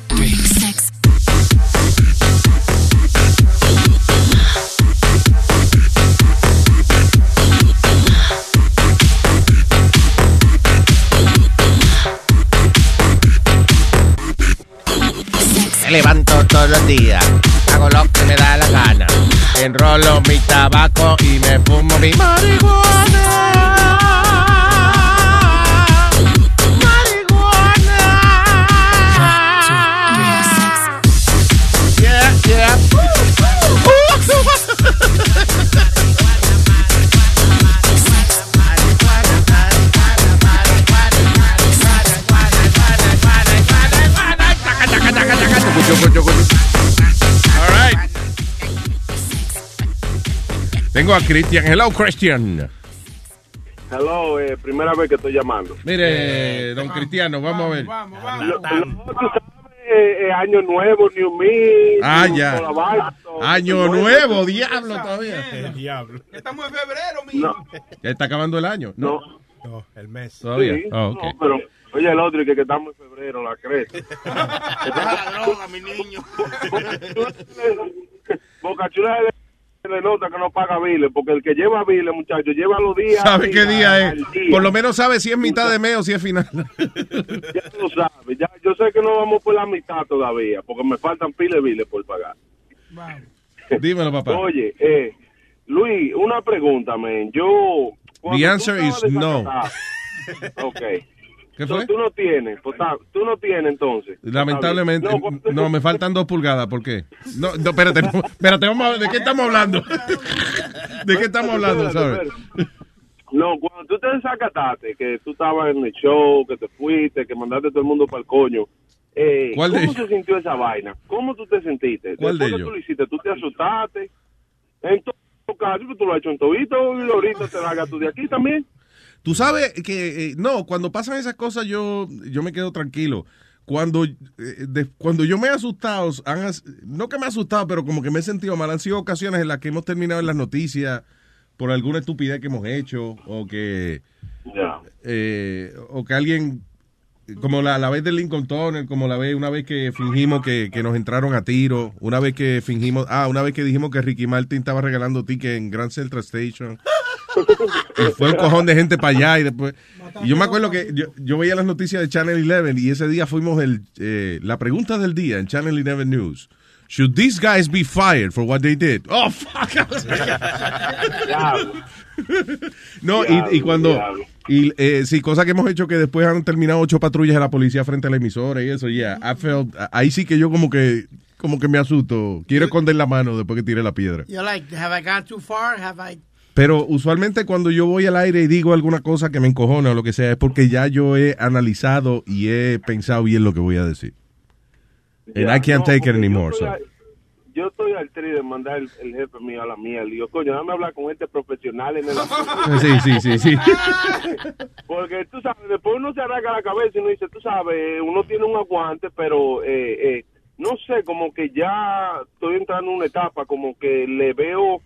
Levanto todos los días, hago lo que me da la gana. Enrolo mi tabaco y me fumo mi marihuana. Tengo a Christian. Hello, Christian. Hello, eh, primera vez que estoy llamando. Mire, don Cristiano, vamos a ver. Lo- lo- tú sabes, eh, eh, año nuevo, New Me. Ah, New- ya. Año nuevo, diablo todavía. El diablo. Estamos en febrero, mijo. Ya está acabando el año. No. No, el mes. Todavía. Sí, Ah, ok. no, pero, oye, el otro, y que, que estamos en febrero, la cresta. la droga, mi niño. Boca Chula se le nota que no paga biles, porque el que lleva biles, muchachos, lleva los días. ¿Sabe qué día es? día. Por lo menos sabe si es mitad de mes o si es final. Ya lo sabe. Ya, yo sé que no vamos por la mitad todavía, porque me faltan piles de biles por pagar. Dímelo, papá. Oye, eh, Luis, una pregunta, men. Yo. The answer is no. Ok. ¿Qué fue? tú no tienes, pues, está- tú no tienes entonces. Lamentablemente, no, me faltan dos pulgadas. ¿Por qué? No, no espérate, espérate, vamos a ver, ¿de qué estamos hablando? ¿De qué estamos hablando? ¿sabes? No, cuando tú te desacataste, que tú estabas en el show, que te fuiste, que mandaste a todo el mundo para el coño. Eh, ¿Cuál de ¿Cómo se sintió esa vaina? ¿Cómo tú te sentiste? ¿Cuál de Después que ellos? tú lo hiciste, tú te asustaste. En todo caso, tú lo has hecho en todito y ahorita te largas tú de aquí también. Tú sabes que, eh, no, cuando pasan esas cosas yo, yo me quedo tranquilo. Cuando, eh, de- cuando yo me he asustado, han as- no que me he asustado, pero como que me he sentido mal, han sido ocasiones en las que hemos terminado en las noticias por alguna estupidez que hemos hecho o que, eh, o que alguien, como la, la vez del Lincoln Tunnel, como la vez, una vez que fingimos que, que nos entraron a tiro, una vez que fingimos, ah, una vez que dijimos que Ricky Martin estaba regalando tickets en Grand Central Station. Y fue un cojón de gente para allá y después. Y yo me acuerdo que yo, yo veía las noticias de Channel 11 y ese día fuimos el, eh, la pregunta del día en Channel 11 News. Should these guys be fired for what they did? Oh, fuck. no, y, y cuando. Y eh, sí, cosa que hemos hecho que después han terminado ocho patrullas de la policía frente a la emisora y eso, ya. I felt- ahí sí que yo como que como que me asusto. Quiero esconder la mano después que tire la piedra. You're like, have I gone too far? Have I? Pero usualmente cuando yo voy al aire y digo alguna cosa que me encojona o lo que sea, es porque ya yo he analizado y he pensado bien lo que voy a decir. And Ya, I can't no, take it anymore. Yo so. estoy, al, yo estoy al tri de mandar el, el jefe mío a la mía. Le digo, coño, déjame hablar con este profesional en el Sí, sí, sí, sí. Porque tú sabes, después uno se arranca la cabeza y uno dice, tú sabes, uno tiene un aguante, pero eh, eh, no sé, como que ya estoy entrando en una etapa, como que le veo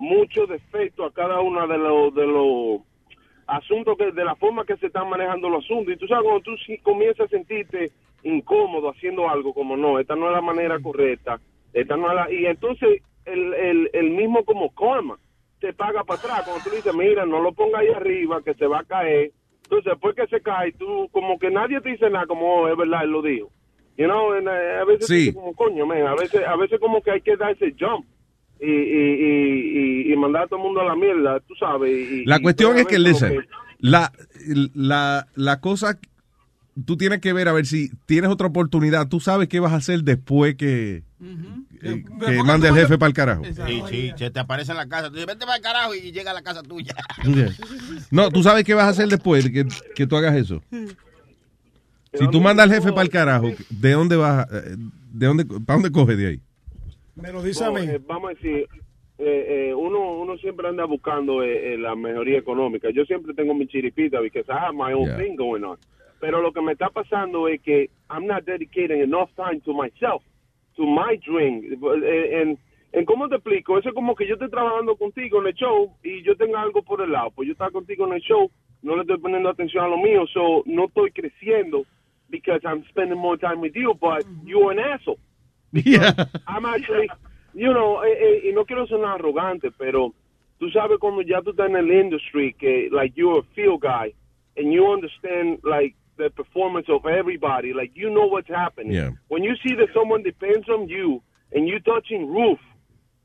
mucho defecto a cada uno de los de los asuntos que de la forma que se están manejando los asuntos. Y tú sabes cuando tú sí comienzas a sentirte incómodo haciendo algo como no esta no es la manera correcta esta no es la y entonces el, el, el mismo como karma te paga para atrás. Cuando tú le dices mira no lo ponga ahí arriba que se va a caer entonces después que se cae tú como que nadie te dice nada como oh, es verdad él lo dijo you know, eh, a veces Sí. como coño man, a veces a veces como que hay que dar ese jump y, y, y, mandar a todo el mundo a la mierda, tú sabes. y- La y cuestión es que, listen, que- la, la, la cosa, tú tienes que ver a ver si tienes otra oportunidad. Tú sabes qué vas a hacer después que, eh, que mande al jefe para el carajo. Sí, sí, se te aparece en la casa. Tú dices, vete para el carajo y llega a la casa tuya. No, tú sabes qué vas a hacer después de que, que tú hagas eso. Si tú mandas al jefe para el carajo, ¿de dónde vas? eh, ¿De dónde, para dónde coges de ahí? Me lo dice No, a mí. eh, vamos a decir, eh, eh, uno, uno siempre anda buscando eh, eh, la mejoría económica. Yo siempre tengo mi chiripita because I have my own Yeah. thing going on. Pero lo que me está pasando es que I'm not dedicating enough time to myself, to my dream. Eh, En, en cómo te explico, eso es como que yo estoy trabajando contigo en el show y yo tenga algo por el lado. Pues yo estaba contigo en el show, no le estoy poniendo atención a lo mío, so no estoy creciendo because I'm spending more time with you, but you're an asshole. I'm actually, you know, eh, eh, y no quiero sonar arrogante, pero tú sabes cuando ya tú estás en el industry que, like, you're a field guy and you understand, like, the performance of everybody, like, you know what's happening. Yeah. When you see that someone depends on you and you touching roof,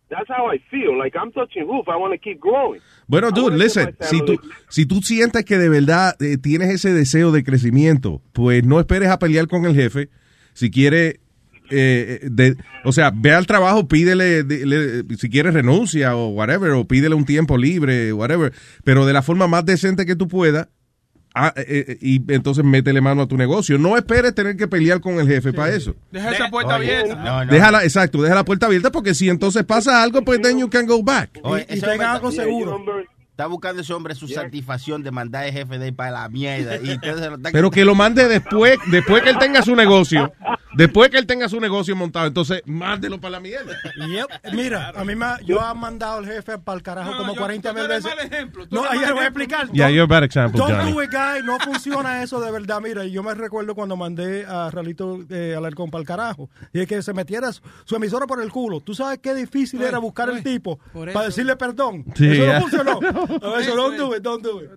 that's how I feel. Like, I'm touching roof. I want to keep growing. Bueno, dude, listen, si tú, si tú sientes que de verdad eh, tienes ese deseo de crecimiento, pues no esperes a pelear con el jefe. Si quiere, eh, de, o sea, ve al trabajo, pídele, de- le- si quieres renuncia o whatever, o pídele un tiempo libre, whatever, pero de la forma más decente que tú puedas, ah, eh, eh, y entonces métele mano a tu negocio. No esperes tener que pelear con el jefe para eso. Deja esa puerta abierta. Déjala, exacto, deja la puerta abierta porque si entonces pasa algo, pues then you can go back. Oye, hombre algo está- seguro. Está buscando ese hombre su satisfacción de mandar al jefe de ahí para la mierda. Y Pero que lo mande después, después que él tenga su negocio, después que él tenga su negocio montado, entonces mándelo para la mierda. Yep. Mira, a mí me, ha- yo he mandado al jefe para el carajo como yo- 40 tú mil eres veces. mal ejemplo, tú No, eres ahí mal le voy a ejemplo. explicar. Yeah, you're a bad example, Don't Johnny. do it, guy. No funciona eso de verdad. Mira, yo me recuerdo cuando mandé a Ralito eh, Alarcón para el carajo. Y es que se metiera su, su emisora por el culo. ¿Tú sabes qué difícil era buscar el tipo por para eso- decirle perdón? Sí, eso ya. no funcionó. No, eso don't do it, don't do it.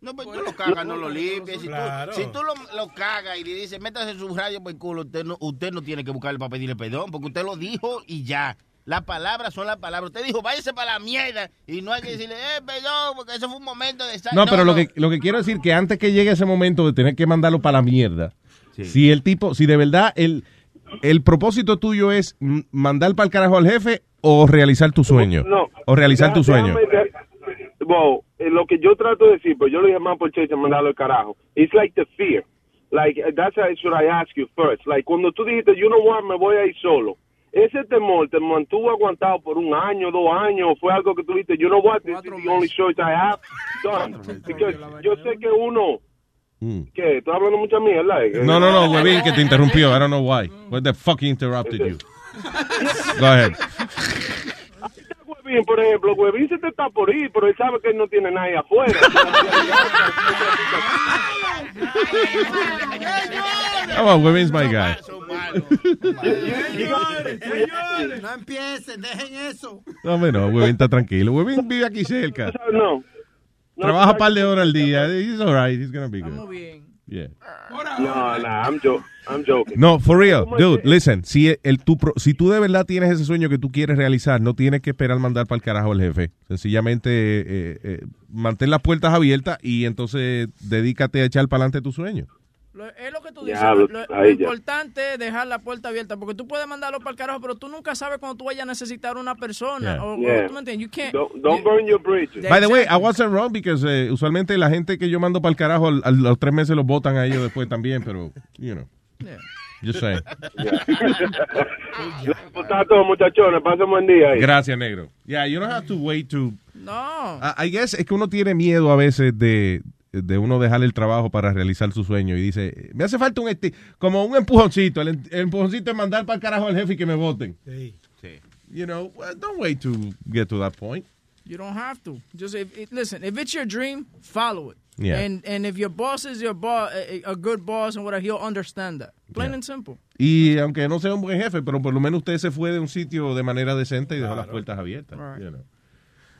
No, pues tú lo cagas, no lo limpies. Si tú, si tú lo, lo cagas y le dices, métase su radio por el culo, usted no, usted no tiene que buscarle para pedirle perdón, porque usted lo dijo y ya. Las palabras son las palabras. Usted dijo, váyase para la mierda. Y no hay que decirle, eh, perdón, porque eso fue un momento de... No, pero lo que, lo que quiero decir que antes que llegue ese momento de tener que mandarlo para la mierda, si el tipo, si de verdad el, el propósito tuyo es mandar para el carajo al jefe o realizar tu sueño. No. O realizar tu sueño. déjame- eh, lo que yo trato de decir, pues yo lo dije más por chiste, mandarlo al carajo. It's like the fear. Like, that's what should I ask you first. Like, cuando tú dijiste, you know what, me voy a ir solo. Ese temor te mantuvo aguantado por un año, dos años, fue algo que tú dijiste, you know what, this is the only choice I have. Done. Because yo sé que uno, ¿qué? ¿Estás hablando mucha mierda? eh? No, no, no, huevín, que te interrumpió. I don't know why. What the fuck interrupted you? Go ahead. Huevín, por ejemplo, Huevín se te está por ir, pero él sabe que él no tiene nadie afuera. Come on, huevin's my guy. No empiecen, dejen eso. No, hombre, no, huevín está tranquilo. Huevín vive aquí cerca. No. Trabaja un par de horas al día. He's all right. He's gonna be good. Yeah. No, no, I'm, jo I'm joking. No, for real, dude, listen, si, el, tu, pro- si tú de verdad tienes ese sueño que tú quieres realizar, no tienes que esperar mandar para el carajo al jefe. Sencillamente eh, eh, mantén las puertas abiertas y entonces dedícate a echar para adelante tu sueño. Lo- es lo que tú dices. Diablo, lo, lo importante es dejar la puerta abierta, porque tú puedes mandarlo para el carajo, pero tú nunca sabes cuando tú vayas a necesitar una persona. Yeah. O, o- Yeah. ¿tú me entiendes? You can't- Don't, don't burn your bridges. By the way, I wasn't wrong because eh, usualmente la gente que yo mando para el carajo a los tres meses los votan a ellos después también, pero, you know, Yeah. just saying. ¿Cómo está todo, muchachones? Pasen buen día ahí. Gracias, negro. Yeah, you don't have to wait to No. I I guess es que uno tiene miedo a veces de, de uno dejar el trabajo para realizar su sueño y dice, me hace falta un esti- como un empujoncito, el, el empujoncito es mandar para el carajo al jefe y que me voten. You know, well, don't wait to get to that point. You don't have to. Just if, listen. If it's your dream, follow it. Yeah. And and if your boss is your boss, a, a good boss and whatever, he'll understand that. Plain and simple. Y aunque no sea un buen jefe, pero por lo menos usted se fue de un sitio de manera decente y dejó las puertas abiertas. you know.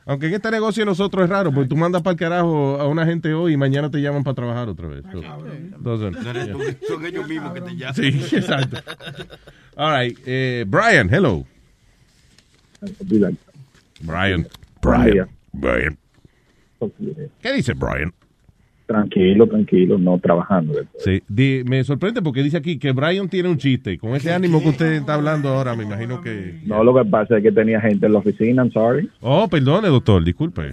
Aunque en este negocio de nosotros es raro, porque tú mandas para el carajo a una gente hoy y mañana te llaman para trabajar otra vez. So, No yeah. son ellos mismos que te llaman. Sí, exacto. All right, eh, Brian, hello. Brian. Brian. Brian. ¿Qué dice Brian? Tranquilo, tranquilo, no trabajando. Sí, di- me sorprende porque dice aquí que Brian tiene un chiste. y Con ese ánimo que usted está hablando ahora, me imagino que... No, lo que pasa es que tenía gente en la oficina, I'm sorry. Oh, perdone, doctor, disculpe.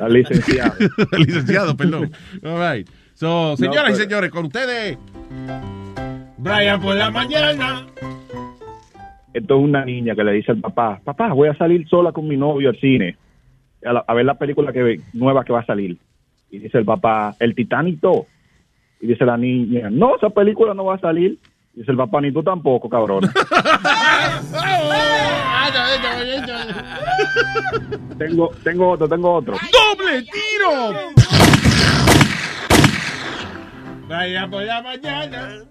Al licenciado. licenciado, perdón. All right. So, señoras y pero- señores, con ustedes, Brian por la mañana. Esto es una niña que le dice al papá, papá, voy a salir sola con mi novio al cine, a, la- a ver la película que nueva que va a salir. Y dice el papá, el Titanic 2. Y dice la niña, no, esa película no va a salir. Y dice el papá, ni tú tampoco, cabrón. tengo, tengo otro, tengo otro. ¡Doble tiro! Vaya por la mañana.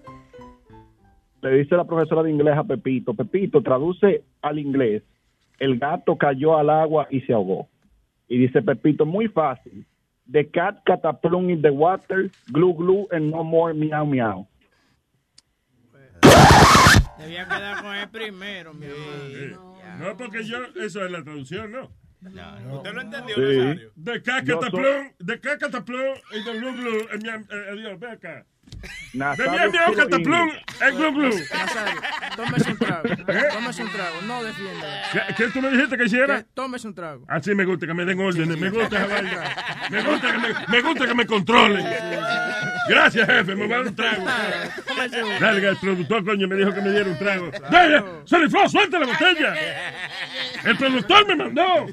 Le dice la profesora de inglés a Pepito, Pepito, traduce al inglés, el gato cayó al agua y se ahogó. Y dice Pepito, muy fácil, the cat cataplum in the water, glue glue and no more meow meow. Debía quedar con él primero, mi hermano. No, porque yo, eso es la traducción, ¿no? ¿Usted lo entendió, Sí. Nazario? De cacataplum, de cacataplum y de blue blue. eh, mi am- eh, Adiós, ve acá. Nazario Cataplum, el glu glu. Nazario, tómese un trago. Tómese un trago. No defienda. ¿Qué, qué tú me dijiste que hiciera? Que Tómese un trago. Así me gusta que me den órdenes, me gusta esa vaina. Me gusta que me, me gusta que me controlen. Gracias, jefe, me va a dar un trago. Dale, el productor, coño, me dijo que me diera un trago. ¡Dale! ¡Se le fue! ¡Suelta la botella! ¡El productor me mandó!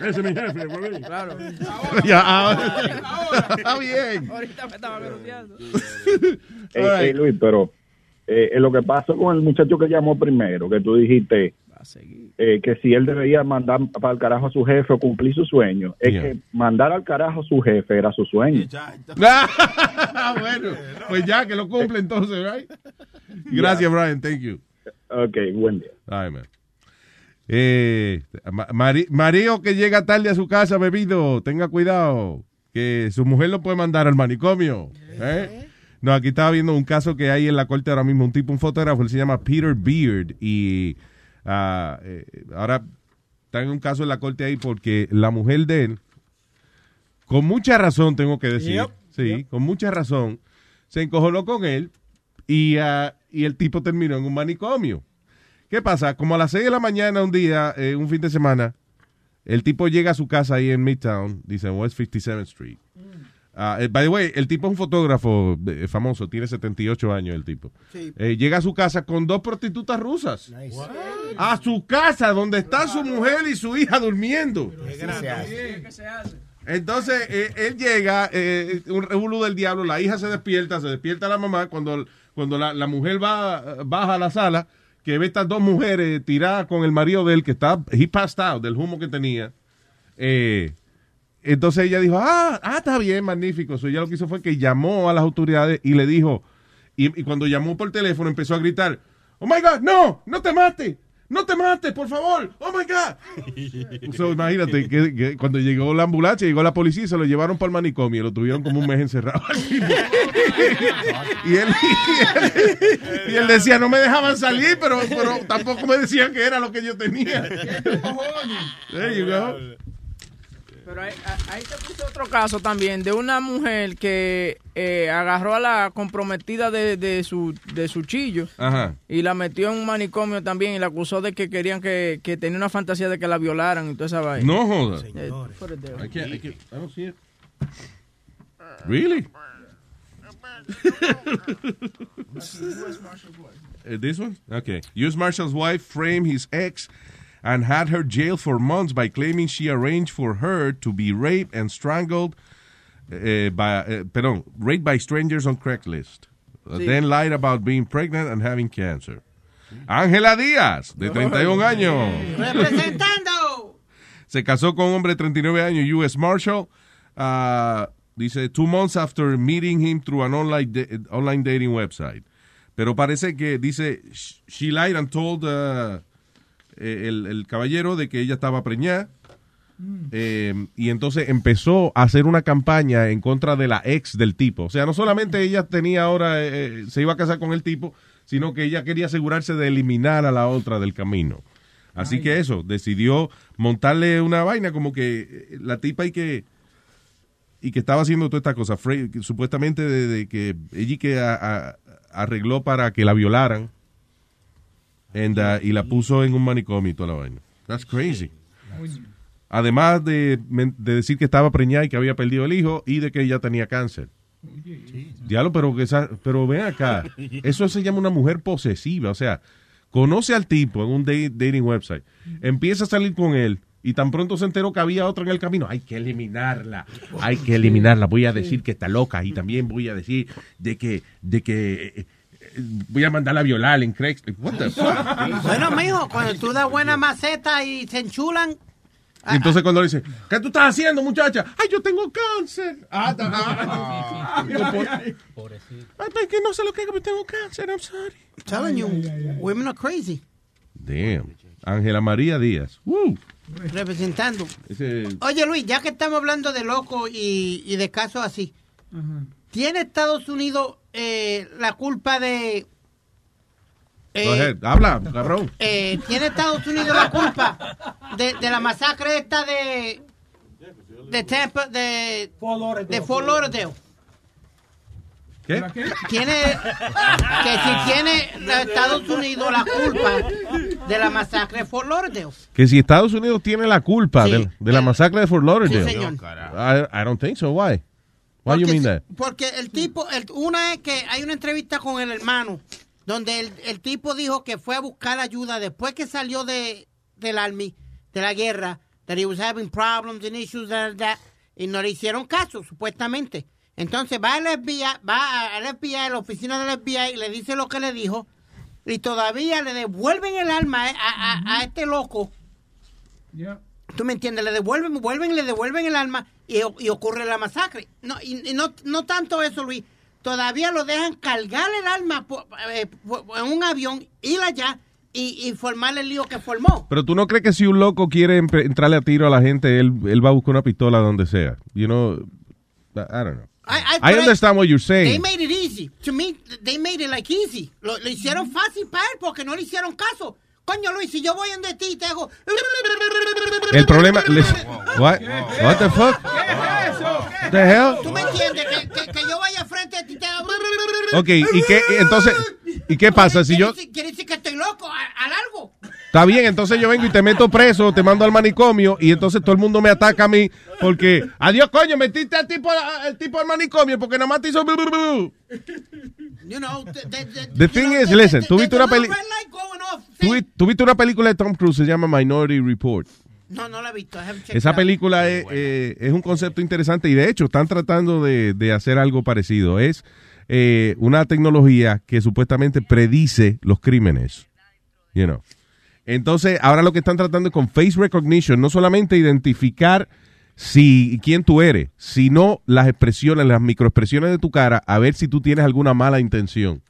Ese es mi jefe, güey. Claro. Ya, ahora- Está bien. Ahorita me estaba garoteando. Ey, ey, Luis, pero eh, eh, lo que pasó con el muchacho que llamó primero, que tú dijiste eh, que si él debería mandar para el carajo a su jefe o cumplir su sueño, es Yeah. que mandar al carajo a su jefe era su sueño. Bueno, pues ya que lo cumple entonces, right? Gracias, Brian. Thank you. Ok, buen día. Ay, man. Eh, Ma- Mari- Mario que llega tarde a su casa bebido, tenga cuidado, que su mujer lo puede mandar al manicomio. ¿eh? No, aquí estaba viendo un caso que hay en la corte ahora mismo, un tipo, un fotógrafo, él se llama Peter Beard y ah, eh, ahora está en un caso en la corte ahí porque la mujer de él, con mucha razón tengo que decir, Yep, sí, con mucha razón, se encojonó con él y, ah, y el tipo terminó en un manicomio. ¿Qué pasa? Como a las 6 de la mañana un día, eh, un fin de semana, el tipo llega a su casa ahí en Midtown, dice West 57th Street. Ah, eh, by the way, el tipo es un fotógrafo eh, famoso, tiene 78 años el tipo. Sí. Eh, llega a su casa con dos prostitutas rusas. A su casa, donde está su mujer y su hija durmiendo. Entonces, eh, él llega, eh, un revuelo del diablo, la hija se despierta, se despierta la mamá, cuando, cuando la, la mujer va, baja a la sala, que ve estas dos mujeres tiradas con el marido de él, que está, he passed out, del humo que tenía. Eh, entonces ella dijo, ah, ah, está bien, magnífico. So, ella lo que hizo fue que llamó a las autoridades y le dijo, y, y cuando llamó por teléfono empezó a gritar, oh my God, no, no te mates, no te mates, por favor, oh my God. So, imagínate que, que cuando llegó la ambulancia, llegó la policía y se lo llevaron para el manicomio, lo tuvieron como un mes encerrado. y, él, y, él, y él decía, no me dejaban salir, pero, pero tampoco me decían que era lo que yo tenía. There you go. Pero ahí, ahí te puse otro caso también de una mujer que eh, agarró a la comprometida de, de su de su chillo Ajá. y la metió en un manicomio también y la acusó de que querían que, que tenía una fantasía de que la violaran y toda esa vaina. No joda. Eh, put it there. I can't- I can't- I don't see it. Really? Uh, this one? Okay. U.S. Marshal's wife framed his ex and had her jailed for months by claiming she arranged for her to be raped and strangled uh, by, uh, perdón, raped by strangers on Craigslist. Uh, Sí. Then lied about being pregnant and having cancer. Ángela Díaz, de 31 años. Representando. Se casó con un hombre de 39 años, U.S. Marshal. Ah, dice, two months after meeting him through an online, da- online dating website. Pero parece que dice, she lied and told uh, eh, el, el caballero de que ella estaba preñada. Eh, y entonces empezó a hacer una campaña en contra de la ex del tipo. O sea, no solamente ella tenía ahora, eh, se iba a casar con el tipo, sino que ella quería asegurarse de eliminar a la otra del camino. Así que eso, decidió montarle una vaina como que eh, la tipa y que y que estaba haciendo toda esta cosa, Fre- supuestamente de, de que ella que a- a- arregló para que la violaran and, uh, y la puso en un manicomio y toda la vaina. That's crazy. Además de, decir que estaba preñada y que había perdido el hijo y de que ella tenía cáncer. Diablo, pero, que esa- pero ven acá. Eso se llama una mujer posesiva. O sea, conoce al tipo en un dating website, empieza a salir con él y tan pronto se enteró que había otra en el camino. Hay que eliminarla. Hay que eliminarla. Voy a decir que está loca y también voy a decir de que, de que eh, eh, voy a mandarla a violar en Craigslist. What the fuck? Bueno, mijo, cuando tú das buena maceta y se enchulan, Y entonces cuando le dice, ¿qué tú estás haciendo, muchacha? Ay, yo tengo cáncer. Ah, ah. Por- Ay, pues, que no sé lo que pero tengo cáncer, I'm sorry. telling you, women are crazy. Damn. Ángela María Díaz. Woo. Representando. Ese- Oye, Luis, ya que estamos hablando de locos y, y de casos así, ¿tiene Estados Unidos eh, la culpa de... eh. Habla, cabrón. eh, ¿Tiene Estados Unidos la culpa de, de la masacre esta de... De Tampa, de... De Fort Lauderdale. ¿Qué? Tiene que si tiene Estados Unidos la culpa de la masacre de Fort Lauderdale. Que si Estados Unidos tiene la culpa Sí. de, de la masacre de Fort Lauderdale. Sí, señor. I, I don't think so. Why? Why you Porque, mean that? porque el tipo, el- una es que hay una entrevista con el hermano, donde el, el tipo dijo que fue a buscar ayuda después que salió de, del army, de la guerra, that he was having problems and issues, that, that, y no le hicieron caso, supuestamente. Entonces va al FBI, va al FBI, a la oficina del FBI, y le dice lo que le dijo, y todavía le devuelven el arma a, a- a este loco. ¿Tú me entiendes? Le devuelven, vuelven, le devuelven el arma y, y ocurre la masacre. No, y, y no, no tanto eso, Luis. Todavía lo dejan cargar el arma po- eh, en un avión, ir allá y, y formar el lío que formó. Pero tú no crees que si un loco quiere entrarle a tiro a la gente, él, él va a buscar una pistola donde sea. You know, I I don't know. I, I understand what you're They saying. made it easy. To me, they made it like easy. Lo, lo hicieron fácil para él porque no le hicieron caso. Coño, Luis, si yo voy en de ti y te hago... El problema, listen, what, what the fuck? What the hell? ¿Tú me entiendes? Que, que, que yo vaya frente a ti y te hago... Ok, ¿y qué, entonces, ¿y qué pasa si yo, Quiere decir que estoy loco, al algo. Está bien, entonces yo vengo y te meto preso, te mando al manicomio y entonces todo el mundo me ataca a mí porque, adiós coño, metiste al tipo, al tipo al manicomio porque nada más te hizo... You know, the, the, the- you thing know, is, the- listen, the- tú the- viste the una little peli- red light going off. ¿Tú, vi- tú viste una película de Tom Cruise, se llama Minority Report. No, no la he visto. Esa película es, eh, es un concepto interesante y de hecho están tratando de, de hacer algo parecido. Es eh, una tecnología que supuestamente predice los crímenes. You know. Entonces, ahora lo que están tratando es con face recognition, no solamente identificar si quién tú eres, sino las expresiones, las microexpresiones de tu cara, a ver si tú tienes alguna mala intención.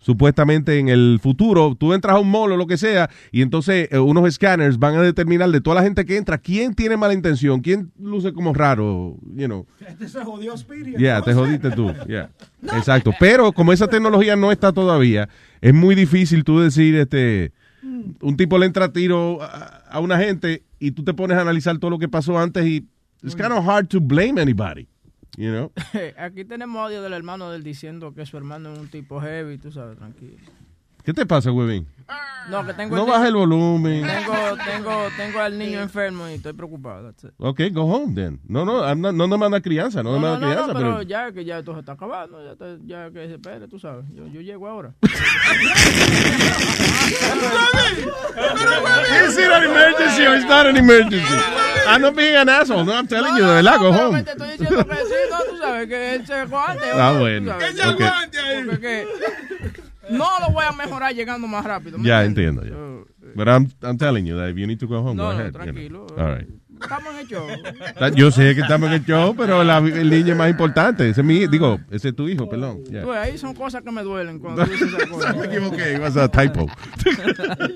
Supuestamente en el futuro, tú entras a un mall o lo que sea, y entonces eh, unos scanners van a determinar de toda la gente que entra quién tiene mala intención, quién luce como raro, you know. Este se jodió Spirit. Ya, te jodiste tú. ya. Exacto. Pero como esa tecnología no está todavía, es muy difícil tú decir, este, un tipo le entra a tiro a, a una gente y tú te pones a analizar todo lo que pasó antes y it's kind of hard to blame anybody, you know. Aquí tenemos audio del hermano del diciendo que su hermano es un tipo heavy, tú sabes, tranquilo. ¿Qué te pasa, huevín? No, que tengo No el baja el volumen. Tengo, tengo, tengo al niño enfermo y estoy preocupado. Ok, go home then. No, no, I'm not- no demanda crianza, no, No, no, demanda no, crianza, no, pero, pero... ya que ya esto se está acabando, ya, está- ya que se espere, tú sabes. Yo, yo llego ahora. Is it an emergency or it's not an emergency? I'm not being an asshole, no, I'm telling you, de verdad, go home. te estoy diciendo que sí, no, tú sabes que él se aguante. Ah, ¿no? bueno, Que se Porque que no lo voy a mejorar llegando más rápido. ¿me Ya entiendo, ya. But I'm, I'm telling you that if you need to go home, No, go no, ahead. you know. tranquilo. All right. Estamos en el show. Yo sé que estamos en el show, pero la, el niño es más importante. Ese es mi, digo, ese es tu hijo, perdón. Ya. Tú, ahí son cosas que me duelen cuando dices esas cosas. Me equivoqué, it was a typo.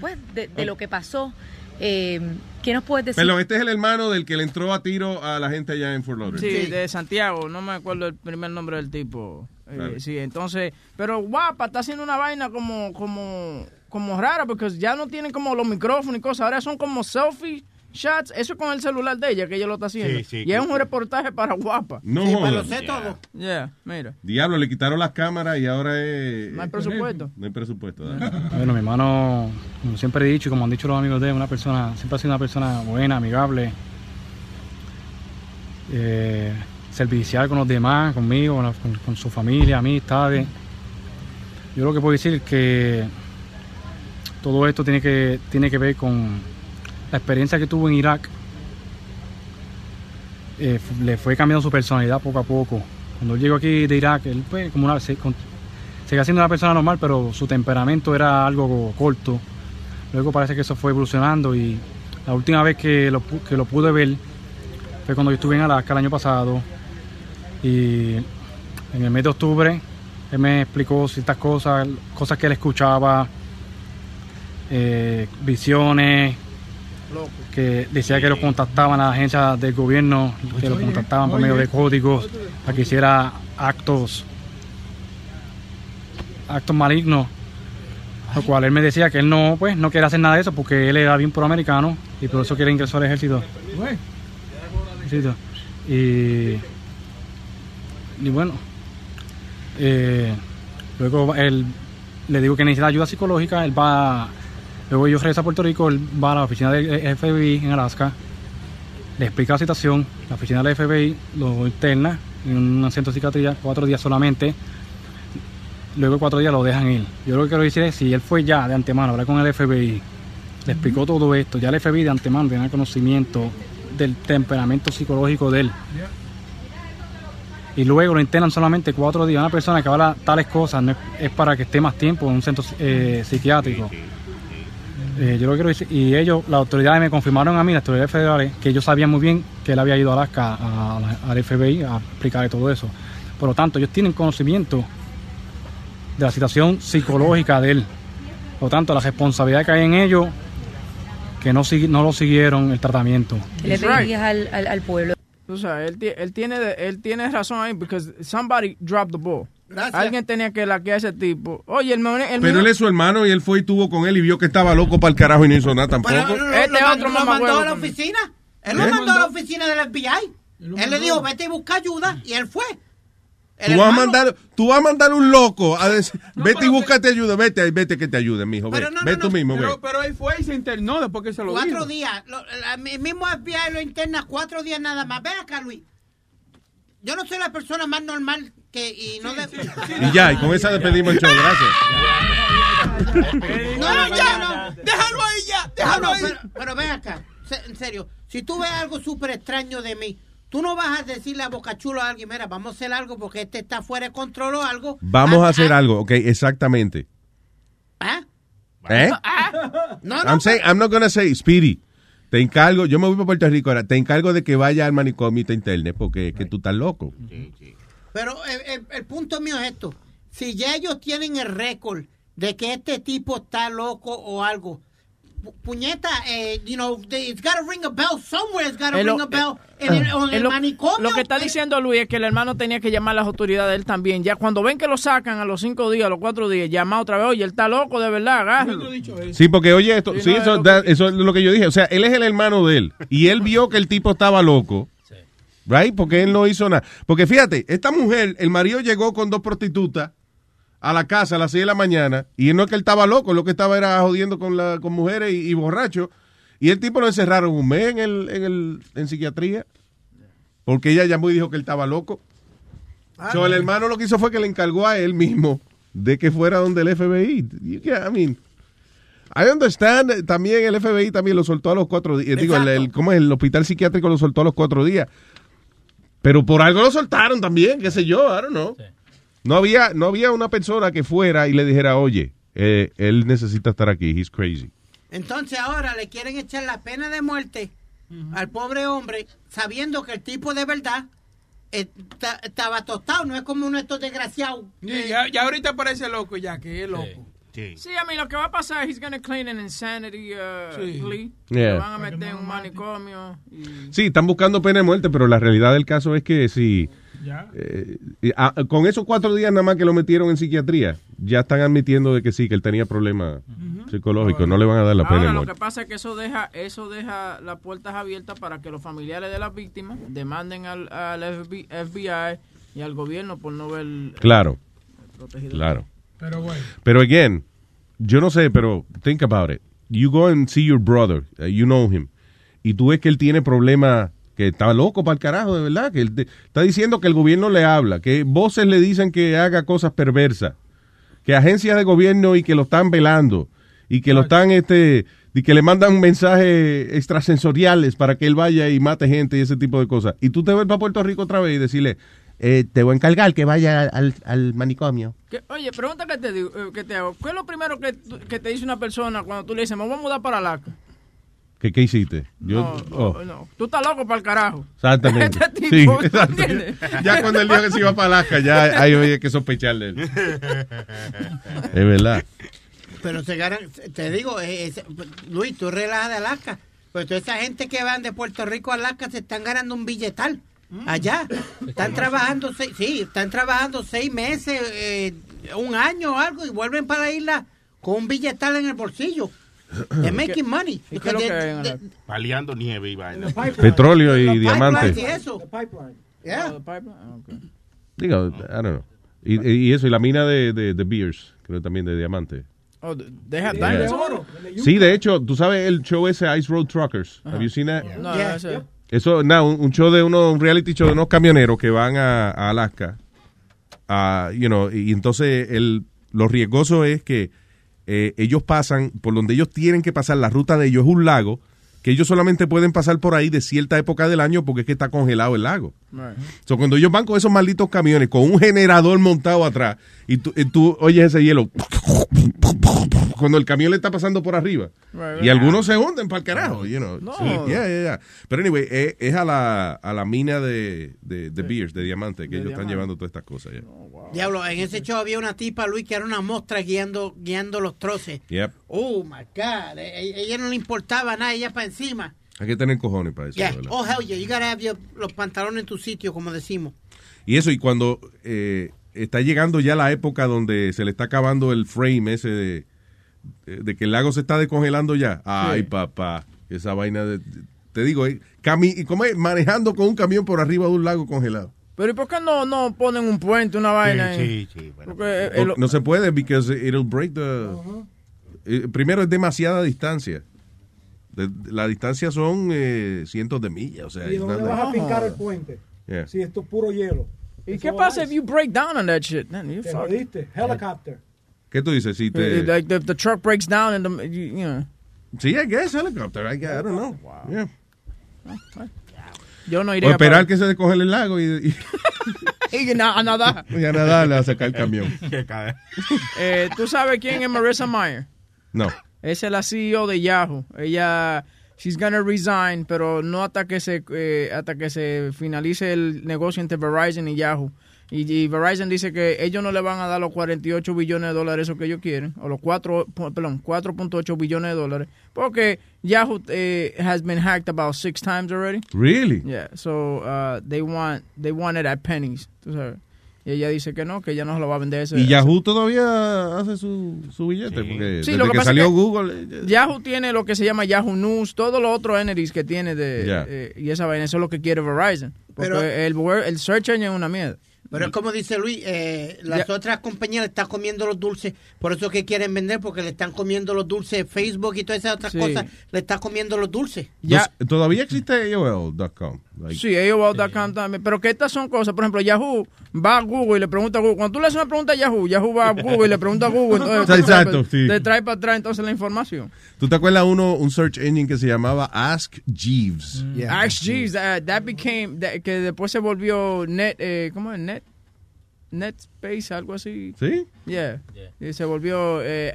Pues de, de lo que pasó, eh, ¿qué nos puedes decir? Perdón, este es el hermano del que le entró a tiro a la gente allá en Fort Lauderdale. Sí, de Santiago, no me acuerdo el primer nombre del tipo. Eh. Sí, entonces, pero guapa, está haciendo una vaina como, como, como rara, porque ya no tienen como los micrófonos y cosas, ahora son como selfie shots, eso es con el celular de ella que ella lo está haciendo. Sí, sí, y es un reportaje para guapa. No Sí, para jodas. lo sé todo. Yeah, mira. Diablo, le quitaron las cámaras y ahora es... No hay presupuesto. No hay presupuesto. dale. Bueno, mi hermano, como siempre he dicho y como han dicho los amigos de él, una persona, siempre ha sido una persona buena, amigable, eh, servicial con los demás, conmigo, con, su familia, amistades. Yo lo que puedo decir es que todo esto tiene que, tiene que ver con la experiencia que tuvo en Irak. Eh, le fue cambiando su personalidad poco a poco. Cuando él llegó aquí de Irak, él fue como una, se- seguía siendo una persona normal, pero su temperamento era algo corto. Luego parece que eso fue evolucionando y la última vez que lo, que lo pude ver fue cuando yo estuve en Alaska el año pasado y en el mes de octubre él me explicó ciertas cosas, cosas que él escuchaba, eh, visiones, que decía que lo contactaban a las agencias del gobierno, que lo contactaban por medio de códigos para que hiciera actos actos malignos lo cual él me decía que él no pues no quiere hacer nada de eso porque él era bien proamericano y por eso quiere ingresar al ejército ejército. y y bueno Eh, luego él le digo que necesita ayuda psicológica, él va, luego yo regreso a Puerto Rico, él va a la oficina del FBI en Alaska, le explica la situación, la oficina del FBI lo interna en un centro de psiquiatría, cuatro días solamente, luego cuatro días lo dejan ir. Yo lo que quiero decir es, si él fue ya de antemano a hablar con el FBI, le explicó todo esto, ya el FBI de antemano tenía conocimiento del temperamento psicológico de él. Y luego lo internan solamente cuatro días. Una persona que habla tales cosas no es, es para que esté más tiempo en un centro eh, psiquiátrico. Eh, yo lo quiero decir, y ellos, las autoridades me confirmaron a mí, las autoridades federales, que ellos sabían muy bien que él había ido a Alaska, a la- al FBI, a explicarle todo eso. Por lo tanto, ellos tienen conocimiento de la situación psicológica de él. Por lo tanto, la responsabilidad que hay en ellos, que no, no lo siguieron el tratamiento. ¿Qué le pedirías al, al, al pueblo? O sea, él, él tiene de- él tiene razón ahí because somebody dropped the ball. Gracias. Alguien tenía que laquear a ese tipo. Oye, el, el Pero mío- él es su hermano y él fue y tuvo con él y vio que estaba loco para el carajo y no hizo nada tampoco. Pero lo, Este lo- otro lo mandó a la también. oficina. Él ¿Eh? lo mandó a la oficina del FBI. Él le dijo, vete y busca ayuda. Y él fue. Tú vas, a mandar, tú vas a mandar un loco a decir, vete y búscate ayuda, vete, vete que te ayude, mijo, ve, Pero no, ve no, tú no, mismo, ve. Pero, pero él fue y se internó después que se lo Cuatro dijo. días. Lo- la- el mismo FBI lo interna cuatro días nada más. Ven acá, Luis. Yo no soy la persona más normal que... Y no de- Y ya, y con esa despedimos el show, gracias. No, no, ya, no. Déjalo ahí ya. Déjalo ahí. Pero, pero ven acá. En serio. Si tú ves algo súper extraño de mí, tú no vas a decirle a Bocachulo a alguien, mira, vamos a hacer algo porque este está fuera de control o algo. Vamos Ah, a hacer algo, ok, exactamente. ¿Ah? ¿Eh? Ah. No, no. I'm saying, I'm not gonna say, Speedy, te encargo, yo me voy para Puerto Rico ahora, te encargo de que vaya al manicomio y te interne, porque que tú estás loco. Pero el, el- el punto mío es esto. Si ya ellos tienen el récord de que este tipo está loco o algo, puñeta, eh, you know, it's gotta ring a bell somewhere, it's gotta Es lo- ring a bell en el, en el lo, manicomio. lo que está diciendo Luis es que el hermano tenía que llamar a las autoridades él también. Ya cuando ven que lo sacan a los cinco días, a los cuatro días, llama otra vez, oye, él está loco de verdad, agárralo. Sí, porque oye esto, Sí, sí, no, eso, es eso es lo que yo dije. O sea, él es el hermano de él. Y él vio que el tipo estaba loco. Right? Porque él no hizo nada. Porque fíjate, esta mujer, el marido llegó con dos prostitutas a la casa a las 6 de la mañana. Y no es que él estaba loco, lo que estaba era jodiendo con, la, con mujeres y, y borracho. Y el tipo lo encerraron un mes en, el, en, el, en psiquiatría. Porque ella llamó y dijo que él estaba loco. So, el hermano lo que hizo fue que le encargó a él mismo de que fuera donde el FBI. You I mean, I understand. eh, También el FBI también lo soltó a los cuatro días. Digo, el, el- ¿cómo es? El hospital psiquiátrico lo soltó a los cuatro días. Pero por algo lo soltaron también, qué sé yo, I don't know. No había, no había una persona que fuera y le dijera, oye, eh, él necesita estar aquí, he's crazy. Entonces ahora le quieren echar la pena de muerte al pobre hombre, sabiendo que el tipo de verdad eh, ta- estaba tostado, no es como uno de estos desgraciados. Y ya, ya ahorita parece loco ya, que es loco. Sí, a mí lo que va a pasar, he's gonna clean an insanity uh, Sí. plea. Yeah. Lo van a meter en un manicomio. y- Sí, están buscando pena de muerte, pero la realidad del caso es que si... eh, ah, con esos cuatro días nada más que lo metieron en psiquiatría, ya están admitiendo de que sí, que él tenía problemas psicológicos, no le van a dar la pena Ahora, lo que pasa es que eso deja, eso deja las puertas abiertas para que los familiares de las víctimas demanden al, FBI y al gobierno por no ver Claro, protegido. claro. Pero bueno. Pero again, yo no sé, pero think about it. You go and see your brother, uh, you know him, y tú ves que él tiene problemas, que está loco para el carajo, de verdad, que él está diciendo que el gobierno le habla, que voces le dicen que haga cosas perversas, que agencias de gobierno y que lo están velando, y que lo están, este, y que le mandan mensajes extrasensoriales para que él vaya y mate gente y ese tipo de cosas. Y tú te vas para Puerto Rico otra vez y decirle, eh, te voy a encargar que vaya al, al manicomio. Que- oye, pregunta que te, digo, eh, que te hago. ¿Qué es lo primero que, que te dice una persona cuando tú le dices, me voy a mudar para Alaska? ¿Qué, qué hiciste? Yo, No, oh. no, tú estás loco para el carajo. Exactamente. Este tipo, Sí. Ya cuando él dijo que se iba para Alaska, ya ahí había que sospechar de él. Es verdad. Pero se ganan, te digo, eh, eh, Luis, tú relajas de Alaska. Pues toda esa gente que van de Puerto Rico a Alaska se están ganando un billetal. Allá. Están trabajando, seis, sí, están trabajando seis meses, eh, un año o algo y vuelven para la isla con un billetal en el bolsillo. They're making money. ¿Y qué es lo que De- hay en de- Paliando nieve y vaina. Petróleo y diamantes. eso. Yeah. Digo, I don't know. Y, y eso, y la mina de, de, de Beers, creo también de diamante. Oh, they have Yeah. it? Sí, de hecho, tú sabes el show ese Ice Road Truckers. Have you seen that? No, no, ese- Eso, nada, un, un show de uno, un reality show de unos camioneros que van a, a Alaska. a, you know, y entonces el, lo riesgoso es que eh, ellos pasan, por donde ellos tienen que pasar, la ruta de ellos es un lago, que ellos solamente pueden pasar por ahí de cierta época del año porque es que está congelado el lago. Right. So, cuando ellos van con esos malditos camiones, con un generador montado atrás, y tú, y tú oyes ese hielo, cuando el camión le está pasando por arriba. Right, Y algunos se hunden para el carajo, you know. No. Sí, yeah, yeah, yeah. Pero anyway, es, es a, la, a la mina de, de, de beers, de diamante, que ellos están llevando todas estas cosas. Diablo, en ese show había una tipa, Luis, que era una mostra guiando, guiando los troces. Yep. Oh, my God. E- e- Ella no le importaba nada, ella para encima. Hay que tener cojones para eso. Yeah. Oh, hell yeah. You gotta have your- los pantalones en tu sitio, como decimos. Y eso, y cuando eh, está llegando ya la época donde se le está acabando el frame ese de, de que el lago se está descongelando ya. Ay, papá, esa vaina de... Te digo, eh, cami y como es, manejando con un camión por arriba de un lago congelado. Pero ¿y por qué no, no ponen un puente, una vaina? ahí? sí, Porque, eh, el- No, no se puede because it'll break the... Eh, primero es demasiada distancia. De- de- la distancia son eh, cientos de millas, o sea, ¿Y not vas a picar el puente? Yeah. Si esto es puro hielo. ¿Y qué pasa es. if you break down on that shit? Man, you Te fucked. jodiste. Helicopter. ¿Qué tú dices? Si te... Like the, the truck breaks down and the, you, you know. Sí, I guess helicopter. I, guess, I don't know. Yeah. Yo no O iría esperar para- que se descongele el lago y, y, y na- a nadar. y a nadar a sacar el camión. Eh, ¿Tú sabes quién es Marissa Mayer? No. Esa es la CEO de Yahoo. Ella, she's gonna resign, pero no hasta que se eh, hasta que se finalice el negocio entre Verizon y Yahoo. Y, y Verizon dice que ellos no le van a dar los 48 billones de dólares eso que ellos quieren, o los 4, pu- perdón, 4.8 billones de dólares, porque Yahoo eh, has been hacked about six times already. Really? Yeah, so uh, they want they want it at pennies, tú sabes. Y ella dice que no, que ella no se lo va a vender ese. Y Yahoo todavía hace su, su billete. Porque Sí, desde lo que que, pasa salió es que Google. Yahoo tiene lo que se llama Yahoo News, todos los otros entities que tiene de eh, y esa vaina, eso es lo que quiere Verizon. Porque Pero- el, el search engine es una mierda. Pero es como dice Luis, eh, las otras compañías le están comiendo los dulces, por eso que quieren vender, porque le están comiendo los dulces, Facebook y todas esas otras Sí. cosas, le están comiendo los dulces. Ya- todavía existe AOL.com. Like, Sí, AOL.com también. Pero que estas son cosas, por ejemplo, Yahoo va a Google y le pregunta a Google. Cuando tú le haces una pregunta a Yahoo, Yahoo va a Google y le pregunta a Google. Entonces, Exacto, te, sí. te trae para atrás entonces la información. ¿Tú te acuerdas uno, un search engine que se llamaba Ask Jeeves? Ask Jeeves, that, that became, that- que después se volvió Net, eh, ¿cómo es? Net, Netspace, algo así. ¿Sí? Yeah. Y se volvió eh,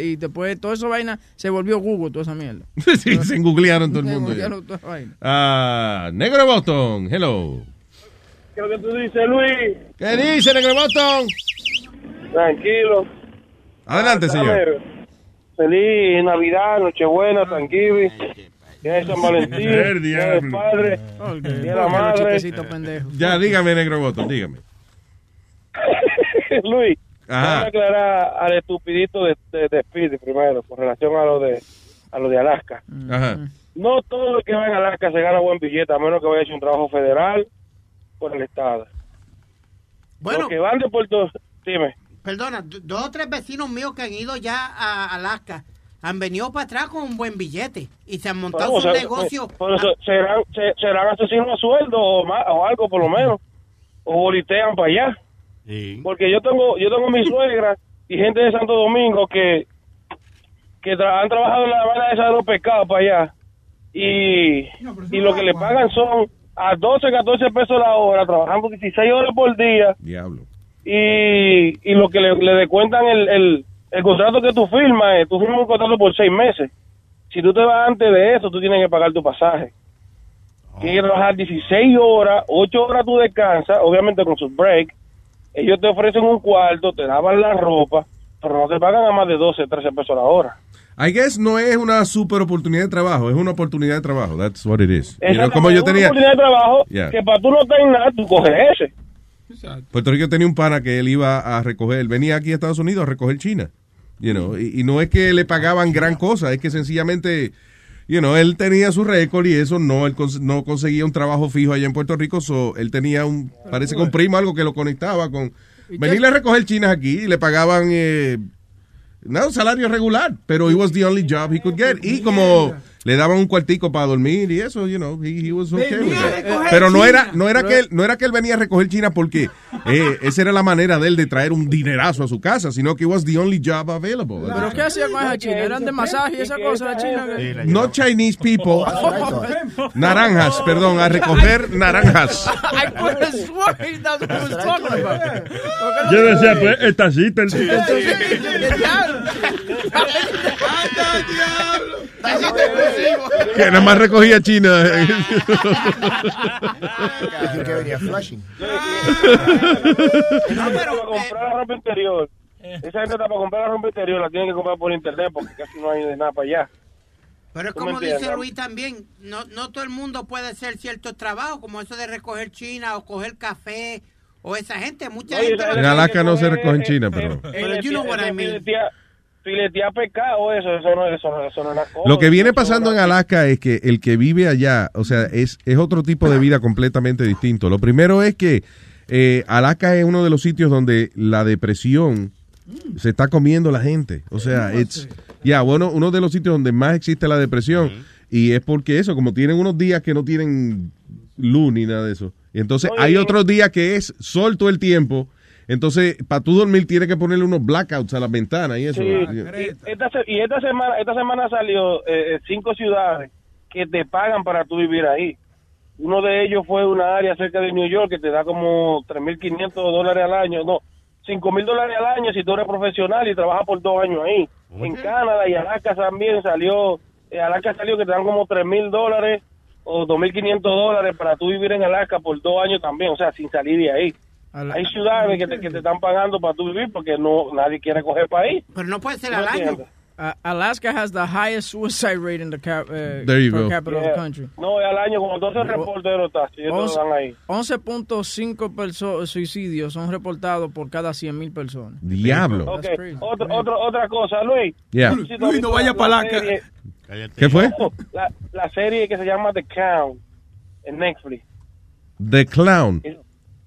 y después toda esa vaina se volvió Google, toda esa mierda. sí, se googlearon todo el Se mundo. ya. googlearon toda esa vaina. Ah, Negro Boston, hello. ¿Qué es lo que tú dices, Luis? ¿Qué dice Negro Boston? Tranquilo. Adelante, señor. Dame. Feliz Navidad, Nochebuena, Thanksgiving. Día de San Valentín. Día del. Padre. Día de la Madre. Ya, dígame, Negro Boston, dígame. Luis, Ajá. Voy a aclarar al estupidito de, de, de Speedy primero, con relación a lo de a lo de Alaska. Ajá. No todo el que va en Alaska se gana buen billete, a menos que vaya a hacer un trabajo federal por el Estado. Bueno. Los que van de Puerto... Dime. Perdona, dos o tres vecinos míos que han ido ya a Alaska han venido para atrás con un buen billete y se han montado Bueno, su o sea, negocio. por eso serán, se- serán asesinos a sueldo o, o algo por lo menos. O volitean para allá. Porque yo tengo yo tengo mi suegra y gente de Santo Domingo que que tra- han trabajado en la vaina esa de los pescados para allá. Y, y lo que le pagan son a 12, 14 pesos la hora, trabajando 16 horas por día. Diablo. Y, y lo que le, le descuentan el, el, el contrato que tú firmas, eh, tú firmas un contrato por seis meses. Si tú te vas antes de eso, tú tienes que pagar tu pasaje. Tienes que trabajar 16 horas, 8 horas tú descansas, obviamente con sus break. Ellos te ofrecen un cuarto, te lavan la ropa, pero no te pagan a más de 12, 13 pesos la hora. I guess no es una super oportunidad de trabajo, es una oportunidad de trabajo. That's what it is. You know, Exactamente, como yo una tenía, oportunidad de trabajo Yeah. que para tú no tener nada, tú coges ese. Puerto Rico tenía un pana que él iba a recoger, él venía aquí a Estados Unidos a recoger China. You know, y, y no es que le pagaban gran cosa, es que sencillamente, you know, él tenía su récord y eso no, él cons- no conseguía un trabajo fijo allá en Puerto Rico, so él tenía un, parece que un primo algo que lo conectaba con venirle a recoger chinas aquí y le pagaban eh, no, salario regular, pero it was the only job he could get. Y como le daban un cuartico para dormir y eso, you know, he, he was okay with it. Pero no era, no era que él, no era que él venía a recoger China porque eh, esa era la manera de él de traer un dinerazo a su casa, sino que it was the only job available. ¿Pero qué hacía con esa china? ¿Eran de masaje y esa cosa, la china? No Chinese people, naranjas, perdón, a recoger naranjas. I could have sworn that's what he was talking about. Yo decía, pues, esta cita. Que nada más recogía China. que venía Flushing. No, pero comprar la ropa interior. Esa gente está para comprar la ropa interior, la tienen que comprar por internet porque casi no hay de nada para allá. Pero es ¿Tú me como dice? Luis también, no, no todo el mundo puede hacer ciertos trabajos, como eso de recoger china o coger café, o esa gente, mucha gente... En Alaska no se recoge en China, pero... Pero you know what I mean. Pescado, eso, eso no, eso, no- eso no es una cosa. Lo que viene pasando en Alaska es que el que vive allá, o sea, es, es otro tipo de vida completamente distinto. Lo primero es que eh, Alaska es uno de los sitios donde la depresión se está comiendo la gente. O sea, it's, ya, bueno, uno de los sitios donde más existe la depresión. Y es porque eso, como tienen unos días que no tienen luz ni nada de eso. Y entonces Oye, hay otros días que es sol todo el tiempo. Entonces, para tú dormir, tienes que ponerle unos blackouts a las ventanas y eso. Sí, y esta, se- y esta semana, esta semana salió eh, eh, cinco ciudades que te pagan para tú vivir ahí. Uno de ellos fue una área cerca de New York que te da como 3.500 dólares al año, no, 5.000 dólares al año si tú eres profesional y trabajas por dos años ahí. En Canadá y Alaska también salió, eh, Alaska salió que te dan como 3.000 dólares o 2.500 dólares para tú vivir en Alaska por dos años también, o sea, sin salir de ahí. Hay ciudades que te, que te están pagando para tú vivir porque no nadie quiere coger país. Pero no puede ser ¿No al año. Uh, Alaska has the highest suicide rate in the cap, uh, There you per go. capita of Yeah. the country. No, al año como 12 reporteros ahí. 11.5 perso- suicidios son reportados por cada 100.000 personas. Diablo. Ok, otra, otra, otra cosa, Luis. Yeah. Luis, visto vaya la pa' Alaska. serie- ¿Qué fue? La, la serie que se llama The Crown en Netflix. The Clown.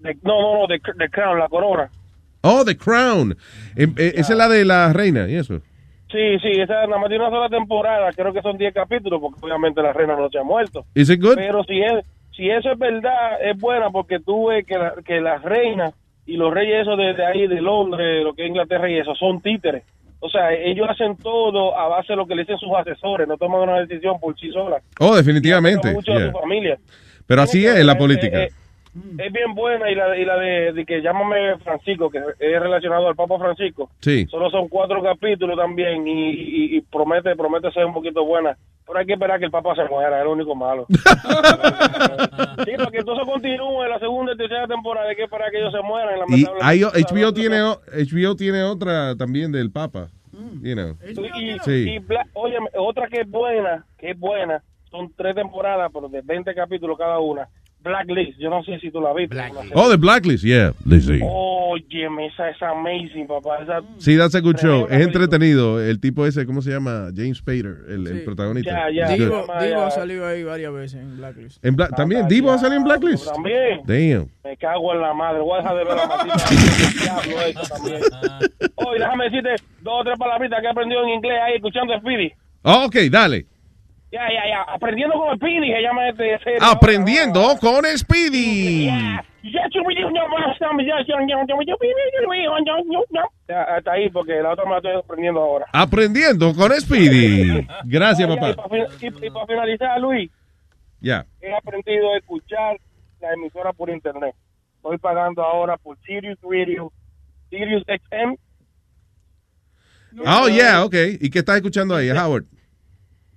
The- no, no, no, The, The Crown, la corona. Oh, The Crown. Eh, eh, esa es la de la reina y eso. Sí, sí, esa nada más tiene una sola temporada, creo que son 10 capítulos, porque obviamente la reina no se ha muerto. It good? Pero si es, si eso es verdad, es buena porque tú ves que, la, que las reinas y los reyes esos de, de ahí, de Londres, lo que es Inglaterra y eso, son títeres. O sea, ellos hacen todo a base de lo que le dicen sus asesores, no toman una decisión por sí solas. Oh, definitivamente. A su familia. Pero así es la Eh, política. eh, es bien buena y la, y la de, de que llámame Francisco, que es relacionado al Papa Francisco. Sí. Solo son cuatro capítulos también y, y- y promete promete ser un poquito buena. Pero hay que esperar que el Papa se muera, es lo único malo. sí, porque entonces continúe la segunda y tercera temporada, hay que esperar que ellos se mueran. Y hay, HBO, tiene, o- HBO tiene otra también del Papa. You know. Y, Sí. y Bla- óyeme, otra que es buena, que es buena, son tres temporadas, pero de 20 capítulos cada una. Blacklist, yo no sé si tú la viste. serie. Oh, The Blacklist, yeah. Óyeme, esa es amazing, papá. Esa, Sí, that's a good show. Es entretenido. El tipo ese, ¿cómo se llama? James Spader, el, el Sí. protagonista. Ya, ya. Divo, Divo ha salido ahí varias veces en Blacklist. En Bla- También, Divo ha salido en Blacklist. También. Damn. Me cago en la madre. Voy a dejar de ver la esa también. Oye, déjame decirte dos o tres palabritas que he aprendido en inglés ahí escuchando a Speedy. Oh, ok, dale. Ya, ya, ya. Aprendiendo con Speedy se llama este. Aprendiendo con Speedy. Ya, hasta ahí, porque la otra me la estoy aprendiendo ahora. Aprendiendo con Speedy. Gracias, papá. Y para, para finalizar, Luis, Ya. he aprendido a escuchar la emisora por internet. Estoy pagando ahora por Sirius Radio, Sirius XM. Oh, yeah, ok. ¿Y qué estás escuchando ahí, Howard?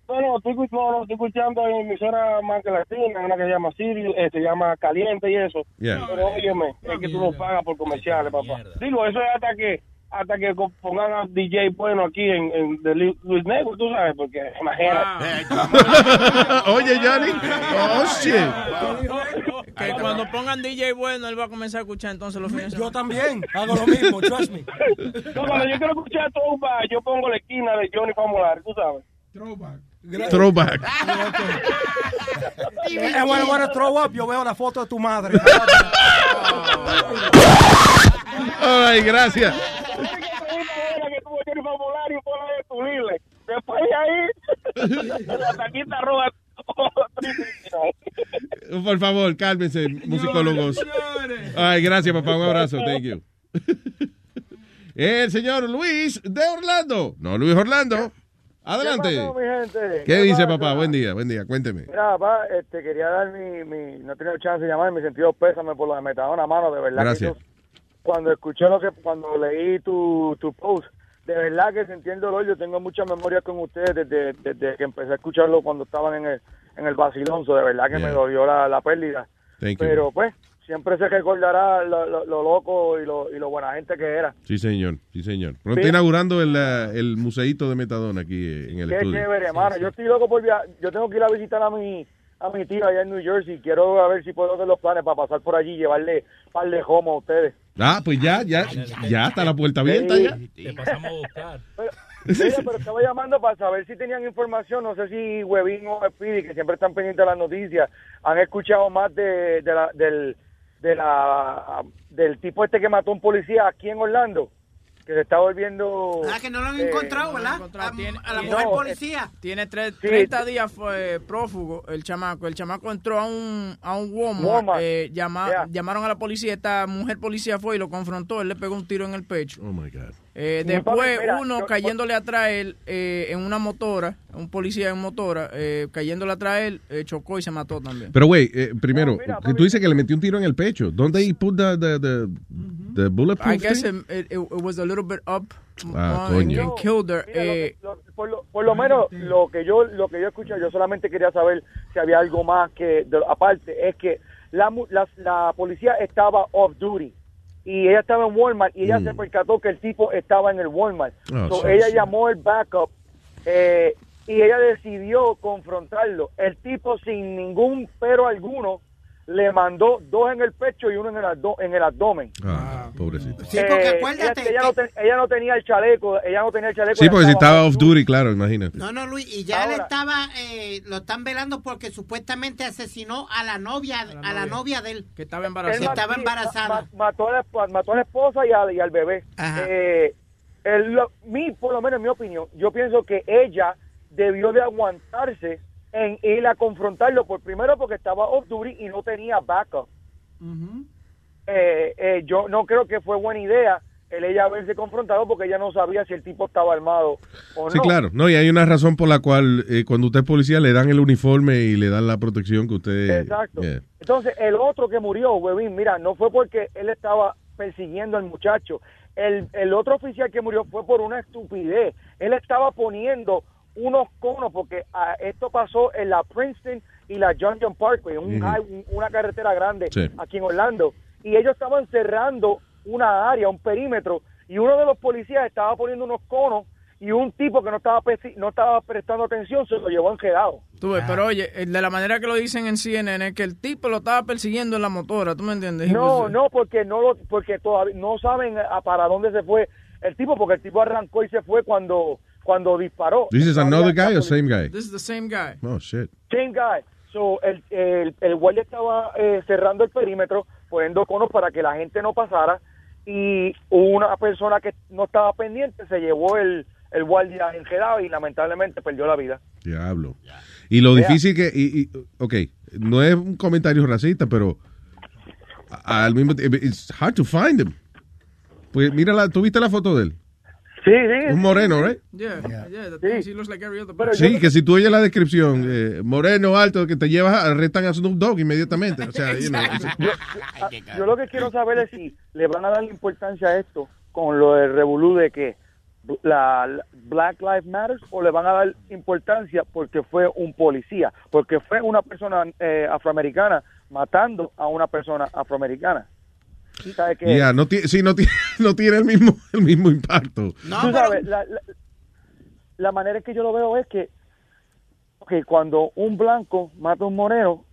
No, no, estoy, no, estoy escuchando en emisora más que latina, una que se llama Sirius, eh, se llama Caliente y eso. Yeah. Pero óyeme, es que tú no pagas por comerciales, papá. Digo, eso es hasta que hasta que pongan a DJ bueno aquí en, en de Lu- Luis Negro, tú sabes, porque imagínate. Oye, Johnny. Oh, shit. Que cuando pongan DJ bueno, él va a comenzar a escuchar entonces los fines Yo también hago lo mismo, trust me. No, cuando yo quiero escuchar Throwback, yo pongo la esquina de Johnny Famolari, tú sabes. Throwback. Throwback. Eh, bueno, bueno, throw up, yo veo la foto de tu madre. Ay, gracias. Después ahí, la taquita. Por favor, cálmense, musicólogos. Ay, gracias, papá. Un abrazo. Thank you. El señor Luis de Orlando. No, Luis Orlando. Adelante. ¿Qué pasó, mi gente? ¿Qué dice, pasa? papá? Buen día, buen día. Cuénteme. Mira, papá, este, quería dar mi, mi... No he tenido chance de llamar, mi sentido pésame por lo de Metadona, mano, de verdad. que Gracias. yo- cuando escuché lo que... Cuando leí tu, tu post, de verdad que sentí el dolor. Yo tengo mucha memoria con ustedes desde, desde que empecé a escucharlo cuando estaban en el, en el vacilonzo. De verdad que me dolió la, la pérdida. Thank you. Pero, pues, siempre se recordará lo, lo- lo loco y lo, y lo buena gente que era. Sí, señor. Sí, señor. Pronto Sí. inaugurando el, el museíto de Metadona aquí eh, en el Qué estudio. chévere, hermano. Yo estoy loco por viajar. Yo tengo que ir a visitar a mi a mi tío allá en New Jersey. Quiero a ver si puedo hacer los planes para pasar por allí y llevarle un par de homo a ustedes. Ah, pues ya, ya, ya está la puerta abierta ya. Te pasamos a buscar. Mira, pero estaba llamando para saber si tenían información. No sé si Webin o Speedy, que siempre están pendientes de las noticias, han escuchado más de, de la, del, de la, del tipo este que mató a un policía aquí en Orlando, que se está volviendo... Ah, que no lo han eh, encontrado, ¿verdad? A, a la mujer eh, policía. Tiene tres, Sí. 30 días fue prófugo el chamaco. El chamaco entró a un, a un Walmart. Walmart. eh, llama- Yeah. Llamaron a la policía. Esta mujer policía fue y lo confrontó. Él le pegó un tiro en el pecho. Oh my God. Eh, después, mira, uno yo- cayéndole atrás él eh, en una motora, un policía en motora, eh, cayéndole atrás él, eh, chocó y se mató también. Pero, güey, eh, primero, que tú dices que le metió un tiro en el pecho. ¿Dónde he put the, the, the, the bulletproof I guess thing? it, it- it was a little bit up Ah, uh, and- coño. and killed her. Mira, lo que- Eh, lo- por, lo, por lo menos lo que yo lo que yo escuché, yo solamente quería saber si había algo más que de- aparte es que la, mu- la, la policía estaba off duty y ella estaba en Walmart y ella Mm. se percató que el tipo estaba en el Walmart. Oh, So, sí, ella sí. llamó el backup eh, y ella decidió confrontarlo. El tipo sin ningún pero alguno le mandó dos en el pecho y uno en el, abdo- en el abdomen. Ah, pobrecito. Sí, porque Eh, acuérdate ella, ella no te- ella no tenía el chaleco, ella no tenía el chaleco. Sí, porque si estaba off off duty, claro, imagínate. No, no, Luis, y ya él Ahora- estaba, eh, lo están velando porque supuestamente asesinó a la novia, a la novia de él. Que estaba Él Que ma- estaba embarazada. ma- ma- mató, a la, esp- mató a la esposa y, a- y al bebé. Eh, el- lo- mi, por lo menos en mi opinión, yo pienso que ella debió de aguantarse en ir a confrontarlo por primero porque estaba off duty y no tenía backup. Eh, eh, yo no creo que fue buena idea el ella haberse confrontado porque ella no sabía si el tipo estaba armado o Sí, no. claro. No, y hay una razón por la cual eh, cuando usted es policía le dan el uniforme y le dan la protección que usted... Exacto. Yeah. Entonces, el otro que murió, huevín, mira, no fue porque él estaba persiguiendo al muchacho. El, el otro oficial que murió fue por una estupidez. Él estaba poniendo unos conos, porque ah, esto pasó en la Princeton y la John John Parkway, un una carretera grande Sí. aquí en Orlando. Y ellos estaban cerrando una área, un perímetro, y uno de los policías estaba poniendo unos conos y un tipo que no estaba, no estaba prestando atención se lo llevó enjedado. Tú ves, pero oye, eh, de la manera que lo dicen en CNN es que el tipo lo estaba persiguiendo en la motora, ¿tú me entiendes? No, no, porque no lo, porque todavía no saben a para dónde se fue el tipo, porque el tipo arrancó y se fue cuando cuando disparó. ¿This is another guy or same guy? This is the same guy. Oh, shit. Same guy. So, el, el, el guardia estaba eh, cerrando el perímetro, poniendo conos para que la gente no pasara, y una persona que no estaba pendiente se llevó el, el guardia enjedado y lamentablemente perdió la vida. Diablo. Y lo Vea. difícil que... Y, y- ok, no es un comentario racista, pero al mismo tiempo, it's hard to find him. Pues mira, la, ¿tú viste la foto de él? Sí, sí. Un moreno, ¿right? Yeah, yeah, the thing is, he looks like every other Sí, que si tú oyes la descripción, eh, moreno, alto, que te llevas, arrestan a Snoop Dogg inmediatamente. O sea, you know, yo, yo lo que quiero saber es si le van a dar importancia a esto con lo del revolú de que la, la Black Lives Matter o le van a dar importancia porque fue un policía, porque fue una persona eh, afroamericana matando a una persona afroamericana. ¿Sabe qué? ya, no tiene, sí, no tiene, no tiene el mismo, el mismo impacto. Tú sabes, la, la- la manera en que yo lo veo es que ok, cuando un blanco mata a un moreno,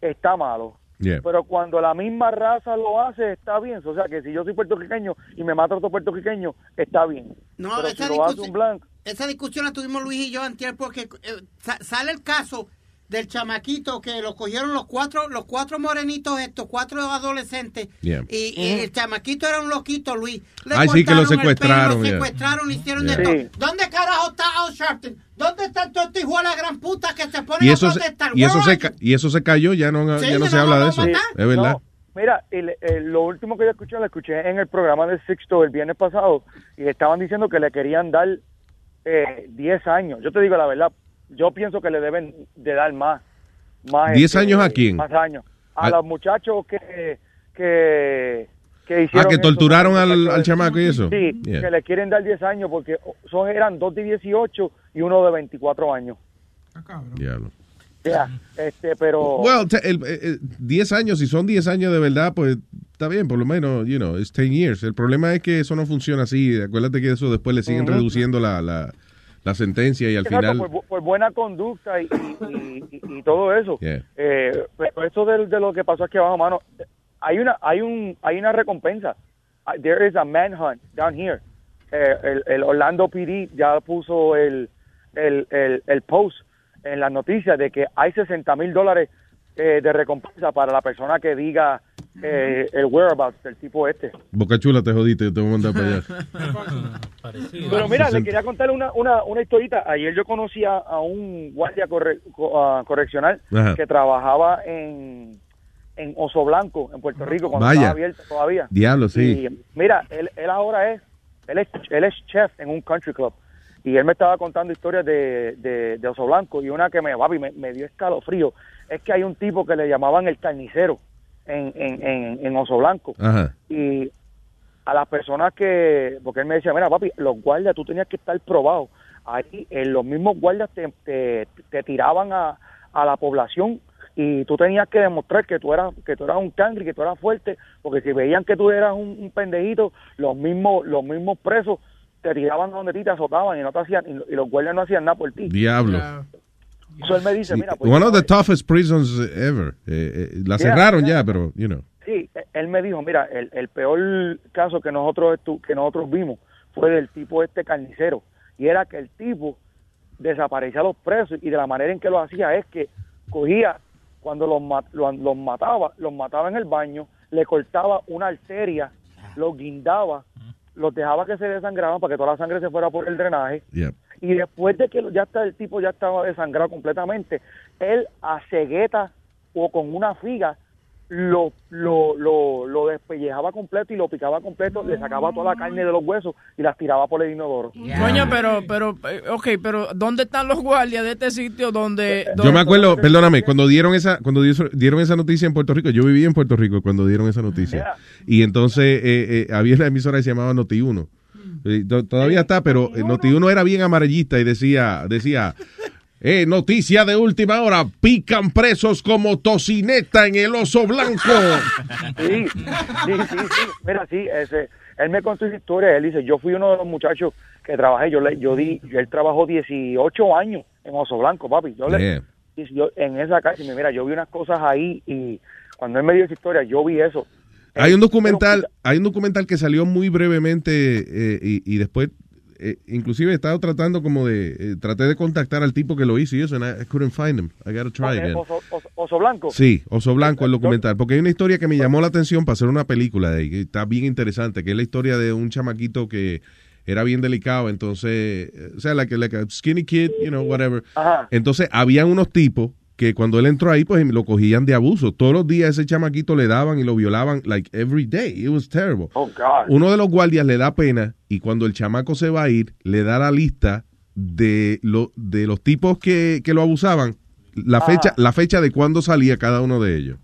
está malo. Yeah. Pero cuando la misma raza lo hace, está bien. O sea, que si yo soy puertorriqueño y me mata otro puertorriqueño, está bien. No, Pero esa si lo hace discusión- un blanco, Esa discusión la tuvimos Luis y yo antier porque eh, sa- sale el caso del chamaquito que lo cogieron los cuatro, los cuatro morenitos estos, cuatro adolescentes. Yeah. Y, y el chamaquito era un loquito, Luis. Le Ay, sí, que lo cortaron el pelo, secuestraron, Lo yeah. secuestraron, le hicieron Yeah. de todo. Sí. ¿Dónde carajo está Al Sharpton? ¿Dónde está todo este hijo de la gran puta que se pone Y a eso, se, protestar? y, eso se, y eso se cayó, ya no, Sí, ya no se habla de eso. Es verdad. No, mira, el- el- lo último que yo escuché, lo escuché en el programa de Sixto el viernes pasado y estaban diciendo que le querían dar eh, 10 años. Yo te digo la verdad, yo pienso que le deben de dar más. más este, ¿10 años a quién? Más años. A los muchachos que, que, que Ah, hicieron que eso, torturaron al, al chamaco y eso. Sí, Yeah. que le quieren dar 10 años porque son eran dos de 18 y uno de 24 años. Diablo. Ya, este, pero... Well, te- el- eh, eh, 10 años, si son 10 años de verdad, pues está bien, por lo menos, you know, it's 10 years. El problema es que eso no funciona así. Acuérdate que eso después le siguen reduciendo la, la, la sentencia y al Exacto, final... por, bu- por buena conducta y, y- y- y todo eso. Yeah. Eh, pero eso de, de lo que pasó aquí abajo, mano, hay una, hay un, hay una recompensa. Ah, There is a manhunt down here. Eh, el, el Orlando PD ya puso el, el, el, el post en las noticias de que hay 60 mil dólares eh, de recompensa para la persona que diga eh, el whereabouts del tipo este. Boca chula, te jodiste, te voy a mandar para allá. Pero mira, le quería contar una, una, una historita. Ayer yo conocí a, a un guardia corre- co- correccional Ajá. que trabajaba en, en Oso Blanco, en Puerto Rico, cuando Vaya. estaba abierto todavía. Diablo, sí. Y mira, él, él ahora es él, es, él es chef en un country club. Y él me estaba contando historias de, de, de Oso Blanco y una que me, papi, me, me dio escalofrío. Es que hay un tipo que le llamaban el carnicero en, en, en, en Oso Blanco Ajá. y a las personas que, porque él me decía, mira papi, los guardias tú tenías que estar probado. Ahí eh, los mismos guardias te, te, te tiraban a, a la población y tú tenías que demostrar que tú eras que tú eras un cangri, que tú eras fuerte, porque si veían que tú eras un, un pendejito, los mismos los mismos presos te tiraban donde ti te azotaban y no te hacían y, y los guardias no hacían nada por ti. Diablo. Eso él me dice, mira, pues, One of the toughest prisons ever. Eh, eh, la Yeah, cerraron yeah. ya, pero, you know. Sí, él me dijo, mira, el, el peor caso que nosotros que nosotros vimos fue del tipo este carnicero y era que el tipo desaparecía a los presos y de la manera en que lo hacía es que cogía cuando los, ma- lo- los mataba, los mataba en el baño, le cortaba una arteria, los guindaba, los dejaba que se desangraban para que toda la sangre se fuera por el drenaje Yeah. Y después de que ya está el tipo ya estaba desangrado completamente, él a cegueta o con una figa lo, lo, lo, lo despellejaba completo y lo picaba completo, le sacaba toda la carne de los huesos y las tiraba por el inodoro. Coño, pero, pero, eh, ok, pero ¿dónde están los guardias de este sitio donde... Yo me acuerdo, perdóname, cuando dieron esa cuando dieron esa noticia en Puerto Rico, yo vivía en Puerto Rico cuando dieron esa noticia. Y entonces eh, eh, había una emisora que se llamaba Noti1. Eh, to- Todavía está, pero eh, Noti1 era bien amarillista y decía, decía, eh, noticia de última hora, pican presos como tocineta en el oso blanco. Sí, sí, sí, sí. Mira, sí, ese, él me contó esa historia. Él dice, yo fui uno de los muchachos que trabajé. Yo le, yo di, él trabajó 18 años en Oso Blanco, papi. Yo le, Yeah. y yo, en esa calle, mira, yo vi unas cosas ahí y cuando él me dio esa historia, yo vi eso. Hay un documental, hay un documental que salió muy brevemente eh, y, y después, eh, inclusive he estado tratando como de, eh, traté de contactar al tipo que lo hizo y eso, and I, I couldn't find him. I gotta try again. Oso, Oso- Oso Blanco. Sí, Oso Blanco, el documental. Porque hay una historia que me llamó la atención para hacer una película de ahí, que está bien interesante, que es la historia de un chamaquito que era bien delicado, entonces, eh, o sea, like, like a skinny kid, you know, whatever. Ajá. Entonces, habían unos tipos que cuando él entró ahí, pues lo cogían de abuso. Todos los días ese chamaquito le daban y lo violaban, like, every day. It was terrible. Oh, God. Uno de los guardias le da pena y cuando el chamaco se va a ir, le da la lista de, lo, de los tipos que, que lo abusaban, la Ah. fecha, la fecha de cuándo salía cada uno de ellos.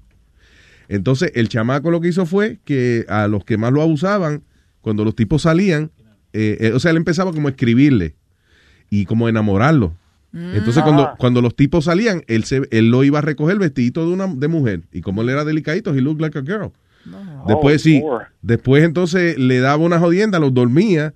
Entonces, el chamaco lo que hizo fue que a los que más lo abusaban, cuando los tipos salían, eh, eh, o sea, él empezaba como a escribirle y como a enamorarlo. Entonces, cuando, Ah. cuando los tipos salían, él, se, él lo iba a recoger vestidito de una de mujer. Y como él era delicadito, he looked like a girl. Después Oh, sí, después entonces le daba una jodienda, los dormía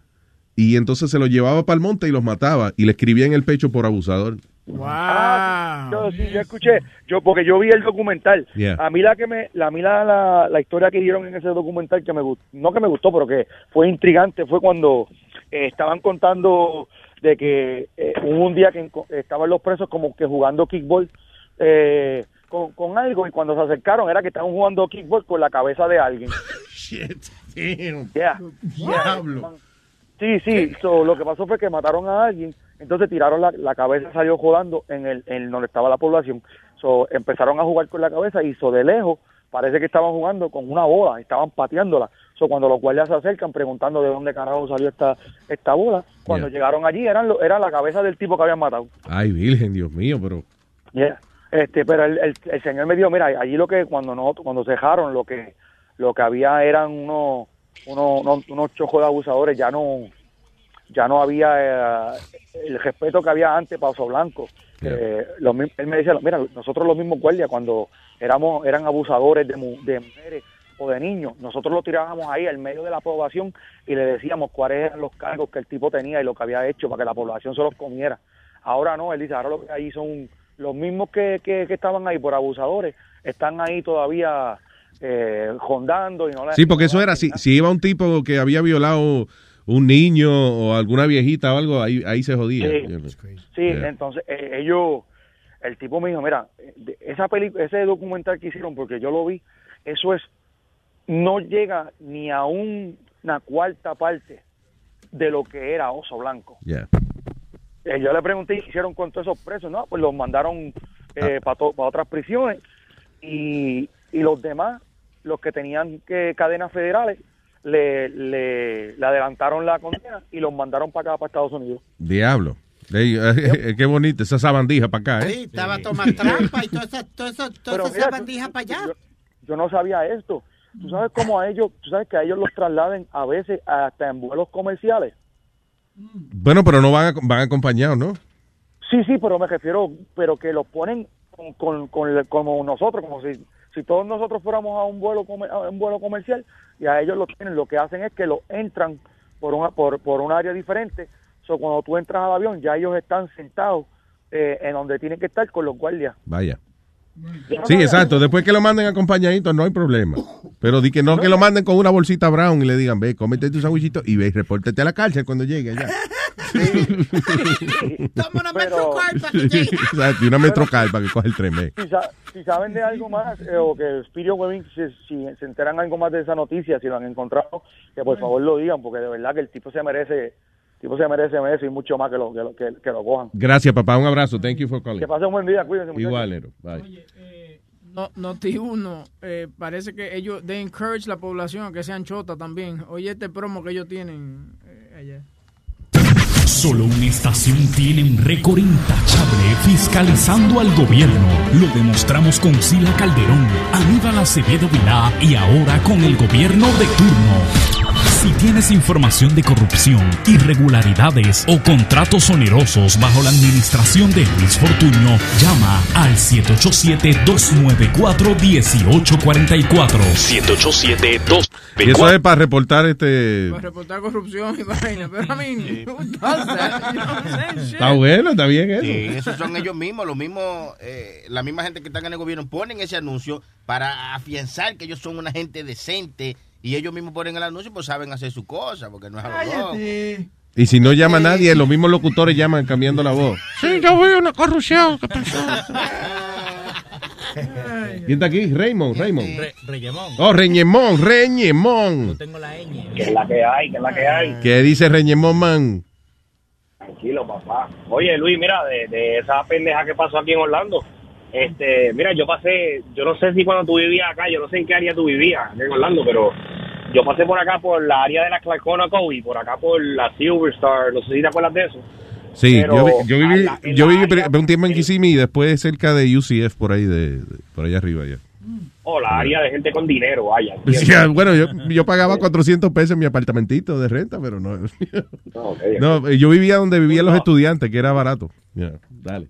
y entonces se los llevaba para el monte y los mataba y le escribía en el pecho por abusador. Ah, yo, sí, yo escuché, yo porque yo vi el documental. Yeah. A mí la que me, la, a mí la, la, la historia que dieron en ese documental que me gustó, no que me gustó, pero que fue intrigante, fue cuando eh, estaban contando de que eh, hubo un día que estaban los presos como que jugando kickball eh, con, con algo y cuando se acercaron era que estaban jugando kickball con la cabeza de alguien. Shit. Yeah. Diablo. Sí, sí, so, lo que pasó fue que mataron a alguien, entonces tiraron la, la cabeza, salió jodando en el en donde estaba la población. So, empezaron a jugar con la cabeza y so, de lejos parece que estaban jugando con una bola, estaban pateándola. So, cuando los guardias se acercan preguntando de dónde carajo salió esta esta bola, cuando llegaron allí eran lo- era la cabeza del tipo que habían matado. Ay, virgen, Dios mío, pero... Yeah. Este, pero el, el, el señor me dijo, mira, allí lo que cuando no, cuando cejaron lo que lo que había eran unos unos unos, chojos de abusadores, ya no ya no había eh, el respeto que había antes para Oso Blanco. Eh, los él me decía, mira, nosotros los mismos guardias cuando éramos eran abusadores de, mu- de mujeres o de niños, nosotros lo tirábamos ahí al medio de la población y le decíamos cuáles eran los cargos que el tipo tenía y lo que había hecho para que la población se los comiera. Ahora no, él dice, ahora lo que hay son los mismos que, que, que estaban ahí por abusadores, están ahí todavía eh, rondando y no le- Sí, porque eso era, si, si iba un tipo que había violado un niño o alguna viejita o algo, ahí, ahí se jodía. Sí. Yeah. entonces eh, ellos, el tipo me dijo, mira, esa película, ese documental que hicieron, porque yo lo vi, eso es, no llega ni a un- una cuarta parte de lo que era Oso Blanco. Yeah. Eh, yo le pregunté, ¿qué hicieron con todos esos presos? No, pues los mandaron eh, para otras prisiones y, y los demás, los que tenían que cadenas federales, le, le, le adelantaron la condena y los mandaron para acá, para Estados Unidos. Diablo. Ey, eh, qué bonito, esa sabandija para acá, ¿eh? Sí, estaba Tomás Trampa y toda esa, toda esa, toda Pero esa mira, bandija para allá. Yo no sabía esto. ¿Tú sabes cómo a ellos, tú sabes que a ellos los trasladen a veces hasta en vuelos comerciales? Bueno, pero no van, a- van acompañados, ¿no? Sí, sí, pero me refiero, pero que los ponen con, con, como nosotros, como si, si todos nosotros fuéramos a un vuelo comer- a un vuelo comercial y a ellos lo tienen, lo que hacen es que lo entran por una por, por un área diferente. So, cuando tú entras al avión, ya ellos están sentados eh, en donde tienen que estar con los guardias. Vaya. Sí, exacto. Después que lo manden acompañaditos, no hay problema. Pero di que no, que lo manden con una bolsita brown y le digan, ve, cómete tu sándwichito y ve, y repórtate a la cárcel cuando llegue allá. Toma una Metrocard para que llegue. Exacto, y una metrocal para que coja el tren. ve. si, sa- si saben de algo más eh, o que Spirio Webbing, si, si se enteran algo más de esa noticia, si lo han encontrado, que por favor lo digan, porque de verdad que el tipo se merece, tipo se merece eso y mucho más que lo, que lo, que, que lo cojan. Gracias, papá. Un abrazo. Thank you for calling. Que pasen un buen día, cuídense. muchachos. Igual, Nero. Bye. No, Noti uno, eh, parece que ellos, they encourage la población a que sean chotas también. Oye, este promo que ellos tienen eh, allá. Solo una estación tiene un récord intachable fiscalizando al gobierno. Lo demostramos con Sila Calderón, Aníbal Acevedo Vilá y ahora con el gobierno de turno. Si tienes información de corrupción, irregularidades o contratos onerosos bajo la administración de Luis Fortuño, llama al 787-294-1844. 787-2. Y eso es para reportar este... Para reportar corrupción y vaina. Pero a mí? Shit. Está bueno, está bien eso. Sí, esos son ellos mismos, los mismos, eh, la misma gente que está en el gobierno ponen ese anuncio para afianzar que ellos son una gente decente y ellos mismos ponen el anuncio pues saben hacer su cosa porque no es algo. Y si no llama nadie, los mismos locutores llaman cambiando la voz. Sí, yo veo una corrupción. ¿Qué pasó? ¿Quién está aquí? Raymond, Raymond. Reyemón. Oh, Reñemón, Reñemón. Tengo la ñ. Que es la que hay, que es la que hay. ¿Qué dice Reñemón, man? Tranquilo, papá. Oye, Luis, mira, de, de esa pendeja que pasó aquí en Orlando. Este, mira, yo pasé, yo no sé si cuando tú vivías acá, yo no sé en qué área tú vivías en Orlando, pero yo pasé por acá por la área de la Clarkona Covey, por acá por la Silver Star, no sé si te acuerdas de eso. Sí, yo, yo viví, la- yo viví área- un tiempo en Kissimmee y después cerca de UCF, por ahí, de, de- por allá arriba. allá. O la área de gente con dinero, vaya. Sí, ah, bueno, yo, yo pagaba 400 pesos en mi apartamentito de renta, pero no. No, ok, ok. No, yo vivía donde vivían los estudiantes, que era barato. Ya, dale.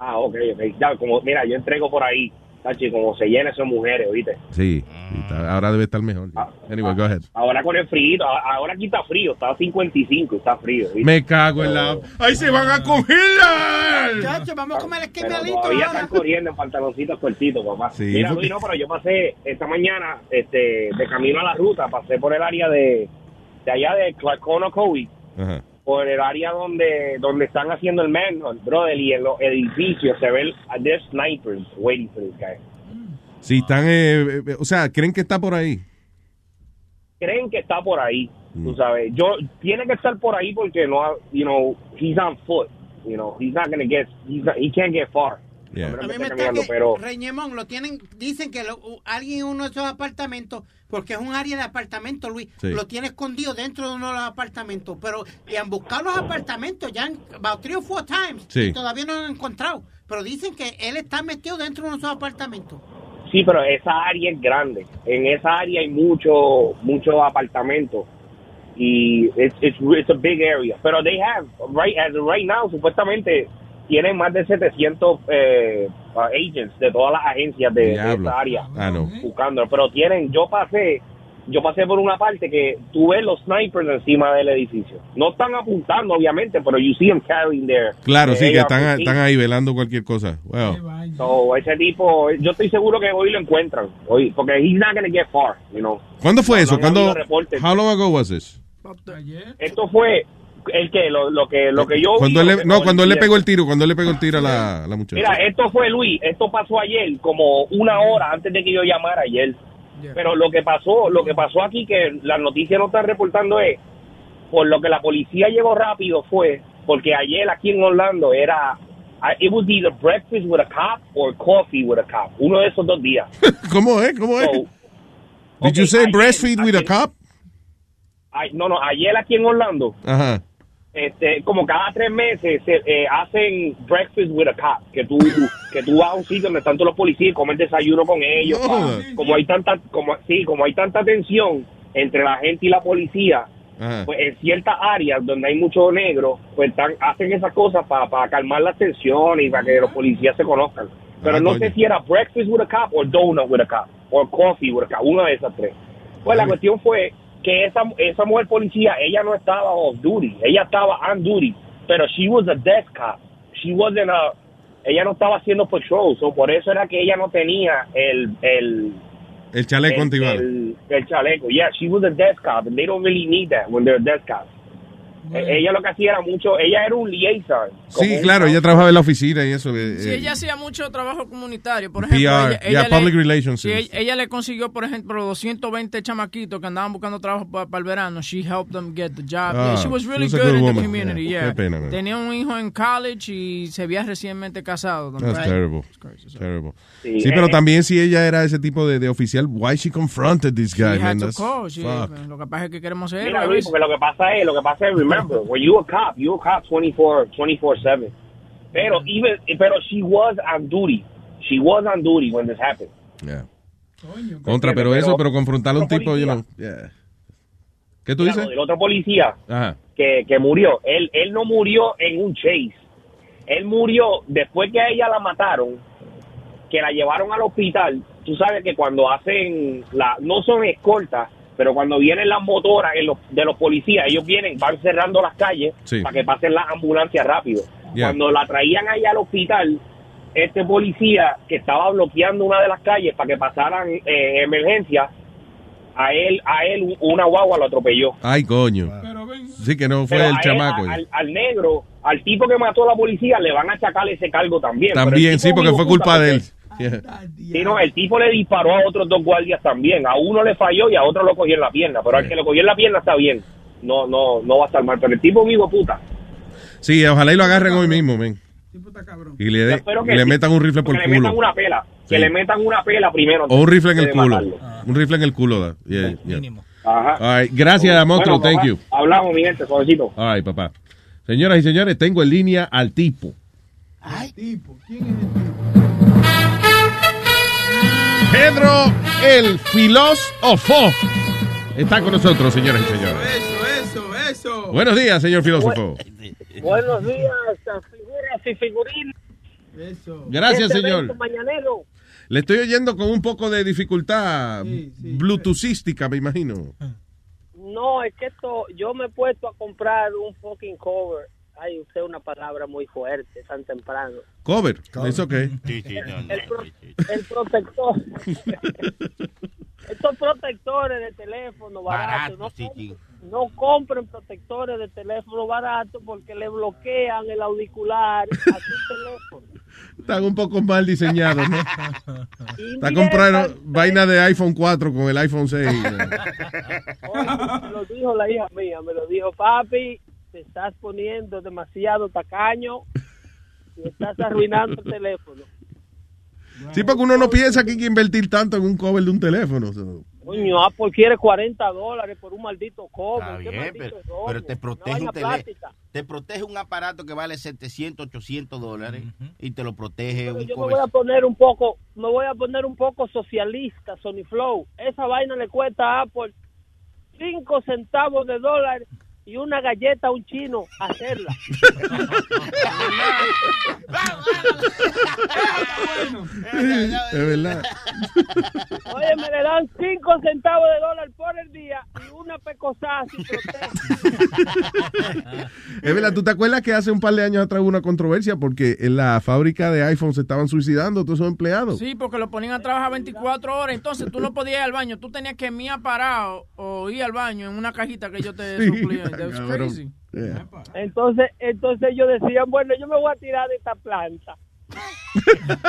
Ah, ok, ok. Ya, como, mira, yo entrego por ahí, tachi, como se llena esas mujeres, ¿viste? Sí, ahora debe estar mejor. Anyway, go ahead. Ahora con el frío, ahora aquí está frío, está a 55, está frío. ¿viste? Me cago en la... ¡Ahí se van a congelar! Chacho, vamos a comer todavía ahora. están corriendo en pantaloncitos cortitos, papá. Sí, Mira, porque- Luis, no, pero yo pasé esta mañana, este, de camino a la ruta, pasé por el área de, de allá de Clarkona Covey, Ajá. Por el área donde donde están haciendo el manhunt, brother, y en los edificios se ven there's snipers waiting for this guy. Si están, eh, eh, o sea, creen que está por ahí. Creen que está por ahí, tú sabes. Yo tiene que estar por ahí porque no, you know, he's on foot, you know, he's not gonna get, he's not- he can't get far. Yeah. A mí me está que, pero Reñemón, lo tienen, dicen que lo- alguien en uno de esos apartamentos, porque es un área de apartamentos, Luis, Sí. lo tiene escondido dentro de uno de los apartamentos, pero y han buscado los apartamentos ya han, about three or four times Sí. y todavía no lo han encontrado, pero dicen que él está metido dentro de uno de esos apartamentos. Sí, pero esa área es grande. En esa área hay mucho, muchos apartamentos. Y it's, it's, it's a big area. Pero they have, right, as of right now, supuestamente tienen más de 700 eh, agents de todas las agencias de, esa área Ah, no. buscando. Pero tienen, yo pasé, yo pasé por una parte que tú ves los snipers encima del edificio. No están apuntando, obviamente, pero you see them carrying their Claro, sí, que their están, AR-15. están ahí velando cualquier cosa. Wow. So, ese tipo, yo estoy seguro que hoy lo encuentran. Hoy, porque he's not gonna get far, you know. ¿Cuándo fue No, eso? no ¿Cuándo? How long ago was this? Esto fue el que lo, lo que lo que yo Cuando vi, él lo le, que no, cuando él le pegó el tiro, cuando él le pegó el tiro a la, a la muchacha. Mira, esto fue Luis, esto pasó ayer como una hora antes de que yo llamara ayer. Pero lo que pasó, lo que pasó aquí que las noticias no están reportando es por lo que la policía llegó rápido fue porque ayer aquí en Orlando era I- it was either breakfast with a cop or coffee with a cop. Uno de esos dos días. ¿Cómo es? ¿Cómo es? So, Did you say breastfeed with a cop? no, no, ayer aquí en Orlando Ajá. Este, como cada tres meses se eh, hacen breakfast with a cop, que tú, que tú vas a un sitio donde están todos los policías y comes desayuno con ellos. No. pa- como hay tanta, como, sí, como hay tanta tensión entre la gente y la policía, Ajá. pues en ciertas áreas donde hay mucho negro, pues están, hacen esas cosas para calmar la tensión y para que los policías se conozcan. Pero Ah, no coño. sé si era breakfast with a cop o donut with a cop o coffee with a cop, una de esas tres. Pues la cuestión fue que esa, esa mujer policía, ella no estaba off duty, ella estaba on duty, pero she was a desk cop. She wasn't a, ella no estaba haciendo patrol, so por eso era que ella no tenía el, el, El chaleco el, el, el chaleco. Yeah, she was a desk cop, and they don't really need that when they're desk cops. Eh, Ella lo que hacía era mucho, ella era un liaison. Sí, claro, ella trabajaba en la oficina y eso. eh, Sí, eh, ella hacía mucho trabajo comunitario. Por ejemplo, PR, ella, ella yeah, public relations, sí, ella, ella le consiguió, por ejemplo, 220 chamaquitos que andaban buscando trabajo para, el verano. She helped them get the job. Ah, she was really she was good good in the community. Yeah, Yeah. qué pena. Tenía un hijo en college y se había recientemente casado. That's terrible. Terrible. Sí, Sí, pero eh, también si ella era ese tipo de, de oficial, why she confronted this She guy, had man? to That's- call, fuck. Lo que pasa es que queremos ser Mira. Luis, porque lo que pasa es, lo que pasa es, remember, when you a cop, you a cop 24, 24-7. Pero, even, pero she was on duty. She was on duty when this happened. Yeah. Contra, pero eso, pero confrontar a un tipo, you know, yeah. ¿Qué tú dices? del otro policía Ajá. que, que murió, él, él no murió en un chase. Él murió después que a ella la mataron, que la llevaron al hospital. Tú sabes que cuando hacen, la, no son escoltas, pero cuando vienen las motoras en los- de los policías, ellos vienen, van cerrando las calles Sí. para que pasen las ambulancias rápido. Yeah. Cuando la traían allá al hospital, este policía que estaba bloqueando una de las calles para que pasaran eh, emergencias, a él, a él una guagua lo atropelló. Ay, coño. Sí, que no fue Pero el él, chamaco. a- al, al negro, al tipo que mató a la policía, le van a achacar ese cargo también. También, sí, porque fue culpa de él. Yeah. Sí, no, el tipo le disparó a otros dos guardias también. A uno le falló y a otro lo cogió en la pierna. Pero al que lo cogió en la pierna está bien. No, no, no va a estar mal. Pero el tipo vivo puta. Sí, ojalá y lo agarren hoy mismo, men. Y le, de- que le metan un rifle por que el le culo. metan una pela. Que Sí. le metan una pela primero. O un rifle en el culo. matarlo. Un rifle en el culo. Da. Yeah, yeah. Ajá. All right, Gracias, monstruo. Bueno, Thank papá, you. Hablamos, mi gente, suavecito. Right, papá. Señoras y señores, tengo en línea al tipo. Tipo, ¿quién es el tipo? Pedro el filósofo. Está con nosotros, señoras y señores. Eso, eso, eso. Buenos días, señor filósofo. Buenos días, figuras y figurines. Eso. Gracias, Este señor. mañanero. Le estoy oyendo con un poco de dificultad bluetoothística, me imagino. No, es que esto, yo me he puesto a comprar un fucking cover. Ay, usted una palabra muy fuerte, tan temprano. Cover, ¿eso qué? El, pro- el protector. Estos protectores de teléfono baratos, no, compren protectores de teléfono barato porque le bloquean el auricular a su teléfono. Están un poco mal diseñados, ¿no? Está comprando vaina de iPhone 4 con el iPhone 6. Oye, me lo dijo la hija mía, me lo dijo, papi, te estás poniendo demasiado tacaño y estás arruinando el teléfono. Sí, porque uno no piensa que hay que invertir tanto en un cover de un teléfono. so. Coño, Apple quiere 40 dólares por un maldito cover. Está qué bien, maldito pero, error. pero te protege un vaina tele- plástica. te protege un aparato que vale 700, 800 dólares y te lo protege Pero un yo me voy a poner un poco, me voy a poner un poco socialista, Sony Flow. Esa vaina le cuesta a Apple 5 centavos de dólar y una galleta a un chino hacerla. Es verdad. Oye, me le dan 5 centavos de dólar por el día y una pecosada sin. Es verdad, ¿tú te acuerdas que hace un par de años atrás hubo una controversia porque en la fábrica de iPhone se estaban suicidando todos esos empleados? Sí, porque lo ponían a trabajar 24 horas. Entonces tú no podías ir al baño. Tú tenías que mirar parado o ir al baño en una cajita que yo te Sí, suplía. That was cabrón. crazy. Yeah. Entonces, entonces ellos decían, bueno, yo me voy a tirar de esta planta.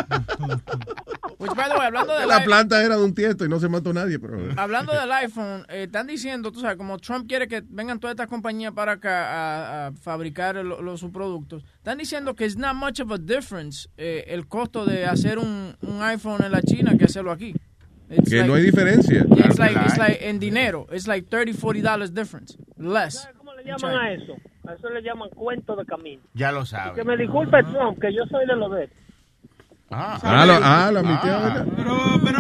Which, by the way, hablando de La planta era de un tiesto y no se mató nadie, pero... Hablando del iPhone, eh, están diciendo, tú sabes, como Trump quiere que vengan todas estas compañías para acá a, a fabricar lo- lo- sus productos, están diciendo que es not much of a difference eh, el costo de hacer un, un iPhone en la China que hacerlo aquí. It's Que like- no hay diferencia. Yeah, it's Claro que like, la it's like en dinero, it's like 30, 40 dollars difference, less. ¿Cómo le llaman a eso? A eso le llaman cuento de camino. Ya lo Que sabes. me disculpe Trump, que yo soy de los de. Ah, Ah, lo, ah, la admitió, Ah. Pero, pero.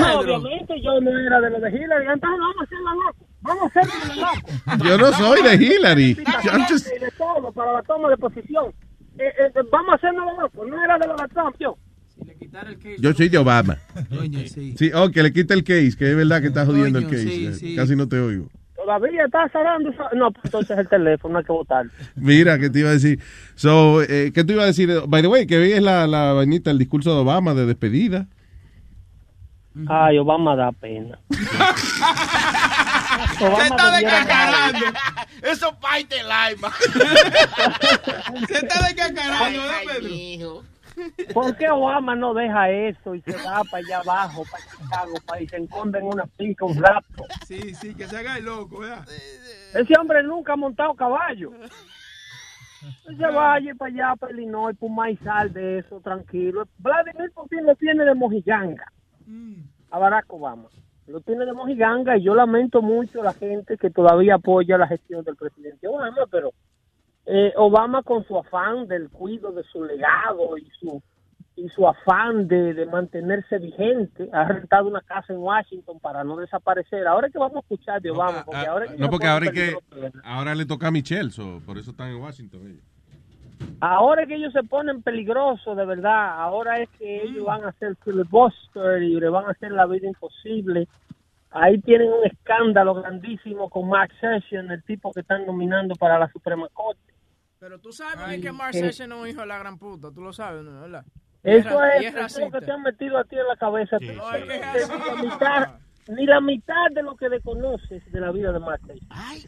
No, obviamente yo no era de los de Hillary, entonces vamos a hacerla loco. Vamos a hacerla loco. Yo no soy de Hillary. I'm just- de todo para la toma de posición. Eh, eh, vamos a hacernos loco. No era de los de Trump, yo. Yo soy de Obama. Coño, sí. Sí, oh, que le quite el case, que es verdad que está jodiendo el case. sí, sí. Casi no te oigo. Todavía está cerrando. No, pues entonces el teléfono hay que votarlo. Mira, ¿qué te iba a decir? So, eh, ¿Qué te iba a decir? By the way, que es la, la vainita, el discurso de Obama de despedida. Ay, Obama da pena. Se está descacarando. Eso parte live, man. Se está descacarando, ¿verdad, Pedro? ¿Por qué Obama no deja eso y se va para allá abajo, para Chicago, para y se esconde en una finca un rato? Sí, sí, que se haga el loco, ¿verdad? Ese hombre nunca ha montado caballo. Se vaya para allá, para Illinois, por más sal de eso, tranquilo. Vladimir Putin lo tiene de mojiganga a Barack Obama. Lo tiene de mojiganga y yo lamento mucho a la gente que todavía apoya la gestión del presidente Obama, pero eh, Obama con su afán del cuidado de su legado y su y su afán de, de mantenerse vigente, ha rentado una casa en Washington para no desaparecer. Ahora es que vamos a escuchar de Obama, porque ahora es que No, porque ahora es que ahora le toca a Michelle, so, por eso están en Washington. ellos. Ahora es que ellos se ponen peligrosos, de verdad. Ahora es que ellos van a hacer filibuster y le van a hacer la vida imposible. Ahí tienen un escándalo grandísimo con Mark Sessions, el tipo que están nominando para la Suprema Corte. Pero tú sabes bien que Mark eh. Es un hijo de la gran puta, tú lo sabes, ¿no? ¿verdad? Eso es, es lo que te han metido a ti en la cabeza. No es ni, la mitad, ni la mitad de lo que desconoces de la vida de Mark Sessions-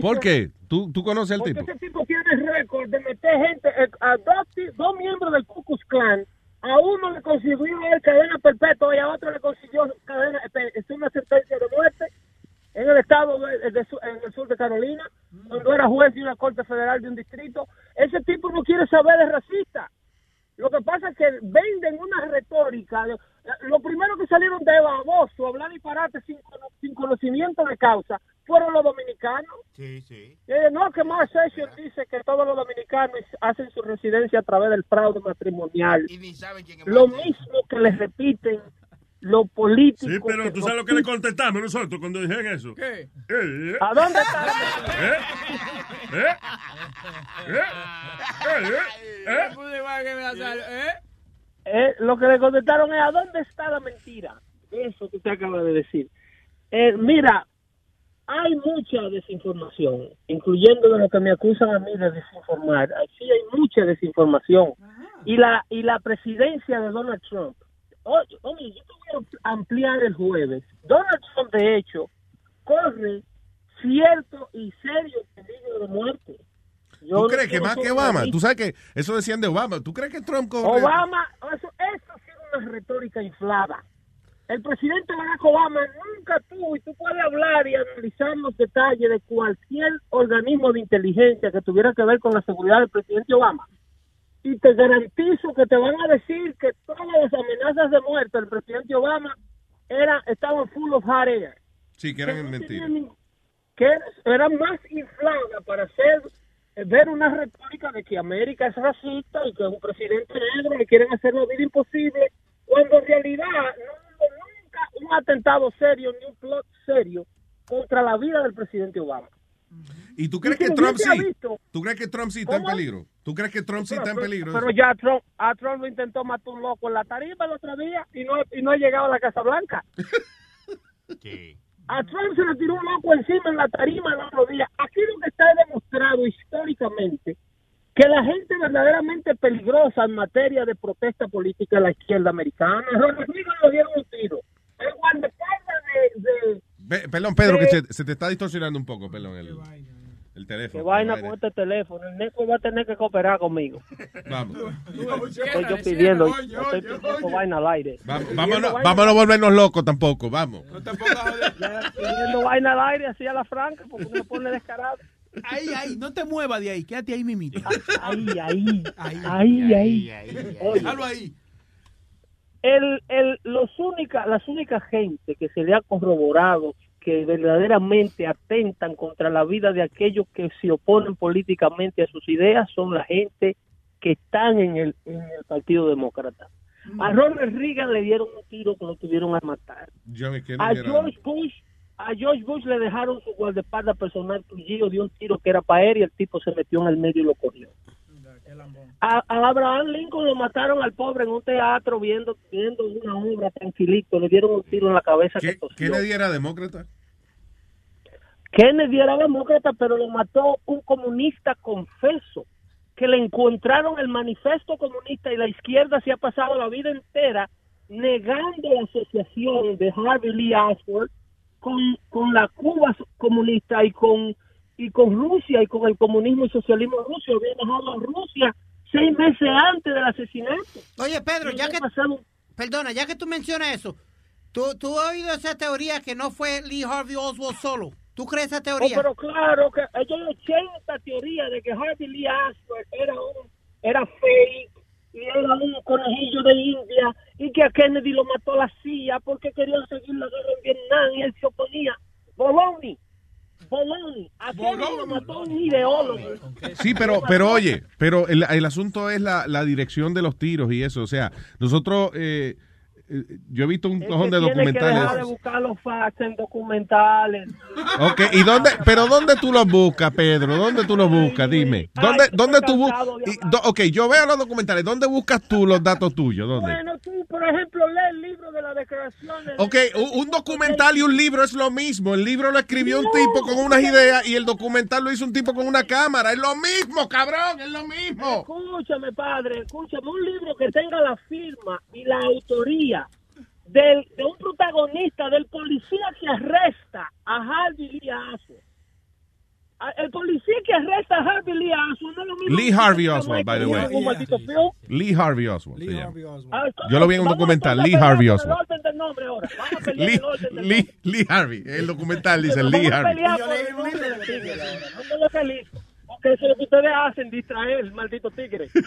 ¿Por qué? ¿Tú, tú conoces al Porque tipo? ese tipo tiene récord de meter gente, eh, a dos, ti- dos miembros del Ku Klux Klan. A uno le consiguió cadena perpetua y a otro le consiguió cadena, es una sentencia de muerte en el estado de, de su- en el sur de Carolina, cuando era juez de una corte federal de un distrito. Ese tipo no quiere saber de racista. Lo que pasa es que venden una retórica. de- Lo primero que salieron de baboso, hablar disparate sin, sin conocimiento de causa, fueron los dominicanos. Sí, sí. Eh, no, que Mark Sessions dice que todos los dominicanos hacen su residencia a través del fraude matrimonial. Lo mismo que les repiten los políticos. Sí, pero tú sabes lo que le contestamos nosotros cuando dijeron eso. ¿Qué? Eh, eh. ¿A dónde está? ¿Eh? ¿Eh? ¿Eh? ¿Eh? ¿Eh? Eh, lo que le contestaron es, ¿a dónde está la mentira? Eso que usted acaba de decir. Eh, mira, hay mucha desinformación, incluyendo de lo que me acusan a mí de desinformar. Sí hay mucha desinformación. Y la y la presidencia de Donald Trump. Oye, oye, yo te voy a ampliar el jueves. Donald Trump, de hecho, corre cierto y serio peligro de muerte. Yo ¿Tú crees que más que Obama? Tú sabes que eso decían de Obama. ¿Tú crees que Trump corre? Obama, eso, eso ha sido una retórica inflada. El presidente Barack Obama nunca tuvo, y tú puedes hablar y analizar los detalles de cualquier organismo de inteligencia que tuviera que ver con la seguridad del presidente Obama. Y te garantizo que te van a decir que todas las amenazas de muerte del presidente Obama era, estaban full of hot air. Sí, que eran mentiras. Que era más inflada para hacer eh, ver una retórica de que América es racista y que un presidente negro le quieren hacer la vida imposible, cuando en realidad no hubo nunca un atentado serio ni un plot serio contra la vida del presidente Obama. ¿Y tú crees Y que Trump sí? visto- ¿Tú crees que Trump sí está en peligro? ¿Tú crees que Trump sí está en Pero- peligro? Pero ya Trump, a Trump lo intentó matar un loco en la tarima el otro día y no, y no ha llegado a la Casa Blanca. A Trump se le tiró un loco encima en la tarima el otro día. Aquí lo que está demostrado históricamente que la gente verdaderamente peligrosa en materia de protesta política es la izquierda americana. Reagan lo dieron un tiro. El guardaespaldas de, de Pe- perdón, Pedro, que se, se te está distorsionando un poco, perdón, el, el teléfono. que vaina con este teléfono. El Neco va a tener que cooperar conmigo. Vamos. Estoy yo pidiendo, estoy pidiendo vaina al aire. Va- Pidiendo vámonos, vámonos a volvernos locos tampoco, vamos. ya pidiendo vaina al aire así a la franca porque uno pone descarado. Ahí, ahí, no te muevas de ahí, quédate ahí mimito. Ahí, ahí, ahí, ahí. Oye, Déjalo ahí. el, el, los única, las únicas gente que se le ha corroborado que verdaderamente atentan contra la vida de aquellos que se oponen políticamente a sus ideas son la gente que están en el, en el Partido Demócrata. A Ronald Reagan le dieron un tiro que lo tuvieron a matar. Yo me quedo A. George Bush, a George Bush le dejaron su guardaespaldas personal tullido de un tiro que era para él y el tipo se metió en el medio y lo corrió. A, a Abraham Lincoln lo mataron al pobre en un teatro viendo viendo una obra tranquilito, le dieron un tiro en la cabeza que tosió. Kennedy era demócrata. Kennedy era demócrata, pero lo mató un comunista confeso, que le encontraron el manifiesto comunista y la izquierda se ha pasado la vida entera negando la asociación de Harvey Lee Oswald con, con la Cuba comunista y con y con Rusia y con el comunismo y socialismo ruso. Había dejado a Rusia seis meses antes del asesinato. Oye, Pedro, ya que... pasado- Perdona, ya que tú mencionas eso, ¿tú, tú has oído esa teoría que no fue Lee Harvey Oswald solo? ¿Tú crees esa Oh, teoría? pero claro que ellos echaron esta teoría de que Harvey Lee Oswald era un era fake y era un conejillo de India y que a Kennedy lo mató la CIA porque querían seguir la guerra en Vietnam y él se oponía. Bologna, Mató un ideólogo. Sí, pero, pero oye, pero el, el asunto es la, la dirección de los tiros y eso. O sea, nosotros, eh, yo he visto un cojón de tiene que dejar de documentales. buscar los facts en documentales. Ok, ¿y dónde, pero dónde tú los buscas, Pedro? ¿Dónde tú los buscas? Dime. ¿Dónde, Ay, dónde tú buscas? Ok, yo veo los documentales. ¿Dónde buscas tú los datos tuyos? ¿Dónde? Bueno, tú, por ejemplo, lee el libro de las declaraciones. Ok, un, un documental y un libro es lo mismo. El libro lo escribió un tipo con unas ideas y el documental lo hizo un tipo con una cámara. Es lo mismo, cabrón, es lo mismo. Escúchame, padre, escúchame. Un libro que tenga la firma y la autoría del, de un protagonista, del policía que arresta a Harvey Lee Oswald. El policía que arresta a Harvey Lee Oswald no es lo mismo Lee Harvey Oswald, by the way. Un maldito film. Lee Harvey Oswald. Ah, Yo lo vi en un documental, Lee Harvey Oswald. Lee, el orden del Lee, Lee Harvey. El documental dice Lee Harvey. Que eso es lo que ustedes hacen, distraer el maldito tigre.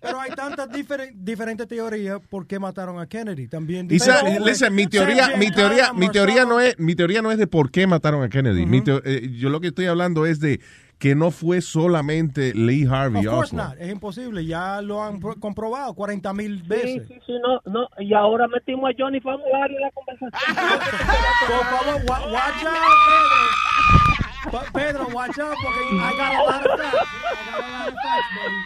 Pero hay tantas diferen- diferentes teorías por qué mataron a Kennedy. También dicen- listen, mi teoría, mi teoría, mi teoría no es, mi teoría no es de por qué mataron a Kennedy. Mi teo- eh, yo lo que estoy hablando es de que no fue solamente Lee Harvey Of course Oswald. not, es imposible, ya lo han pro- comprobado 40 mil Sí, veces. sí, sí, no, no. Y ahora metimos a Johnny Famulari en la conversación. Por favor, wa- watch out, Pedro. Pedro, watch out, porque I got a lot of facts. I got a lot of facts, buddy.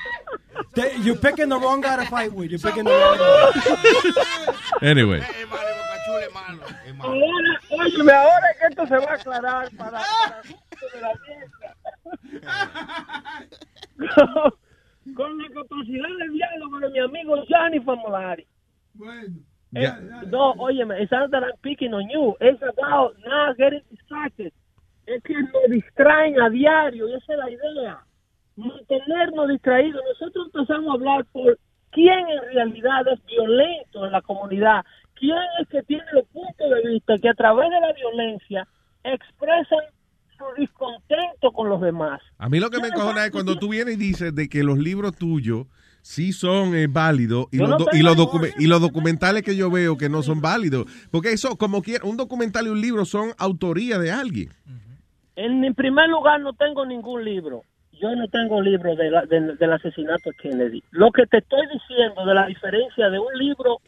They- You're picking the wrong guy to fight with. You're picking the wrong guy. Anyway. Ahora, óyeme, ahora que esto se va a aclarar para, para de la fiesta. con, con la capacidad de diálogo de mi amigo Johnny Famulari. Ya. Eh, no, óyeme, it's not that I'm picking on you. It's about not getting distracted. Es que nos distraen a diario y esa es la idea. Mantenernos distraídos. Nosotros empezamos a hablar por quién en realidad es violento en la comunidad. ¿Quién es que tiene los puntos de vista que a través de la violencia expresan su descontento con los demás? A mí lo que me encojona es cuando tú vienes y dices de que los libros tuyos sí son eh, válidos y, los no do- y, los y los documentales que yo veo que no son válidos. Porque eso, como quiera, un documental y un libro son autoría de alguien. En primer lugar no tengo ningún libro. Yo no tengo libro de la- de- del asesinato de Kennedy. Lo que te estoy diciendo de la diferencia de un libro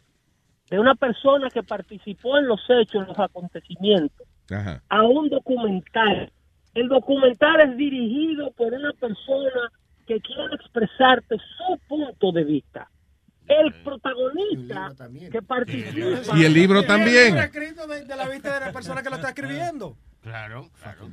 de una persona que participó en los hechos, en los acontecimientos, Ajá. a un documental. El documental es dirigido por una persona que quiere expresarte su punto de vista. El protagonista que participa... Y el libro también. Es escrito de, de la vista de la persona que lo está escribiendo. Claro, claro.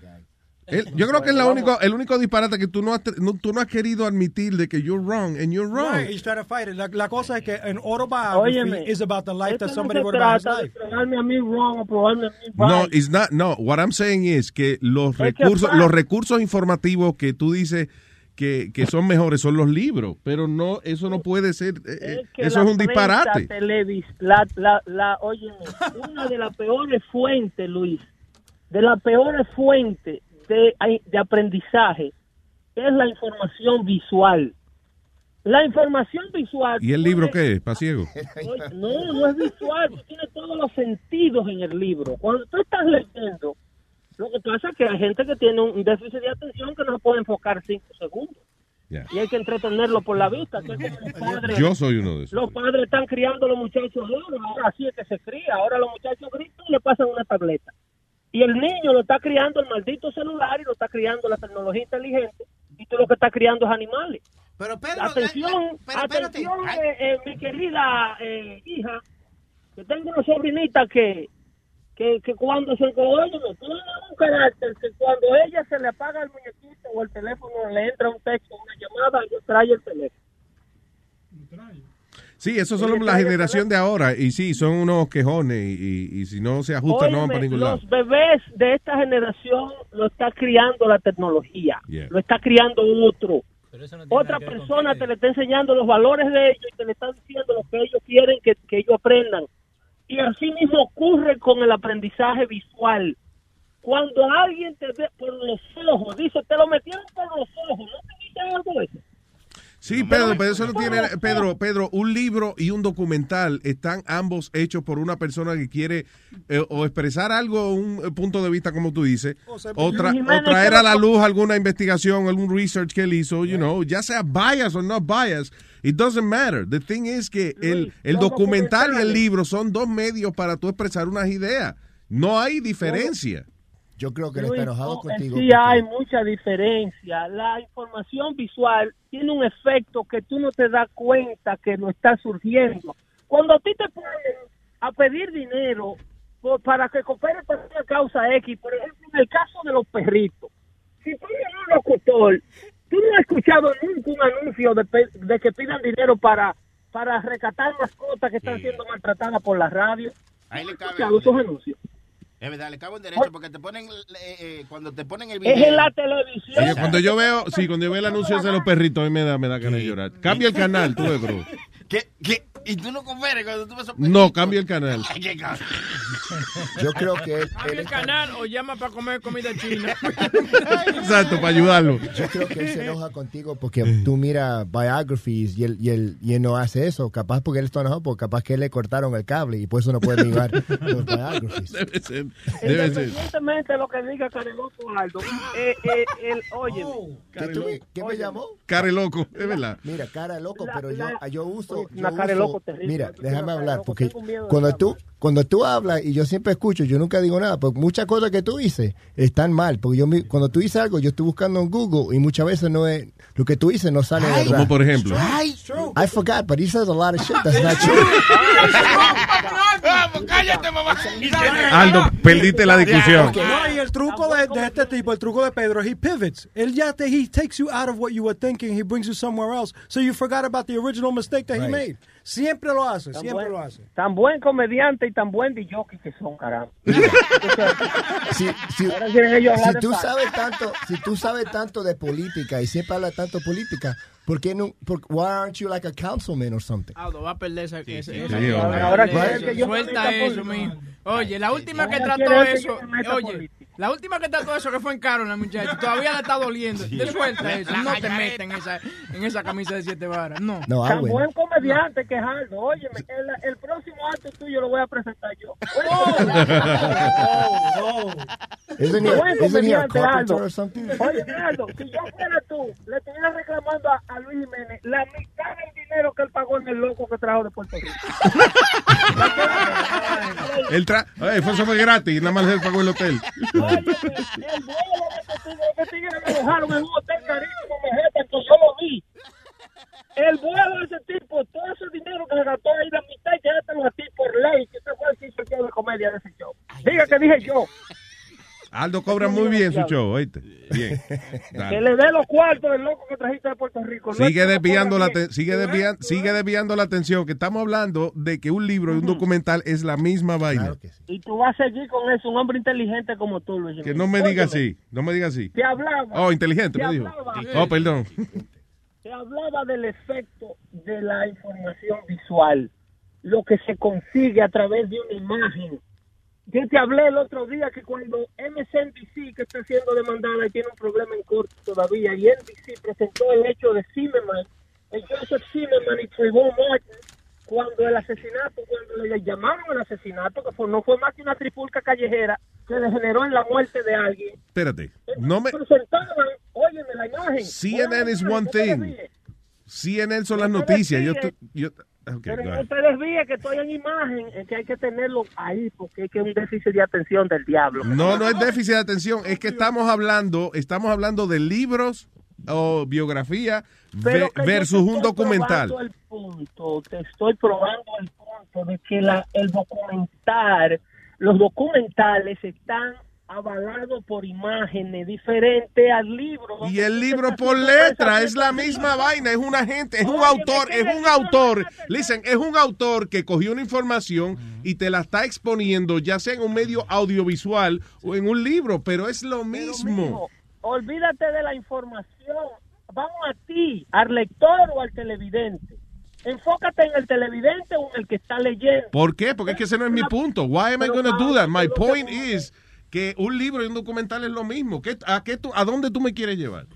El- yo creo que es la único, el único disparate que tú no, has, no- tú no has querido admitir de que you're wrong and you're wrong. Right, he's trying to fight it. La, la cosa es que an autobiography Óyeme, is about the life that no somebody se wrote about his life. a mí wrong o probarme a mí No, it's not, no. What I'm saying is que los Es que recursos, pa- los recursos informativos que tú dices que, que son mejores son los libros, pero no, eso no puede ser, eh, eh, que eso es un disparate. televis- la, la, la, óyeme, una de las peores fuentes, Luis, de las peores fuentes de, de aprendizaje es la información visual. La información visual. ¿Y el libro qué es? ¿Pa' ciego? Oye, no, no es visual, tú tienes todos los sentidos en el libro. Cuando tú estás leyendo, lo que pasa es que hay gente que tiene un déficit de atención que no se puede enfocar cinco segundos. Y hay que entretenerlo por la vista. que es como los padres- Yo soy uno de esos. Los padres están criando a los muchachos ahora, ahora así es que se cría. Ahora los muchachos gritan y le pasan una tableta. Y el niño lo está criando el maldito celular y lo está criando la tecnología inteligente. Y tú lo que estás criando es animales. Pero Pedro, atención, pero atención, eh, eh, mi querida eh, hija, que tengo una sobrinita que, que, que cuando se oye, tiene un carácter que cuando ella se le apaga el muñequito o el teléfono, le entra un texto, una llamada, ella trae el teléfono. Sí, eso son la generación de ahora. Y sí, son unos quejones. Y, y- y si no se ajustan, no van para ningún lado. los bebés de esta generación lo está criando la tecnología, Yeah. lo está criando otro. Otra persona te le está enseñando los valores de ellos y te le está diciendo lo que ellos quieren que, que ellos aprendan. Y así mismo ocurre con el aprendizaje visual. Cuando alguien te ve por los ojos, dice, te lo metieron por los ojos, ¿no te dice algo de eso? Sí, Pedro, pero eso no tiene, Pedro, Pedro, un libro y un documental están ambos hechos por una persona que quiere eh, o expresar algo, un eh, punto de vista como tú dices, sea, o, tra- traer ¿qué a la luz alguna investigación, algún research que él hizo, you know, ya sea bias o no bias, it doesn't matter. The thing is que el, el documental y el libro son dos medios para tú expresar unas ideas. No hay diferencia. Yo creo que él está enojado no, contigo. Sí porque- hay mucha diferencia. La información visual tiene un efecto que tú no te das cuenta que lo está surgiendo. Cuando a ti te ponen a pedir dinero por- para que coopere para una causa X, por ejemplo, en el caso de los perritos, si tú eres un locutor, tú no has escuchado nunca un anuncio de, de que pidan dinero para para rescatar mascotas que están siendo maltratadas por la radio. Ahí le ¿Has cabe. esos anuncios? Es verdad, le cago en derecho porque te ponen, eh, eh, cuando te ponen el video. Es en la televisión. Oye, cuando yo veo, sí, cuando yo veo el anuncio de los perritos, a mí me da, me da ganas de llorar. Cambia el canal, tú ves, bro. ¿Qué? ¿Qué? ¿Y tú no cooperes cuando tú esos No, cambia el canal. Ay, qué cabrón. Yo creo que él, Cambia el canal o llama para comer comida china. Exacto, para ayudarlo. Yo creo que él se enoja contigo porque tú miras biographies y él, y, él, y él no hace eso. Capaz porque él está enojado, porque capaz que le cortaron el cable y por eso no puede mirar los biographies. Debe ser, debe ser. Independientemente de lo que diga Careloco Aldo, eh, eh, el, óyeme. ¿Qué, tú me- qué me llamó? Care loco, es verdad. Mira, cara loco, La- pero yo, yo uso. Oye, yo una cara de loco terrible. Mira, déjame hablar, loco, porque cuando hablar. tú, cuando tú hablas y yo siempre escucho, yo nunca digo nada, porque muchas cosas que tú dices están mal. Porque yo, cuando tú dices algo, yo estoy buscando en Google y muchas veces no es. Lo que tú dices no sale de verdad. Como por ejemplo. I forgot, but he says a lot of shit that's not true. Cállate, mamá. Aldo, perdiste la discusión. No, y el truco de, de este tipo, el truco de Pedro, he pivots. Él ya te, he takes you out of what you were thinking, he brings you somewhere else. So you forgot about the original mistake that he Siempre lo hace, Tan siempre buen- lo hace. Tan buen comediante y tan buen DJ que son, caramba. Si, si- Ahora quieren ellos hablar si de tú sabes tanto, si tú sabes tanto de política y siempre hablas tanto de política, ¿por qué no? Por, why aren't you like a councilman or something? Aldo, va a perder esa, sí, sí, Ahora que yo Suelta eso, mijo. Oye, la última que trató eso, oye, política. La última que trató eso que fue en Carolina, muchacho, todavía le está doliendo. Te suelta eso, no te metas en esa, en esa camisa de siete varas, no. No, Tan buen comediante que es Aldo. Óyeme, el, el próximo acto tuyo lo voy a presentar yo. Isn't he, Buen isn't he a comediante, carpenter Aldo. or something? Oye, Aldo, si yo fuera tú, le estuviera reclamando a, a Luis Jiménez la mitad del dinero que él pagó en el loco que trajo de Puerto Rico. El tra Oye, fue eso fue gratis, nada más él pagó el hotel. El vuelo de este tigre, tigre me dejaron en un hotel carísimo Manhattan, que yo lo vi. El vuelo de ese tipo, todo ese dinero que se gastó ahí, la mitad ya a ti por ley, que ese fue el que hizo el show de comedia de ese show. Diga que dije yo, Aldo cobra muy bien su show, oíste. Bien. que le dé los cuartos del loco que trajiste de Puerto Rico. Sigue no desviando la te- sigue desviando, sigue desviando la atención que estamos hablando de que un libro y un documental es la misma vaina. Y tú vas a seguir con eso, un hombre inteligente como tú, Luis. Que no me diga así, no me diga así. Te hablaba. Oh, inteligente, te me dijo. hablaba- Oh, perdón. Se hablaba del efecto de la información visual, lo que se consigue a través de una imagen. Yo te hablé el otro día que cuando MSNBC, que está siendo demandada y tiene un problema en corte todavía, y NBC presentó el hecho de Zimmerman, el Joseph Zimmerman y Trayvon Martin, cuando el asesinato, cuando le llamaron el asesinato, que fue, no fue más que una tripulca callejera que degeneró en la muerte de alguien, Espérate. No me presentaban, óyeme la imagen. CNN is one thing. CNN son las noticias. Yo, yo Pero no te desvíes que estoy en imagen, es que hay que tenerlo ahí, porque es que es un déficit de atención del diablo. No, no es déficit de atención, es que estamos hablando, estamos hablando de libros o biografía ve- versus te un estoy documental. probando el punto, te estoy probando el punto de que la, el documental, los documentales están avalados por imágenes diferentes al libro. Y el libro por letra es la misma vaina, es una gente, es un autor, es un autor, listen, es un autor que cogió una información y te la está exponiendo, ya sea en un medio audiovisual o en un libro, pero es lo mismo. Mijo, olvídate de la información. Vamos a ti, al lector o al televidente. Enfócate en el televidente o en el que está leyendo. ¿Por qué? Porque es que ese no es mi punto. Why am I going to do that? My point is que un libro y un documental es lo mismo. ¿Qué, a, qué tú, ¿A dónde tú me quieres llevar?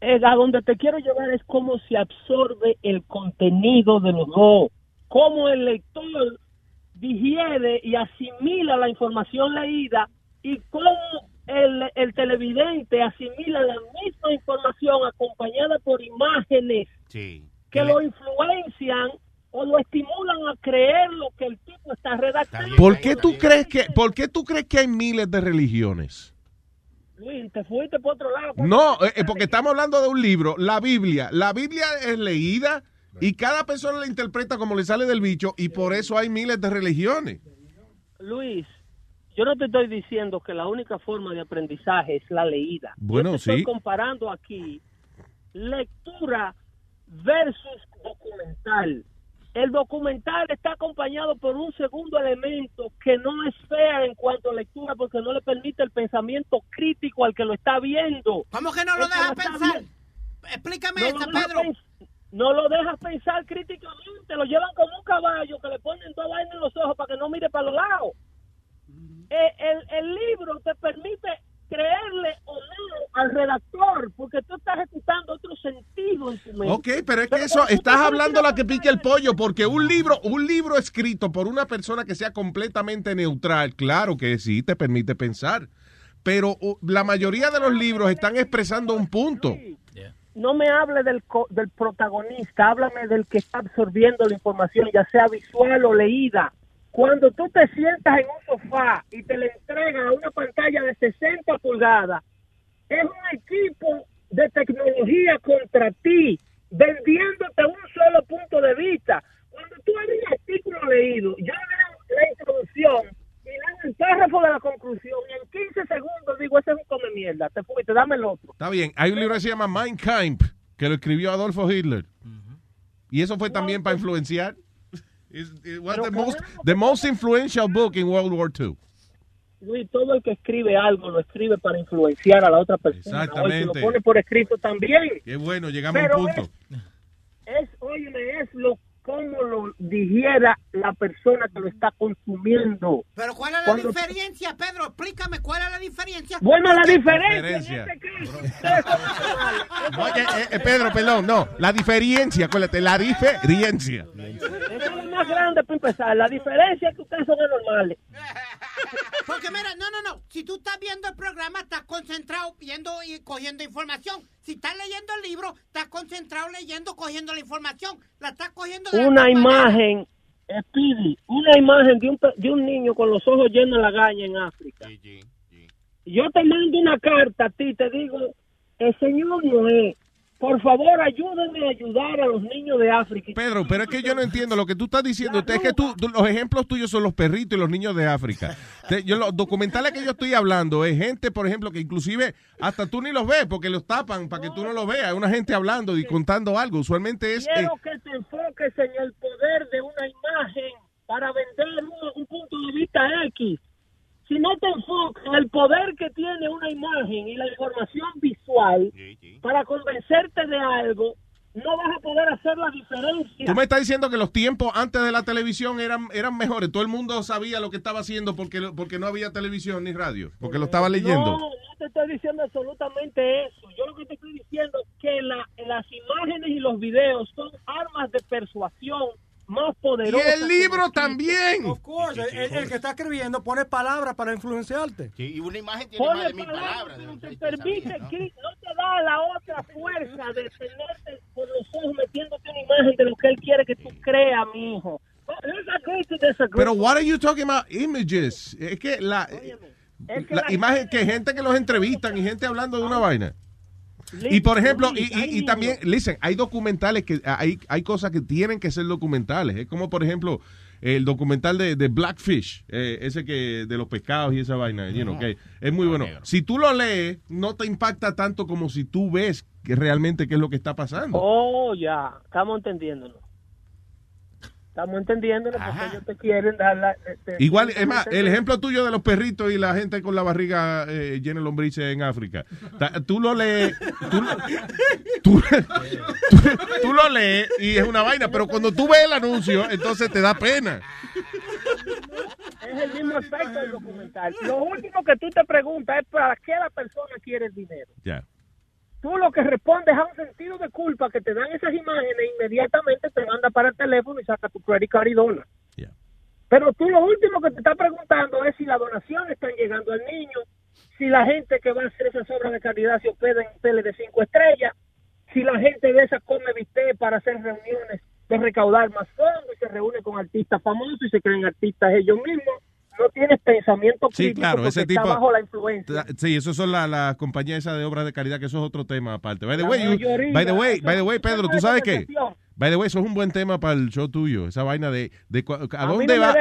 Eh, a donde te quiero llevar es cómo se absorbe el contenido de los dos. Cómo el lector digiere y asimila la información leída y cómo el, el televidente asimila la misma información acompañada por imágenes Sí. que lo influencian o lo estimulan a creer lo que el tipo está redactando. ¿Por qué tú crees que, por qué tú crees que hay miles de religiones? Luis, te fuiste por otro lado. No, eh, eh, porque estamos hablando de un libro, la Biblia. La Biblia es leída y cada persona la interpreta como le sale del bicho y por eso hay miles de religiones. Luis, yo no te estoy diciendo que la única forma de aprendizaje es la leída. Bueno, yo te estoy sí. comparando aquí lectura versus documental. El documental está acompañado por un segundo elemento que no es fair en cuanto a lectura porque no le permite el pensamiento crítico al que lo está viendo. ¿Cómo que no lo El deja pensar? Explícame No Pedro. No lo dejas pensar críticamente, lo llevan como un caballo que le ponen dos vainas en los ojos para que no mire para los lados. Eh, el, el libro te permite creerle o no al redactor, porque tú estás ejecutando otro sentido en tu mente. Ok, pero es que eso, estás hablando la que pique el pollo, porque un libro, un libro escrito por una persona que sea completamente neutral, claro que sí, te permite pensar. Pero uh, la mayoría de los libros están expresando un punto. No me hable del, co- del protagonista, háblame del que está absorbiendo la información, ya sea visual o leída. Cuando tú te sientas en un sofá y te le entregan a una pantalla de 60 pulgadas, es un equipo de tecnología contra ti, vendiéndote un solo punto de vista. Cuando tú abres un artículo leído, yo leo la introducción y leo el párrafo de la conclusión y en 15 segundos digo, ese es un come mierda, te fuiste, dame el otro. Está bien, hay un libro que se llama Mein Kampf, que lo escribió Adolfo Hitler. Y eso fue también para influenciar. It, it was the most, the most influential book in World War II. Luis, todo el que escribe algo lo escribe para influenciar a la otra persona. Exactamente. Oye, lo pone por escrito también. Qué bueno, llegamos Pero a un punto. Es, óyeme, es lo cómo lo digiera la persona que lo está consumiendo. Pero ¿cuál es la Cuando- diferencia, Pedro? Explícame cuál es la diferencia. Bueno, la diferencia, en Diferencia. este eh, eh, Pedro, perdón, no. La diferencia, acuérdate, la diferencia. es lo más grande para empezar. La diferencia es que ustedes son anormales. Porque mira, no, no, no. Si tú estás viendo el programa, estás concentrado viendo y cogiendo información. Si estás leyendo el libro, estás concentrado leyendo, cogiendo la información. La estás cogiendo de la Una imagen, Speedy, una imagen de un, de un niño con los ojos llenos de lagaña en África. Yo te mando una carta a ti, te digo, el señor Noé, por favor ayúdenme a ayudar a los niños de África. Pedro, pero es que yo no entiendo lo que tú estás diciendo. Es que tú, tú- los ejemplos tuyos son los perritos y los niños de África. Yo, los documentales que yo estoy hablando es gente, por ejemplo, que inclusive hasta tú ni los ves porque los tapan para que tú no los veas. Es una gente hablando y contando algo. Usualmente es... eh, Quiero que te enfoques en el poder de una imagen para vender un, un punto de vista X. Si no te enfocas en el poder que tiene una imagen y la información visual para convencerte de algo, no vas a poder hacer la diferencia. Tú me estás diciendo que los tiempos antes de la televisión eran, eran mejores. Todo el mundo sabía lo que estaba haciendo porque, porque no había televisión ni radio. Porque lo estaba leyendo. No, no te estoy diciendo absolutamente eso. Yo lo que te estoy diciendo es que la- las imágenes y los videos son armas de persuasión más poderosas. Y el libro también. Of course, el, el que está escribiendo pone palabras para influenciarte. y una imagen Pone palabras, pero te permite, que no te da la otra fuerza de tenerte por los ojos metiéndote una imagen de lo que él quiere que tú creas, mi hijo. Pero what are you talking about images? Es que la, es que la la- imagen que gente que los entrevistan y gente hablando de una vaina. Y por ejemplo, y, y- y también, listen, hay documentales que hay, hay cosas que tienen que ser documentales. Es como, por ejemplo, el documental de, de Blackfish, eh, ese que de los pescados y esa vaina, you know, que es muy bueno. Si tú lo lees, no te impacta tanto como si tú ves que realmente qué es lo que está pasando. Oh, ya, estamos entendiéndonos. Estamos entendiéndonos porque ellos te quieren dar la... este, Igual, es más, el ejemplo tuyo de los perritos y la gente con la barriga eh, llena de lombrices en África. Ta- Tú lo lees, tú, lo- tú- tú- tú lo lees y es una vaina, pero cuando tú ves el anuncio, entonces te da pena. Es el mismo efecto del documental. Lo último que tú te preguntas es para qué la persona quiere el dinero. Ya. Tú lo que respondes a un sentido de culpa que te dan esas imágenes inmediatamente te manda para el teléfono y saca tu credit card y dona. Pero tú lo último que te está preguntando es si las donaciones están llegando al niño, si la gente que va a hacer esas obras de caridad se hospeda en hoteles de cinco estrellas, si la gente de esas come bistec para hacer reuniones de recaudar más fondos y se reúne con artistas famosos y se creen artistas ellos mismos. No tienes pensamiento Sí, crítico claro, porque ese está tipo. bajo la influencia. Sí, eso son las la compañías esas de obras de caridad, que eso es otro tema aparte. By the way, mayoría, by the way, eso- by the way, Pedro, ¿tú es sabes qué? By the way, eso es un buen tema para el show tuyo, esa vaina de, de a, dónde no va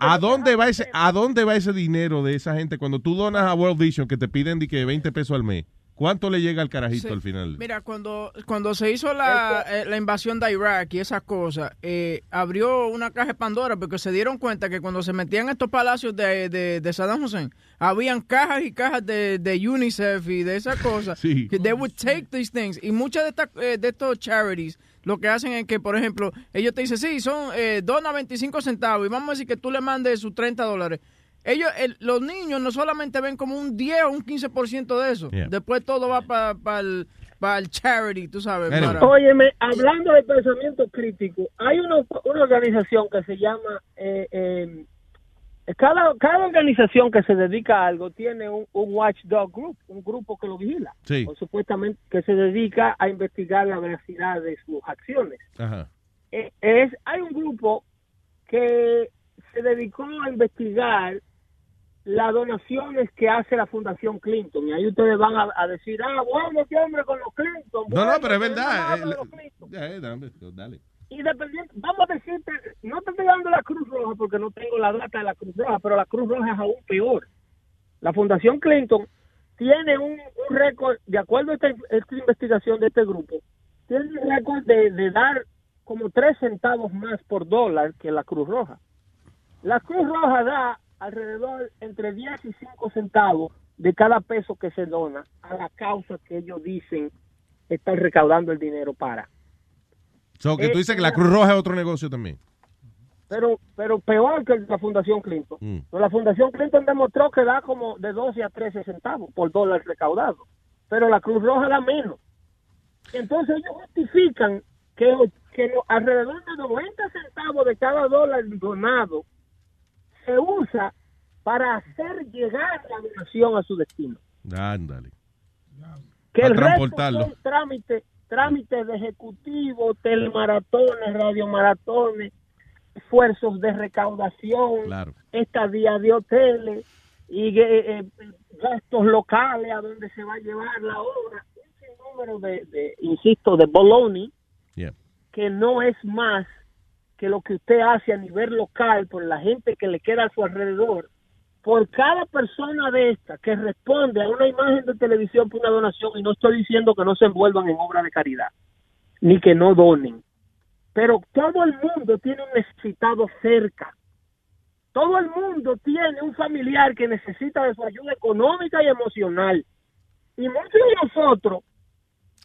a dónde va ese a dónde va ese dinero de esa gente cuando tú donas a World Vision que te piden de que 20 pesos al mes. ¿Cuánto le llega al carajito Sí. al final? Mira, cuando, cuando se hizo la, eh, la invasión de Irak y esas cosas, eh, abrió una caja de Pandora porque se dieron cuenta que cuando se metían en estos palacios de, de, de Saddam Hussein, habían cajas y cajas de, de UNICEF y de esas cosas. Sí. Que they would take these things. Y muchas de, estas eh, de estos charities lo que hacen es que, por ejemplo, ellos te dicen, sí, son, eh, dona 25 centavos y vamos a decir que tú le mandes sus 30 dólares. Ellos, el- los niños no solamente ven como un 10 o un 15% de eso. Yeah. Después todo va para el, el charity, tú sabes. Anyway. para- Óyeme, hablando de pensamiento crítico, hay una, una organización que se llama, eh, eh, cada, cada organización que se dedica a algo tiene un, un watchdog group, un grupo que lo vigila, Sí. o supuestamente que se dedica a investigar la veracidad de sus acciones. Ajá. Eh, es, hay un grupo que se dedicó a investigar las donaciones que hace la Fundación Clinton. Y ahí ustedes van a, a decir, ah, bueno, este hombre con los Clinton. No, no, bueno, pero es verdad. no eh, eh, dame, dale. Independiente, vamos a decirte, no te estoy dando la Cruz Roja porque no tengo la data de la Cruz Roja, pero la Cruz Roja es aún peor. La Fundación Clinton tiene un, un récord, de acuerdo a esta, esta investigación de este grupo, tiene un récord de, de dar como 3 centavos más por dólar que la Cruz Roja. La Cruz Roja da alrededor entre 10 y 5 centavos de cada peso que se dona a la causa que ellos dicen están recaudando el dinero para. So, que tú Eh, dices que la Cruz Roja es otro negocio también. Pero pero peor que la Fundación Clinton. Mm. Pero la Fundación Clinton demostró que da como de 12 a 13 centavos por dólar recaudado. Pero la Cruz Roja da menos. Entonces ellos justifican que, que alrededor de 90 centavos de cada dólar donado se usa para hacer llegar la donación a su destino. Ándale. Que el resto son trámites trámites de ejecutivo, telemaratones, radiomaratones, esfuerzos de recaudación, Claro. estadía de hoteles y eh, eh, gastos locales a donde se va a llevar la obra. Un sinnúmero de, de, insisto, de bologna Yeah. que no es más que lo que usted hace a nivel local por la gente que le queda a su alrededor. Por cada persona de esta que responde a una imagen de televisión por una donación, y no estoy diciendo que no se envuelvan en obra de caridad, ni que no donen, pero todo el mundo tiene un necesitado cerca. Todo el mundo tiene un familiar que necesita de su ayuda económica y emocional. Y muchos de nosotros,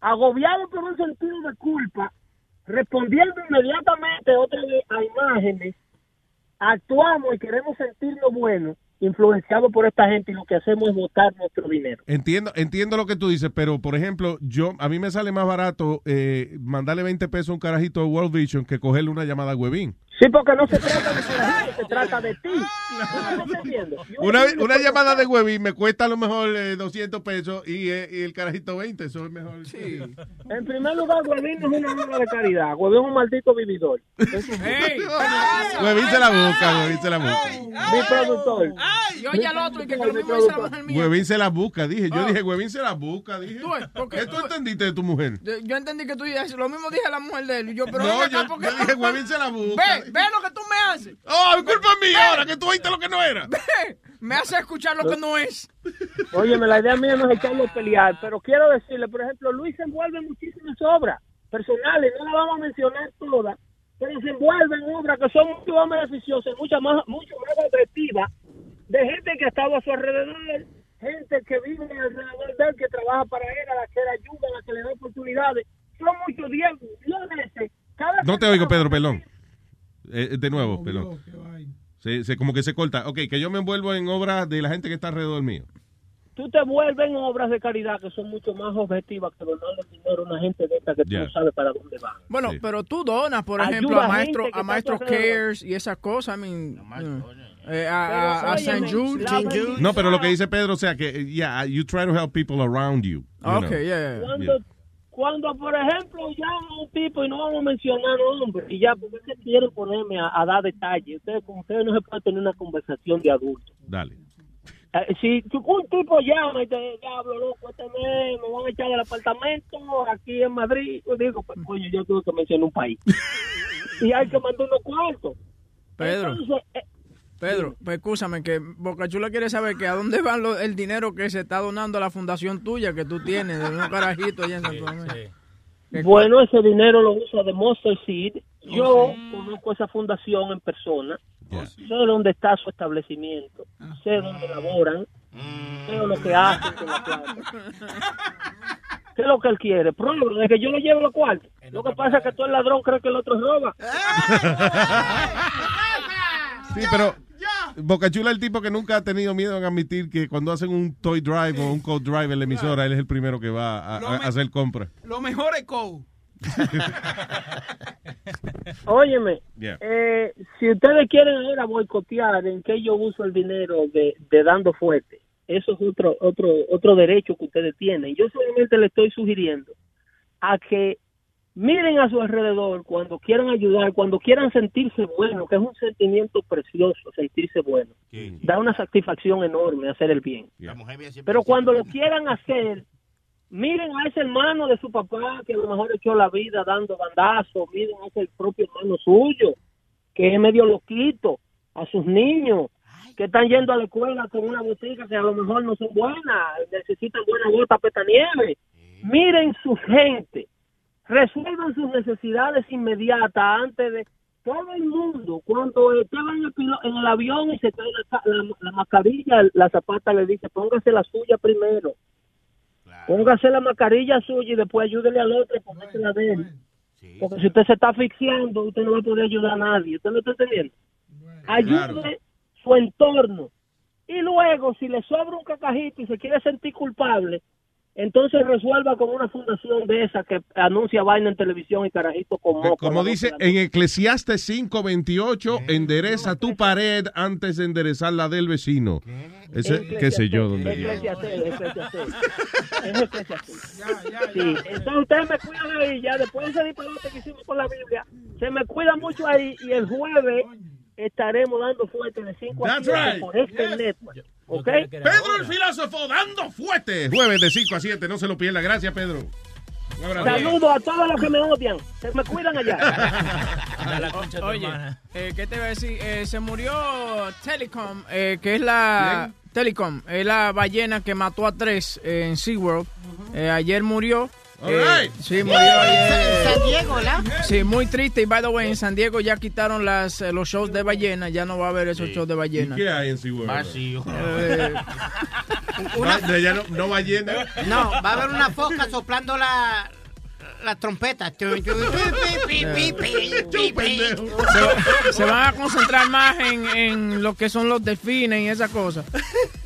agobiados por un sentido de culpa, respondiendo inmediatamente otra vez a imágenes, actuamos y queremos sentirnos buenos, influenciados por esta gente y lo que hacemos es botar nuestro dinero. Entiendo, entiendo lo que tú dices, pero por ejemplo, yo a mí me sale más barato eh, mandarle 20 pesos a un carajito de World Vision que cogerle una llamada a Webin. Sí, porque no se trata de la gente, se trata de ti. ¿No me estás entendiendo? Yo- Una, una llamada de Webin me cuesta a lo mejor eh, 200 pesos y, eh, y el carajito 20, eso es mejor. Sí. En primer lugar, Huevín no es una obra de caridad. Huevín es un maldito vividor. Webin se la busca, Webin se la busca. Mi productor. Y oye al otro y que, que lo mismo dice la mujer mía. Webin se la busca, dije. Yo Ah. dije, Webin se la busca, dije. Tú porque ¿Qué tú entendiste de tu mujer? Yo yo entendí que tú dices lo mismo dije a la mujer de él. Yo, pero No, ven acá, yo- ¿por qué yo tú- dije, Huevín se la busca. Ve, ve lo que tú me haces. Oh, culpa mía ahora que tú oíste lo que no era. Ve, me hace escuchar lo que no es. Óyeme, la idea mía no es echarlo a pelear, pero quiero decirle, por ejemplo, Luis se envuelve en muchísimas obras personales, no las vamos a mencionar todas, pero se envuelve en obras que son mucho más beneficiosas, mucho más, mucho más atractivas, de gente que ha estado a su alrededor, gente que vive alrededor de él, que trabaja para él, a la que le ayuda, a la que le da oportunidades. Son muchos días, diez veces. Cada No te oigo, Pedro, perdón. Eh, de nuevo, perdón. Se, se- como que se corta. Ok, que yo me envuelvo en obras de la gente que está alrededor mío. tú te vuelves en obras de caridad que son mucho más objetivas que donarle dinero a una gente de esta que tú Ya. no sabes para dónde va. Bueno, pero tú donas, por Ayuda ejemplo, a a maestro, a maestros. Cares y esas cosas. I mean, eh, a, a, Jude. No, pero lo que dice Pedro, o sea, que, eh, yeah, you try to help people around you. you know. Okay, yeah, yeah. Cuando, por ejemplo, llama a un tipo y no vamos a mencionar nombres, y ya, porque que quieren ponerme a, a dar detalles. Ustedes, con ustedes no se puede tener una conversación de adultos. Dale. Eh, si un tipo llama y te diablo, loco, este mes me van a echar del apartamento aquí en Madrid, yo digo, pues coño, yo tuve que mencionar un país. y hay que mandar unos cuartos. Pedro. Entonces, eh, Pedro, pues escúchame, que Bocachula quiere saber que a dónde va lo- el dinero que se está donando a la fundación tuya que tú tienes, de unos carajitos allá en Santo Domingo. Que- Bueno, ese dinero lo usa de Monster Seed. Yo conozco esa fundación en persona. Sé dónde está su establecimiento. Sé dónde laboran. Sé lo que hacen con la plata. ¿Qué es lo que él quiere? Prueba de que yo lo llevo los cuartos. Lo que pasa es que todo el ladrón cree que el otro roba. Sí, pero Bocachula es el tipo que nunca ha tenido miedo en admitir que cuando hacen un toy drive o un code drive en la emisora, él es el primero que va a, hacer compras. Lo mejor es Cole. Óyeme, Yeah. eh, si ustedes quieren ahora boicotear en que yo uso el dinero de, de dando fuerte, eso es otro otro otro derecho que ustedes tienen. Yo solamente le estoy sugiriendo a que miren a su alrededor cuando quieran ayudar, cuando quieran sentirse bueno, que es un sentimiento precioso, sentirse bueno. Da una satisfacción enorme hacer el bien. Pero cuando lo quieran hacer, miren a ese hermano de su papá que a lo mejor echó la vida dando bandazos, miren a ese propio hermano suyo, que es medio loquito, a sus niños que están yendo a la escuela con una botica que a lo mejor no son buenas, necesitan buena gota peta nieve. Miren su gente, resuelvan sus necesidades inmediatas antes de todo el mundo. Cuando estaba en el, pilo- en el avión y se cae la, la- la mascarilla, la zapata le dice, póngase la suya primero. Póngase la mascarilla suya y después ayúdele al otro a ponerse la de él. Porque si usted se está asfixiando, usted no va a poder ayudar a nadie. ¿Usted me está entendiendo? Ayude su entorno. Y luego, si le sobra un cacajito y se quiere sentir culpable, entonces resuelva con una fundación de esa que anuncia vaina en televisión y carajito con moco. Como dice en Eclesiastes 5:28, endereza tu pared antes de enderezar la del vecino. Ese, qué sé yo, dónde vive. Eclesiastés, Eclesiastés. Es Eclesiastés. Sí, entonces ustedes me cuidan ahí, ya después de ese disparate que hicimos con la Biblia, se me cuida mucho ahí y el jueves estaremos dando fuerte de 5 a That's 7 right. por este network. ¿Ok? Pedro el filósofo dando fuerte. Jueves de 5 a 7, no se lo pierda. Gracias, Pedro. Un abrazo. Saludos a todos los que me odian. Se me cuidan allá. O- Oye, eh, ¿qué te iba a decir? Eh, se murió Telecom, eh, que es la... Telecom, es la ballena que mató a tres eh, en SeaWorld. Eh, ayer murió. Eh. Sí, murió ayer. En San Diego, ¿la? Sí, muy triste. Y by the way, en San Diego ya quitaron las, eh, los shows de ballena. Ya no va a haber esos shows de ballena. ¿Y qué hay en SeaWorld? Vacío. Eh, Una- No, ya no, no ballena. No, va a haber una foca soplando la, la trompeta. se, se van a concentrar más en, en lo que son los delfines y esas cosas.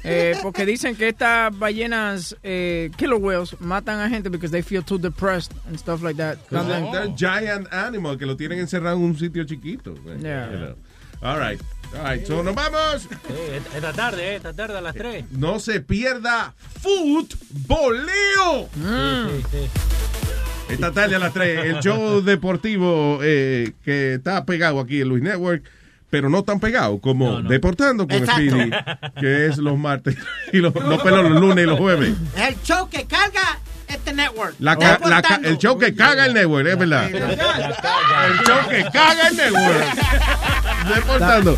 Eh, porque dicen que estas ballenas, eh, killer whales, matan a gente because they feel too depressed and stuff like that. They're, they're giant animal que lo tienen encerrado en un sitio chiquito. Yeah. You know. All right. All right. So, nos vamos. Esta tarde, eh, esta tarde a las 3. No se pierda Futboleo. Esta tarde a las 3, el show deportivo eh, que está pegado aquí en Luis Network, pero no tan pegado como Deportando con Exacto. Speedy, que es los martes y los, no, perdón, los lunes y los jueves. Es el show que carga este network. La ca- Está la ca- portando. el show que caga el network, es verdad. El show que caga el network. Deportando.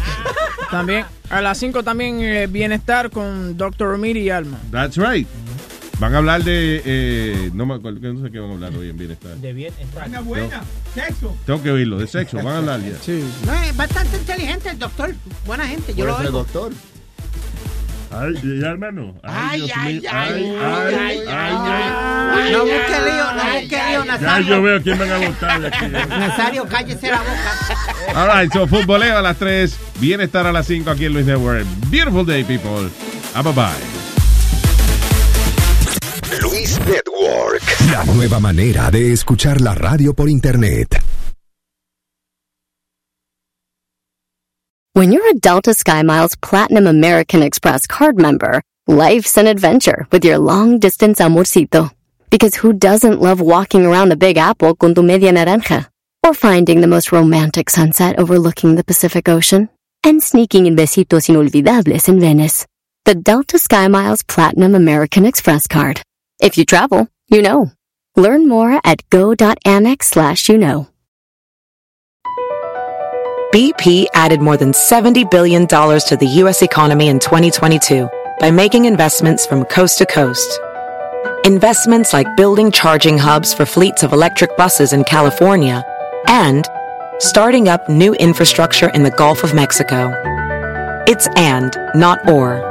También, a las 5 también eh, Bienestar con Dr. Romiri y Alma. That's right. Van a hablar de. Eh, no, me acuerdo, no sé qué van a hablar hoy en Bienestar. De bien. Vaina buena. Sexo. Tengo que oírlo, de sexo, van a hablar ya. No, es bastante inteligente el doctor. Buena gente, yo lo oigo. doctor. Ay, ya, hermano. Ay, ay, ay, ay, ay, ay. No busque lío, no busque lío, Ya Nazario. yo veo quién van a votar de aquí. Nazario, cállese la boca. All right, so futboleo a las 3, bienestar a las 5 aquí en Luis Network. Beautiful day, people. Ah, bye bye. Luis Network. La nueva manera de escuchar la radio por internet. When you're a Delta SkyMiles Platinum American Express card member, life's an adventure with your long distance amorcito. Because who doesn't love walking around the Big Apple con tu media naranja? Or finding the most romantic sunset overlooking the Pacific Ocean? And sneaking in besitos inolvidables in Venice. The Delta SkyMiles Platinum American Express card. If you travel, you know. Learn more at go.amex slash you know. BP added more than $70 billion to the U.S. economy in 2022 by making investments from coast to coast. Investments like building charging hubs for fleets of electric buses in California and starting up new infrastructure in the Gulf of Mexico. It's and, not or.